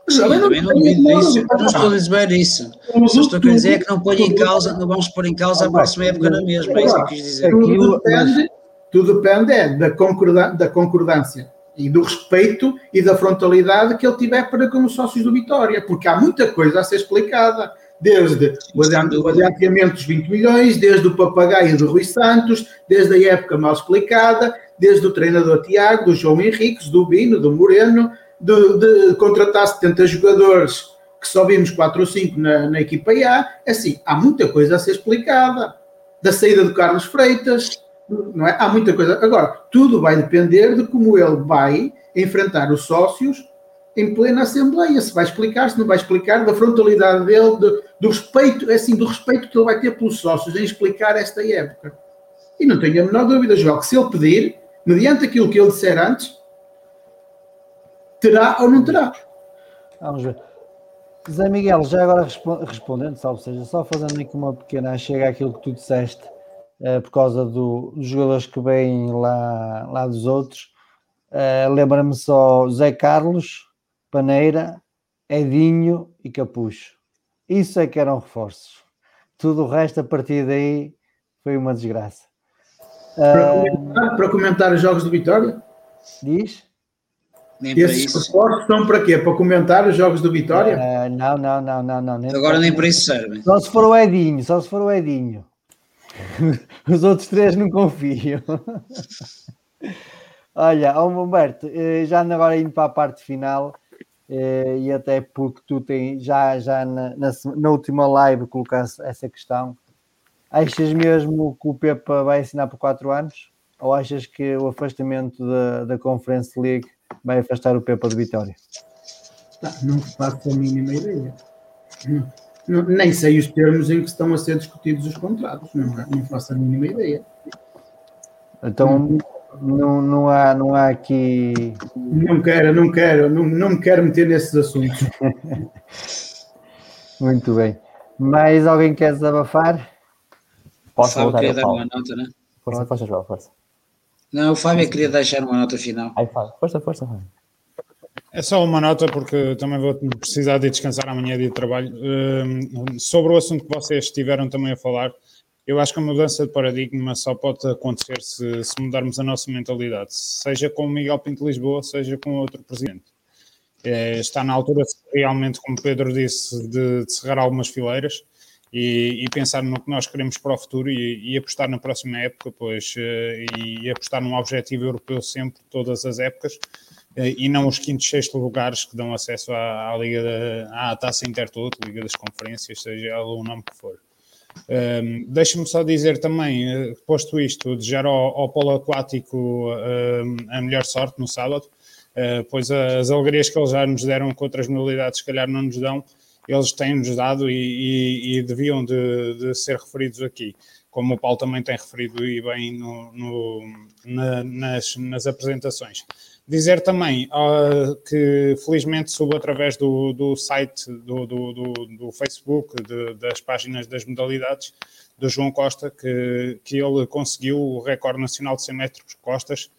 Sim, não, também não, não, isso, não estou a dizer isso. Só estou a dizer é que não põe em causa, não vamos pôr em causa a próxima época na mesma, é isso que eu quis dizer. Tudo depende, tudo depende é, da, concordan da concordância e do respeito e da frontalidade que ele tiver para com os sócios do Vitória, porque há muita coisa a ser explicada, desde o adiantamento dos 20 milhões, desde o papagaio do Rui Santos, desde a época mal explicada, desde o treinador Tiago, do João Henriques, do Bino, do Moreno, de, de contratar 70 jogadores que só vimos 4 ou 5 na, na equipa A, é assim, há muita coisa a ser explicada. Da saída do Carlos Freitas, não é? Há muita coisa. Agora, tudo vai depender de como ele vai enfrentar os sócios em plena Assembleia. Se vai explicar, se não vai explicar, da frontalidade dele, do, do respeito, é assim, do respeito que ele vai ter pelos sócios em explicar esta época. E não tenho a menor dúvida, João, que se ele pedir, mediante aquilo que ele disser antes, terá ou não terá. Vamos ver. Zé Miguel, já agora respondendo, salve seja, só fazendo aqui uma pequena chega àquilo que tu disseste, uh, por causa do, dos jogadores que vêm lá, lá dos outros. Uh, Lembra-me só Zé Carlos, Paneira, Edinho e Capucho. Isso é que eram reforços. Tudo o resto, a partir daí, foi uma desgraça. Para, uh, comentar, para comentar os jogos do Vitória? Diz? Nem Esses suportes estão para quê? Para comentar os jogos do Vitória? Uh, não, não, não, não, não. Nem Agora nem para isso servem. Só se for o Edinho, só se for o Edinho. Os outros três não confio. Olha, Humberto, eh, já agora indo para a parte final, eh, e até porque tu tens, já, já na, na, na última live colocaste essa questão, achas mesmo que o Pepa vai assinar por 4 anos? Ou achas que o afastamento da, da Conference League vai afastar o Pepa de Vitória? Não faço a mínima ideia. Não, nem sei os termos em que estão a ser discutidos os contratos, não, não faço a mínima ideia. Então não, não, há, não há aqui. Não quero, não quero, não, não me quero meter nesses assuntos. Muito bem. Mais alguém quer desabafar? Posso Sabe voltar dar uma nota, né? Força, força, João, força. Não, o Fábio queria deixar uma nota final. Ai, Fábio, força, força, Fábio. É só uma nota, porque também vou precisar de descansar amanhã de trabalho. Um, sobre o assunto que vocês estiveram também a falar, eu acho que a mudança de paradigma só pode acontecer se, se mudarmos a nossa mentalidade, seja com o Miguel Pinto Lisboa, seja com outro presidente. É, está na altura, realmente, como Pedro disse, de, de cerrar algumas fileiras e, e, pensar no que nós queremos para o futuro e, e apostar na próxima época, pois, e, e apostar num objetivo europeu sempre, todas as épocas, e não os quintos, sextos lugares que dão acesso à, à Liga da, à Taça Intertoto, Liga das Conferências, seja ela o nome que for. Um, Deixa-me só dizer também, eh, posto isto, desejar ao, ao polo aquático um, a melhor sorte no sábado, uh, pois as alegrias que eles já nos deram com outras modalidades, se calhar não nos dão, eles têm-nos dado e, e, e deviam de, de, ser referidos aqui, como o Paulo também tem referido e bem no, no, na, nas, nas apresentações. Dizer também uh, que felizmente subo através do, do site, do, do, do, Facebook, de, das páginas das modalidades, do João Costa, que, que ele conseguiu o recorde nacional de 100 metros costas.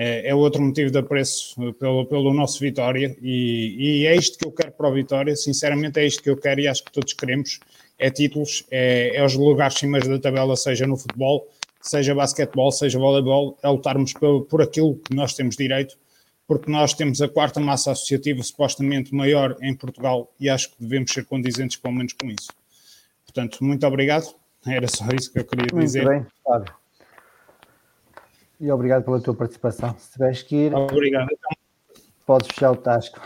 É, é outro motivo de apreço pelo, pelo nosso Vitória e, e é isto que eu quero para o Vitória. Sinceramente, é isto que eu quero e acho que todos queremos: é títulos, é, é os lugares cimeiros da tabela, seja no futebol, seja basquetebol, seja voleibol, é lutarmos por, por aquilo que nós temos direito porque nós temos a quarta massa associativa supostamente maior em Portugal e acho que devemos ser condizentes pelo menos com isso. Portanto, muito obrigado. Era só isso que eu queria muito dizer. Muito bem, Fábio. E obrigado pela tua participação. Se tiveres que ir, obrigado. podes fechar o tasco.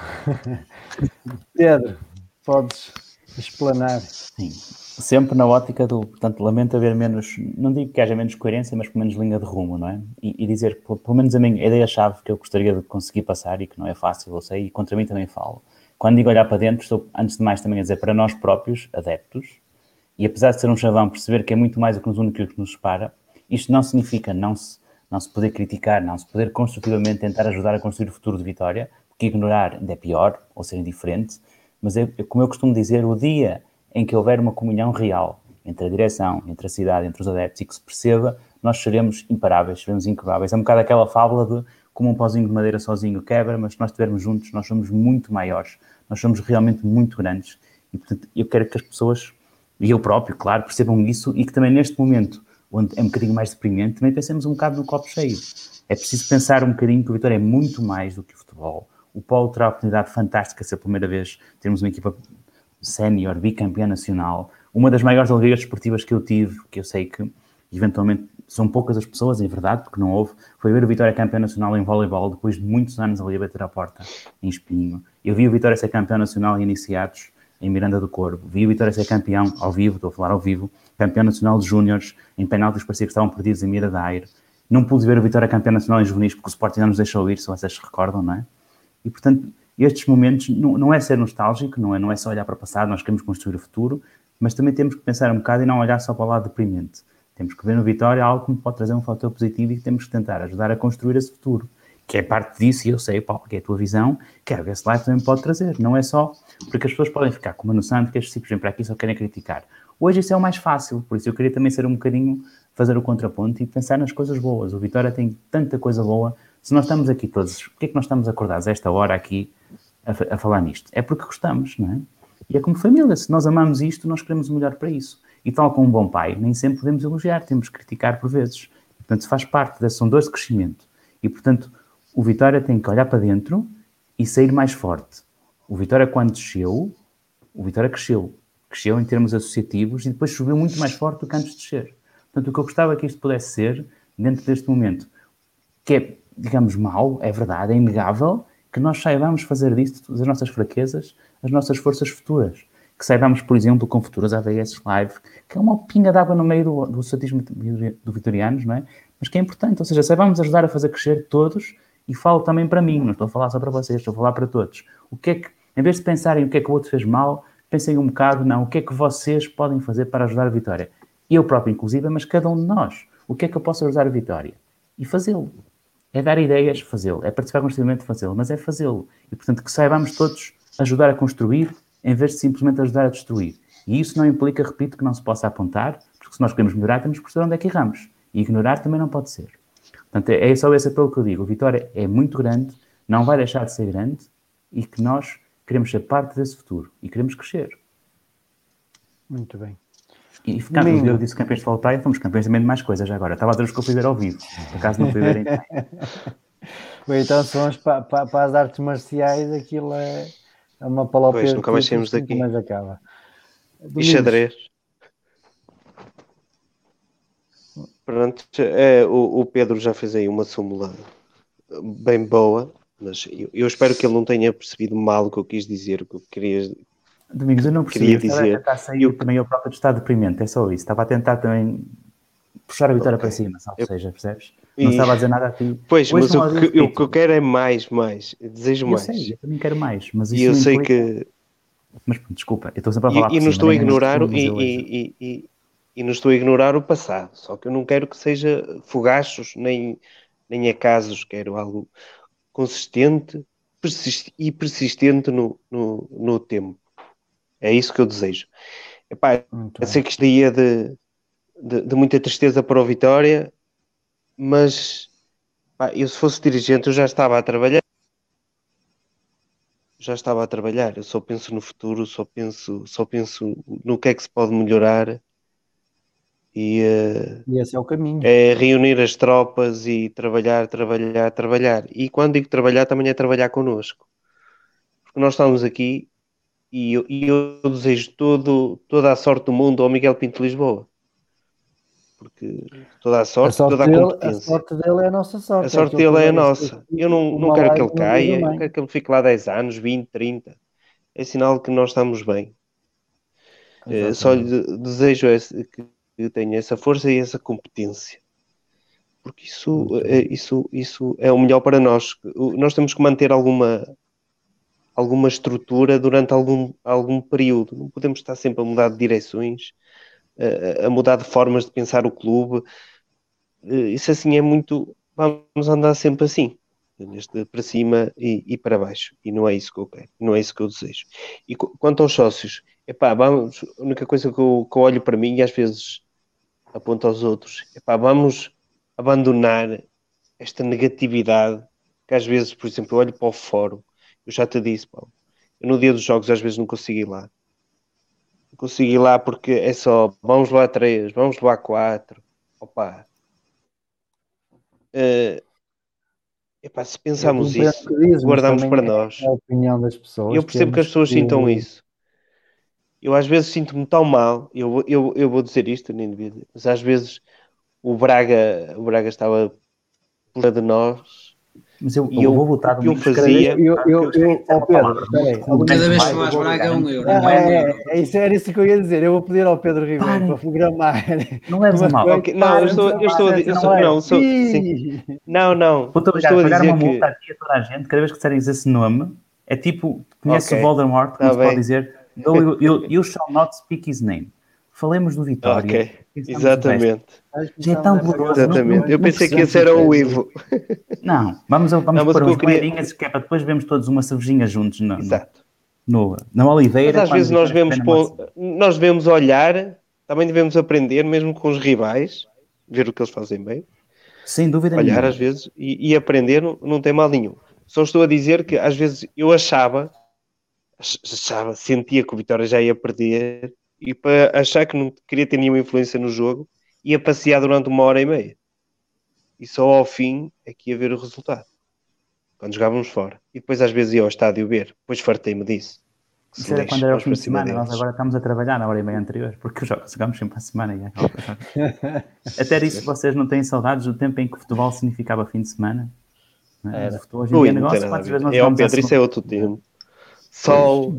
Pedro, podes explanar. Sim sempre na ótica do, portanto, lamento haver menos, não digo que haja menos coerência, mas pelo menos linha de rumo, não é? E, e dizer, pelo menos a minha ideia-chave que eu gostaria de conseguir passar e que não é fácil, eu sei, e contra mim também falo. Quando digo olhar para dentro, estou, antes de mais, também a dizer para nós próprios, adeptos, e apesar de ser um chavão, perceber que é muito mais o que nos une que o que nos separa, isto não significa não se, não se poder criticar, não se poder construtivamente tentar ajudar a construir o futuro de Vitória, porque ignorar ainda é pior, ou ser indiferente, mas é, como eu costumo dizer, o dia em que houver uma comunhão real entre a direção, entre a cidade, entre os adeptos e que se perceba, nós seremos imparáveis, seremos inquebráveis. É um bocado aquela fábula de como um pauzinho de madeira sozinho quebra, mas se nós estivermos juntos, nós somos muito maiores, nós somos realmente muito grandes. E, portanto, eu quero que as pessoas, e eu próprio, claro, percebam isso e que também neste momento, onde é um bocadinho mais deprimente, também pensemos um bocado no copo cheio. É preciso pensar um bocadinho que o Vitória é muito mais do que o futebol. O Paulo terá a oportunidade fantástica, se a primeira vez termos uma equipa sénior, bicampeã nacional, uma das maiores alegrias desportivas que eu tive, que eu sei que eventualmente são poucas as pessoas, é verdade, porque não houve, foi ver o Vitória campeão nacional em voleibol depois de muitos anos ali a bater a porta em Espinho. Eu vi o Vitória ser campeão nacional em iniciados em Miranda do Corvo, vi o Vitória ser campeão ao vivo, estou a falar ao vivo, campeão nacional de júniores, em penaltis parecia que estavam perdidos em Mira da Aire. Não pude ver o Vitória campeão nacional em juvenis porque o Sporting não nos deixou ir, se vocês se recordam, não é? E portanto, estes momentos não, não é ser nostálgico, não é, não é só olhar para o passado, nós queremos construir o futuro, mas também temos que pensar um bocado e não olhar só para o lado deprimente. Temos que ver no Vitória algo que pode trazer um fator positivo e que temos que tentar ajudar a construir esse futuro. Que é parte disso, e eu sei, Paulo, que é a tua visão, que a Guest Life também pode trazer. Não é só porque as pessoas podem ficar com uma noção de que estes tipos vêm para aqui só querem criticar. Hoje isso é o mais fácil, por isso eu queria também ser um bocadinho, fazer o contraponto e pensar nas coisas boas. O Vitória tem tanta coisa boa. Se nós estamos aqui todos, porquê é que nós estamos acordados a esta hora aqui a, a, falar nisto? É porque gostamos, não é? E é como família, se nós amamos isto, nós queremos o melhor para isso. E tal como um bom pai, nem sempre podemos elogiar, temos que criticar por vezes. Portanto, faz parte são dois de crescimento. E, portanto, o Vitória tem que olhar para dentro e sair mais forte. O Vitória, quando desceu, o Vitória cresceu. Cresceu em termos associativos e depois subiu muito mais forte do que antes de descer. Portanto, o que eu gostava que isto pudesse ser, dentro deste momento, que é, digamos, mau, é verdade, é inegável, que nós saibamos fazer disto, das nossas fraquezas, as nossas forças futuras. Que saibamos, por exemplo, com futuras AVS Live, que é uma pinga d'água no meio do, do do Vitorianos, não é? Mas que é importante, ou seja, saibamos ajudar a fazer crescer todos, e falo também para mim, não estou a falar só para vocês, estou a falar para todos. O que é que, em vez de pensarem o que é que o outro fez mal, pensem um bocado, não, o que é que vocês podem fazer para ajudar a vitória? Eu próprio, inclusive, mas cada um de nós. O que é que eu posso ajudar a vitória? E fazê-lo. É dar ideias, fazê-lo. É participar constantemente, fazê-lo. Mas é fazê-lo. E, portanto, que saibamos todos ajudar a construir em vez de simplesmente ajudar a destruir. E isso não implica, repito, que não se possa apontar, porque se nós queremos melhorar, temos que perceber onde é que erramos. E ignorar também não pode ser. Portanto, é, é só esse apelo que eu digo. O Vitória é muito grande, não vai deixar de ser grande e que nós queremos ser parte desse futuro e queremos crescer. Muito bem. E ficamos, eu disse campeões de e fomos campeões também de mais coisas agora. Estava a dizer que eu fui ver ao vivo, por acaso não fui ver em Ou então se vamos para, para, para as artes marciais, aquilo é, é uma palopia. Pois, nunca mais saímos daqui. Mas acaba. E Domingos, xadrez. Pronto, é, o, o Pedro já fez aí uma súmula bem boa, mas eu, eu espero que ele não tenha percebido mal o que eu quis dizer, o que eu queria. Domingos, eu não percebi. Eu estava a tentar sair também eu próprio de estado deprimente, é só isso. Estava a tentar também puxar a vitória Ok. para cima, ou Eu- seja, percebes? Não E- estava a dizer nada a ti. Pois, mas o que, eu- o que eu quero é mais, mais. Eu Desejo Eu mais. sei, eu também quero mais, mas isso E eu sei implica- que. Mas pronto, desculpa, eu estou sempre a E, falar e por não estou a me ignorar e, eu e, e, não estou a ignorar o passado. Só que eu não quero que seja fogachos nem, nem acasos. Quero algo consistente persist- e persistente no, no, no tempo. É isso que eu desejo. Epá, eu sei que isto ia de, de, de muita tristeza para o Vitória, mas pá, eu se fosse dirigente eu já estava a trabalhar. Já estava a trabalhar. Eu só penso no futuro, só penso, só penso no que é que se pode melhorar e eh, E esse é o caminho. é reunir as tropas e trabalhar, trabalhar, trabalhar. E quando digo trabalhar, também é trabalhar connosco. Porque nós estamos aqui e eu, e eu desejo todo, toda a sorte do mundo ao Miguel Pinto de Lisboa. Porque toda a A sorte, sorte, toda a dele, a competência. sorte dele é a nossa sorte. A sorte aquilo dele é a nossa. Eu não, não quero que ele caia, eu quero que ele fique lá 10 anos, 20, 30. É sinal que nós estamos bem. Eh, Só lhe de- desejo esse- que que tenha essa força e essa competência. Porque isso, eh, isso, isso é o melhor para nós. Nós temos que manter alguma, alguma estrutura durante algum, algum período. Não podemos estar sempre a mudar de direções, a, a mudar de formas de pensar o clube. Eh, Isso assim é muito. Vamos andar sempre assim, neste para cima e, e para baixo. E não é isso que eu quero, não é isso que eu desejo. E qu- quanto aos sócios, epá, vamos, a única coisa que eu, que eu olho para mim e às vezes aponto aos outros, epá, vamos abandonar esta negatividade que às vezes, por exemplo, eu olho para o fórum, eu já te disse, Paulo, eu no dia dos jogos às vezes não consigo ir lá. Não consigo ir lá porque é só vamos lá três, vamos lá quatro. Opa. Eh, epá, se pensarmos isso, guardamos para é nós. Eu percebo que as pessoas sintam isso. Eu às vezes sinto-me tão mal, eu, vou- eu, eu vou dizer isto, nem devia dizer, mas às vezes o Braga, o Braga estava por de nós Mas eu, eu eu, vou votar o que eu fazia, Eu, eu, eu, ó Pedro, peraí, Cada vez que vou- Braga é um euro. É, não é é, é, isso era isso que eu ia dizer. Eu vou pedir ao Pedro Ribeiro para. programar. Não Mas mal. foi- Ok, não, eu estou, eu estou a dizer, não, sou, sim, não, não, estou a pagar dizer uma multa que, aqui a toda a gente, cada vez que disserem esse nome, é tipo, conhece o Voldemort, tá como se pode dizer, "No, you, you- you shall not speak his name. Falemos do Vitória. ok, exatamente, Já é tão doloroso. exatamente, eu não pensei que esse era o. Ivo, Não, vamos, vamos Não, eu umas queria- moedinhas que é para depois vermos todos uma cervejinha juntos no, exato. no- na Oliveira. Mas às vezes nós vemos, pô- nós devemos olhar, também devemos aprender, mesmo com os rivais, ver o que eles fazem bem, Sem dúvida olhar nenhuma. às vezes e, e aprender não, não tem mal nenhum. Só estou a dizer que às vezes eu achava, sentia que o Vitória já ia perder e para achar que não queria ter nenhuma influência no jogo, ia passear durante uma hora e meia. E só ao fim é que ia ver o resultado. Quando jogávamos fora. E depois às vezes ia ao estádio ver. Depois fartei-me disso. Se Isso era lixe, quando era o fim de semana, nós deles. agora estamos a trabalhar na hora e meia anterior, porque jo- jogamos sempre a semana. E é. Até disso vocês não têm saudades do tempo em que o futebol significava fim de semana? Não é? Mas o futebol hoje em dia é negócio, quantas vezes nós É, à Pedro, isso é outro tempo. Sol,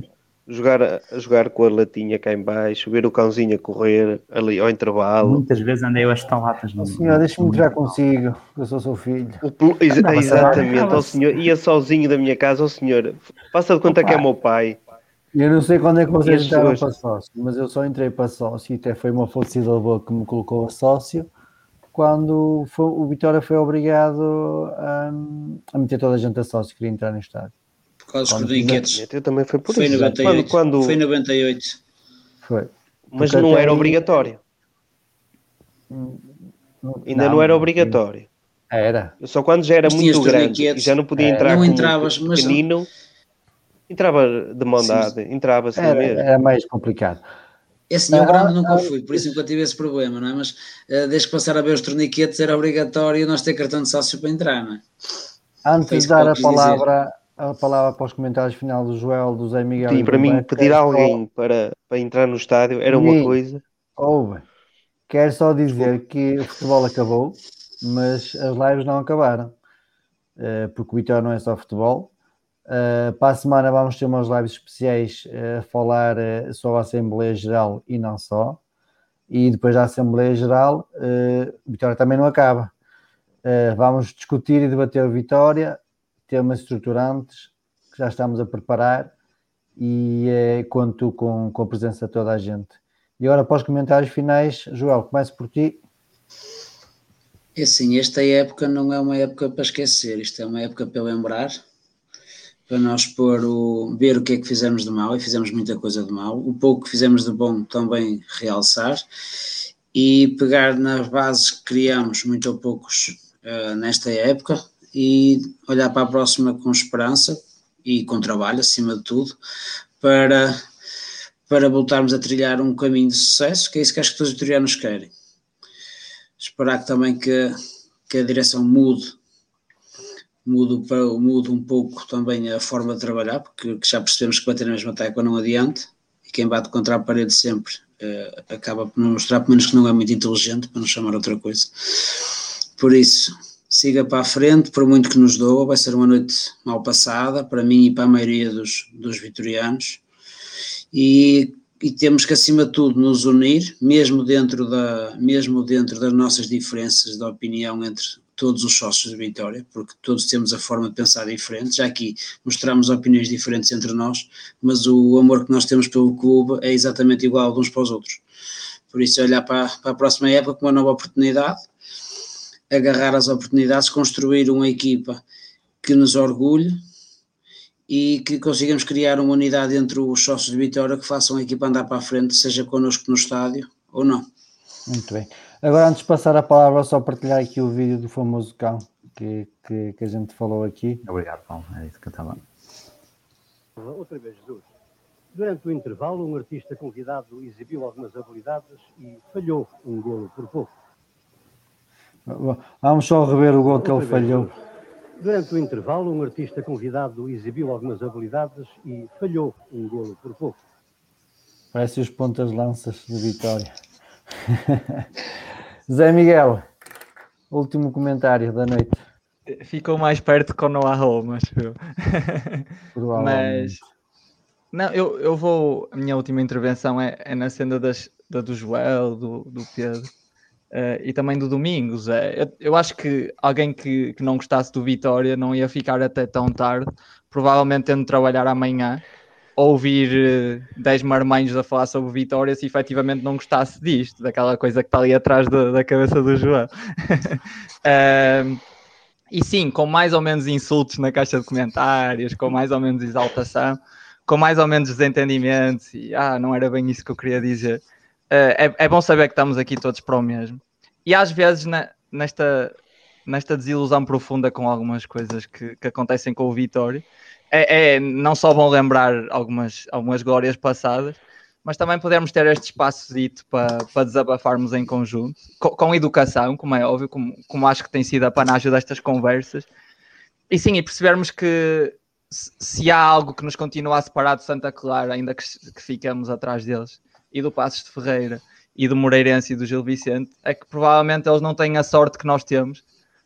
jogar, jogar com a latinha cá em baixo, ver o cãozinho a correr ali ao intervalo. Muitas vezes andei eu a estar latas no. Senhor, deixa-me entrar consigo, que eu sou seu filho. O ex- Andava-se a exatamente, ao senhor, ia sozinho da minha casa, ao senhor, faça de conta que é meu pai. Eu não sei quando é que vocês entraram para sócio, mas eu só entrei para sócio e até foi uma falecida boa que me colocou a sócio quando foi- o Vitória foi obrigado a, a meter toda a gente a sócio, queria entrar no estádio. Dos Quando torniquetes. Eu também foi por Foi em isso. 98. Quando, quando- Foi em 98. Foi. mas Porque não até era aí- obrigatório. Ainda não, era obrigatório. Era. Eu só quando já era Mas muito grande e já não podia É, entrar não entravas, mas- pequenino, entrava de mão Sim. dada, entrava assim Era, mesmo. era mais complicado. Esse eu Ah, grande nunca ah, fui, por isso nunca tive esse problema, não é? Mas eh, desde que passar a ver os torniquetes era obrigatório nós ter cartão de sócio para entrar, não é? Antes de dar a palavra, a palavra para os comentários final do Joel, do Zé Miguel. Sim, para mim, pedir alguém para, para entrar no estádio era uma Sim. coisa. Ouve, quero só dizer que o futebol acabou, mas as lives não acabaram, Eh, porque o Vitória não é só futebol. Eh, para a semana vamos ter umas lives especiais eh, a falar sobre a Assembleia Geral e não só. E depois da Assembleia Geral, o Vitória também não acaba. Vamos discutir e debater o Vitória, temas estruturantes que já estamos a preparar e eh, conto com, com a presença de toda a gente. E agora para os comentários finais, Joel, começo por ti. É assim, esta época não é uma época para esquecer, isto é uma época para lembrar, para nós pôr o, ver o que é que fizemos de mal, e fizemos muita coisa de mal, o pouco que fizemos de bom também realçar, e pegar nas bases que criamos, muito ou poucos, eh, nesta época, e olhar para a próxima com esperança e com trabalho, acima de tudo, para, para voltarmos a trilhar um caminho de sucesso, que é isso que acho que todos os vitorianos querem esperar que também que, que a direção mude, mude, para- mude um pouco também a forma de trabalhar, porque que já percebemos que bater na mesma tecla não adianta, e quem bate contra a parede sempre eh, acaba por não mostrar, pelo menos que não é muito inteligente, para não chamar outra coisa. Por isso, siga para a frente, por muito que nos doa, vai ser uma noite mal passada, para mim e para a maioria dos, dos vitorianos, e e temos que acima de tudo nos unir, mesmo dentro, da, mesmo dentro das nossas diferenças de opinião entre todos os sócios de Vitória, porque todos temos a forma de pensar diferente, já aqui mostramos opiniões diferentes entre nós, mas o amor que nós temos pelo clube é exatamente igual de uns para os outros. Por isso, olhar para, para a próxima época com uma nova oportunidade, agarrar as oportunidades, construir uma equipa que nos orgulhe e que consigamos criar uma unidade entre os sócios de Vitória que façam a equipa andar para a frente, seja connosco no estádio ou não. Muito bem. Agora, antes de passar a palavra, só partilhar aqui o vídeo do famoso cão que, que, que a gente falou aqui. Obrigado, Paulo. É isso que eu estava. Outra vez, Jesus. Durante o intervalo, um artista convidado exibiu algumas habilidades e falhou um golo por pouco. Vamos só rever o gol que ele falhou. Durante o intervalo, um artista convidado exibiu algumas habilidades e falhou um golo por pouco. Parece os pontas lanças de Vitória. Zé Miguel, último comentário da noite. Ficou mais perto com o Noah Home, acho eu. Provavelmente. Mas não, eu, eu vou. A minha última intervenção é, é na cena das, da do Joel, do, do Pedro eh, e também do Domingos. É, eu, eu acho que alguém que, que não gostasse do Vitória não ia ficar até tão tarde, provavelmente tendo de trabalhar amanhã, ouvir 10 marmanhos a falar sobre Vitória se efetivamente não gostasse disto, daquela coisa que está ali atrás da, da cabeça do Joel. Ehm, e sim, com mais ou menos insultos na caixa de comentários, com mais ou menos exaltação, com mais ou menos desentendimentos, e ah, não era bem isso que eu queria dizer. É, é bom saber que estamos aqui todos para o mesmo. E às vezes, na- nesta, nesta desilusão profunda com algumas coisas que, que acontecem com o Vitória, é, é não só bom lembrar algumas, algumas glórias passadas, mas também podermos ter este espaço dito para, para desabafarmos em conjunto, com, com educação, como é óbvio, como, como acho que tem sido a panagem destas conversas, e sim, e percebermos que se, se há algo que nos continua a separar de Santa Clara, ainda que, que ficamos atrás deles, e do Passos de Ferreira, e do Moreirense e do Gil Vicente, é que provavelmente eles não têm a sorte que nós temos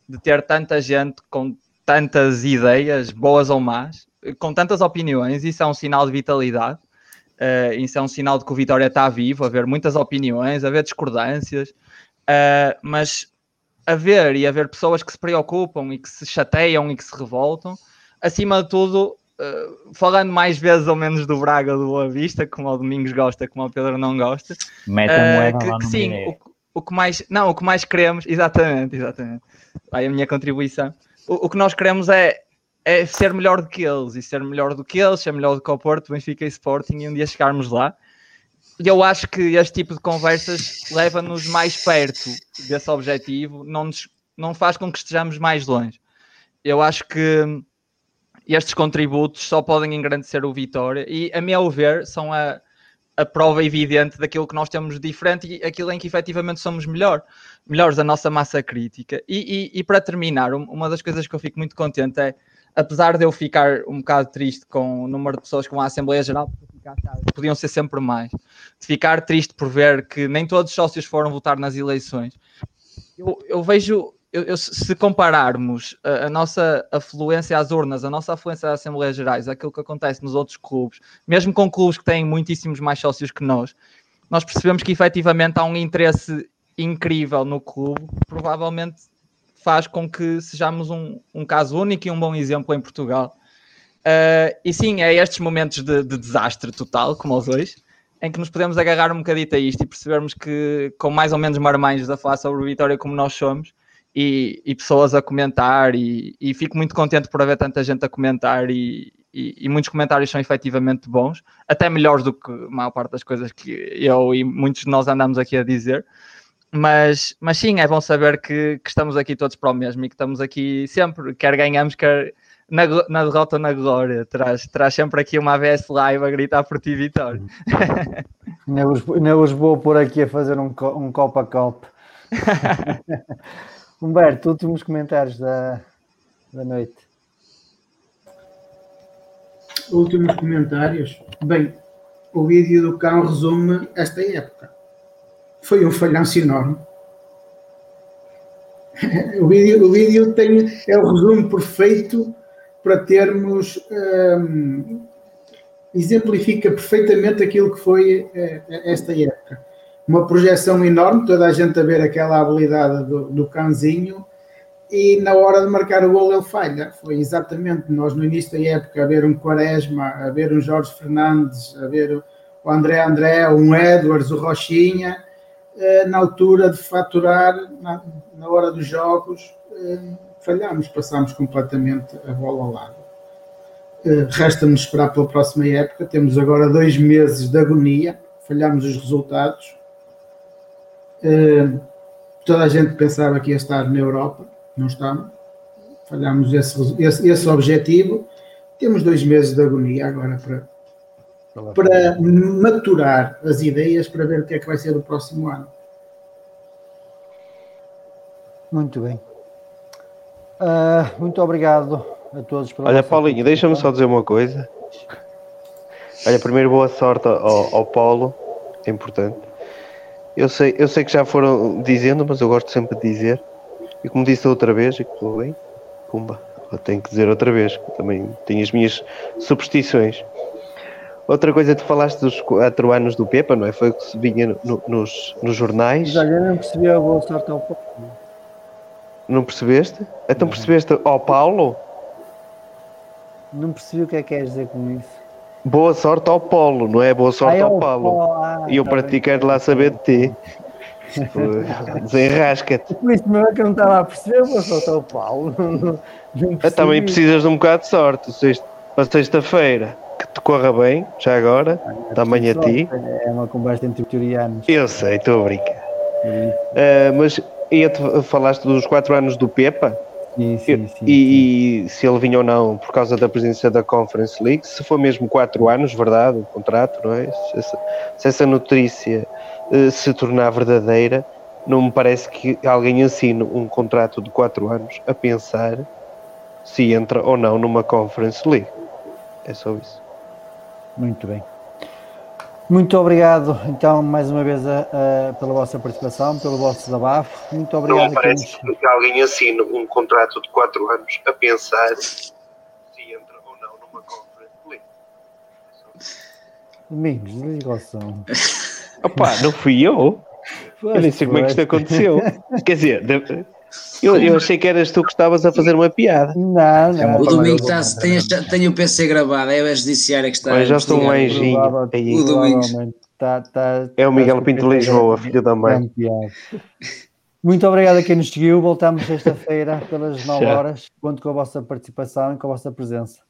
de ter tanta gente com tantas ideias, boas ou más, com tantas opiniões, isso é um sinal de vitalidade. Uh, isso é um sinal de que o Vitória está vivo, haver muitas opiniões, haver discordâncias, uh, mas haver e haver pessoas que se preocupam e que se chateiam e que se revoltam, acima de tudo, uh, falando mais vezes ou menos do Braga do Boa Vista, como o Domingos gosta, como o Pedro não gosta, Mete a moeda que, lá que sim, o, o que mais, não, o que mais queremos, exatamente, exatamente, vai a minha contribuição. O, o que nós queremos é, é ser melhor do que eles, e ser melhor do que eles, ser melhor do que o Porto, Benfica e Sporting, e um dia chegarmos lá. E eu acho que este tipo de conversas leva-nos mais perto desse objetivo, não, nos, não faz com que estejamos mais longe. Eu acho que estes contributos só podem engrandecer o Vitória e, a meu ver, são a, a prova evidente daquilo que nós temos diferente e aquilo em que efetivamente somos melhor, melhores da nossa massa crítica. E, e, e para terminar, uma das coisas que eu fico muito contente é, apesar de eu ficar um bocado triste com o número de pessoas com a Assembleia Geral, podiam ser sempre mais, de ficar triste por ver que nem todos os sócios foram votar nas eleições. Eu, eu vejo eu, eu, se compararmos a, a, nossa afluência às urnas, a nossa afluência às Assembleias Gerais, aquilo que acontece nos outros clubes, mesmo com clubes que têm muitíssimos mais sócios que nós, nós percebemos que efetivamente há um interesse incrível no clube, provavelmente faz com que sejamos um, um caso único e um bom exemplo em Portugal. Uh, e sim, é estes momentos de, de desastre total, como os dois, em que nos podemos agarrar um bocadito a isto e percebermos que, com mais ou menos marmanjos da falar sobre Vitória como nós somos, e, e pessoas a comentar e, e, fico muito contente por haver tanta gente a comentar e, e, muitos comentários são efetivamente bons, até melhores do que a maior parte das coisas que eu e muitos de nós andamos aqui a dizer. Mas, mas sim, é bom saber que, que estamos aqui todos para o mesmo e que estamos aqui sempre, quer ganhamos, quer na, na derrota ou na glória. Traz, traz sempre aqui uma ABS live a gritar por ti, Vitória. Não os, não os vou por aqui a fazer um, um copo a copo. Humberto, últimos comentários da, da noite. Últimos comentários. Bem, o vídeo do cão resume esta época. Foi um falhanço enorme. o, vídeo, o vídeo tem, é o resumo perfeito para termos. Um, exemplifica perfeitamente aquilo que foi uh, esta época uma projeção enorme, toda a gente a ver aquela habilidade do, do Canzinho e na hora de marcar o gol ele falha. Foi exatamente nós no início da época a ver um Quaresma, a ver um Jorge Fernandes, a ver o André André, um Edwards, o Rochinha, eh, na altura de faturar, na, na hora dos jogos, eh, falhamos, passámos completamente a bola ao lado. Eh, resta-nos esperar pela próxima época, temos agora dois meses de agonia, falhamos os resultados, toda a gente pensava que ia estar na Europa, não estamos. Falhámos esse, esse, esse objetivo. Temos dois meses de agonia agora para, para maturar as ideias para ver o que é que vai ser o próximo ano. Muito bem. Uh, muito obrigado a todos. Olha, Paulinho, deixa-me só dizer uma coisa. Olha, primeiro boa sorte ao, ao Paulo, é importante. Eu sei, eu sei que já foram dizendo, mas eu gosto sempre de dizer. E como disse outra vez, e que bem, pumba, eu tenho que dizer outra vez, que também tenho as minhas superstições. Outra coisa, tu falaste dos quatro anos do Pepa, não é? Foi o que se vinha no, nos, nos jornais. Já não percebi a boa sorte ao Paulo. Não percebeste? Então percebeste ao Paulo? Não percebi o que é que queres dizer com isso. Boa sorte ao Polo, não é? Boa sorte ao Paulo. Ah, e eu tá para ti quero lá saber de ti. Desenrasca-te. Por isso mesmo é que eu não estava a perceber, boa sorte ao Paulo. Também precisas de um bocado de sorte. Para sexta-feira, que te corra bem, já agora, ah, também a ti. É uma conversa entre vitorianos. Eu sei, estou a brincar. Uh, mas ia-te falaste dos 4 anos do Pepa? Sim, sim, sim, e, e, se ele vinha ou não por causa da presença da Conference League, se for mesmo 4 anos, verdade, o contrato, não é? Se essa, se essa notícia uh, se tornar verdadeira, não me parece que alguém ensine um contrato de 4 anos a pensar se entra ou não numa Conference League. É só isso. Muito bem. Muito obrigado, então, mais uma vez, uh, pela vossa participação, pelo vosso desabafo. Muito obrigado. Não parece que alguém assine um contrato de 4 anos a pensar se entra ou não numa conference Domingos, desliga o som. Opa, não fui eu. eu nem sei como é que isto aconteceu. Quer dizer, eu, eu achei que eras tu que estavas a fazer uma piada. Não, não. O domingo está, tem, tem o PC gravado, é a judiciária que está. Mas já estou um anjinho. O domingo. Tá, tá, é o Miguel Pinto Lisboa, filho da mãe. Muito obrigado a quem nos seguiu. Voltamos sexta-feira pelas 9 horas. Conto com a vossa participação e com a vossa presença.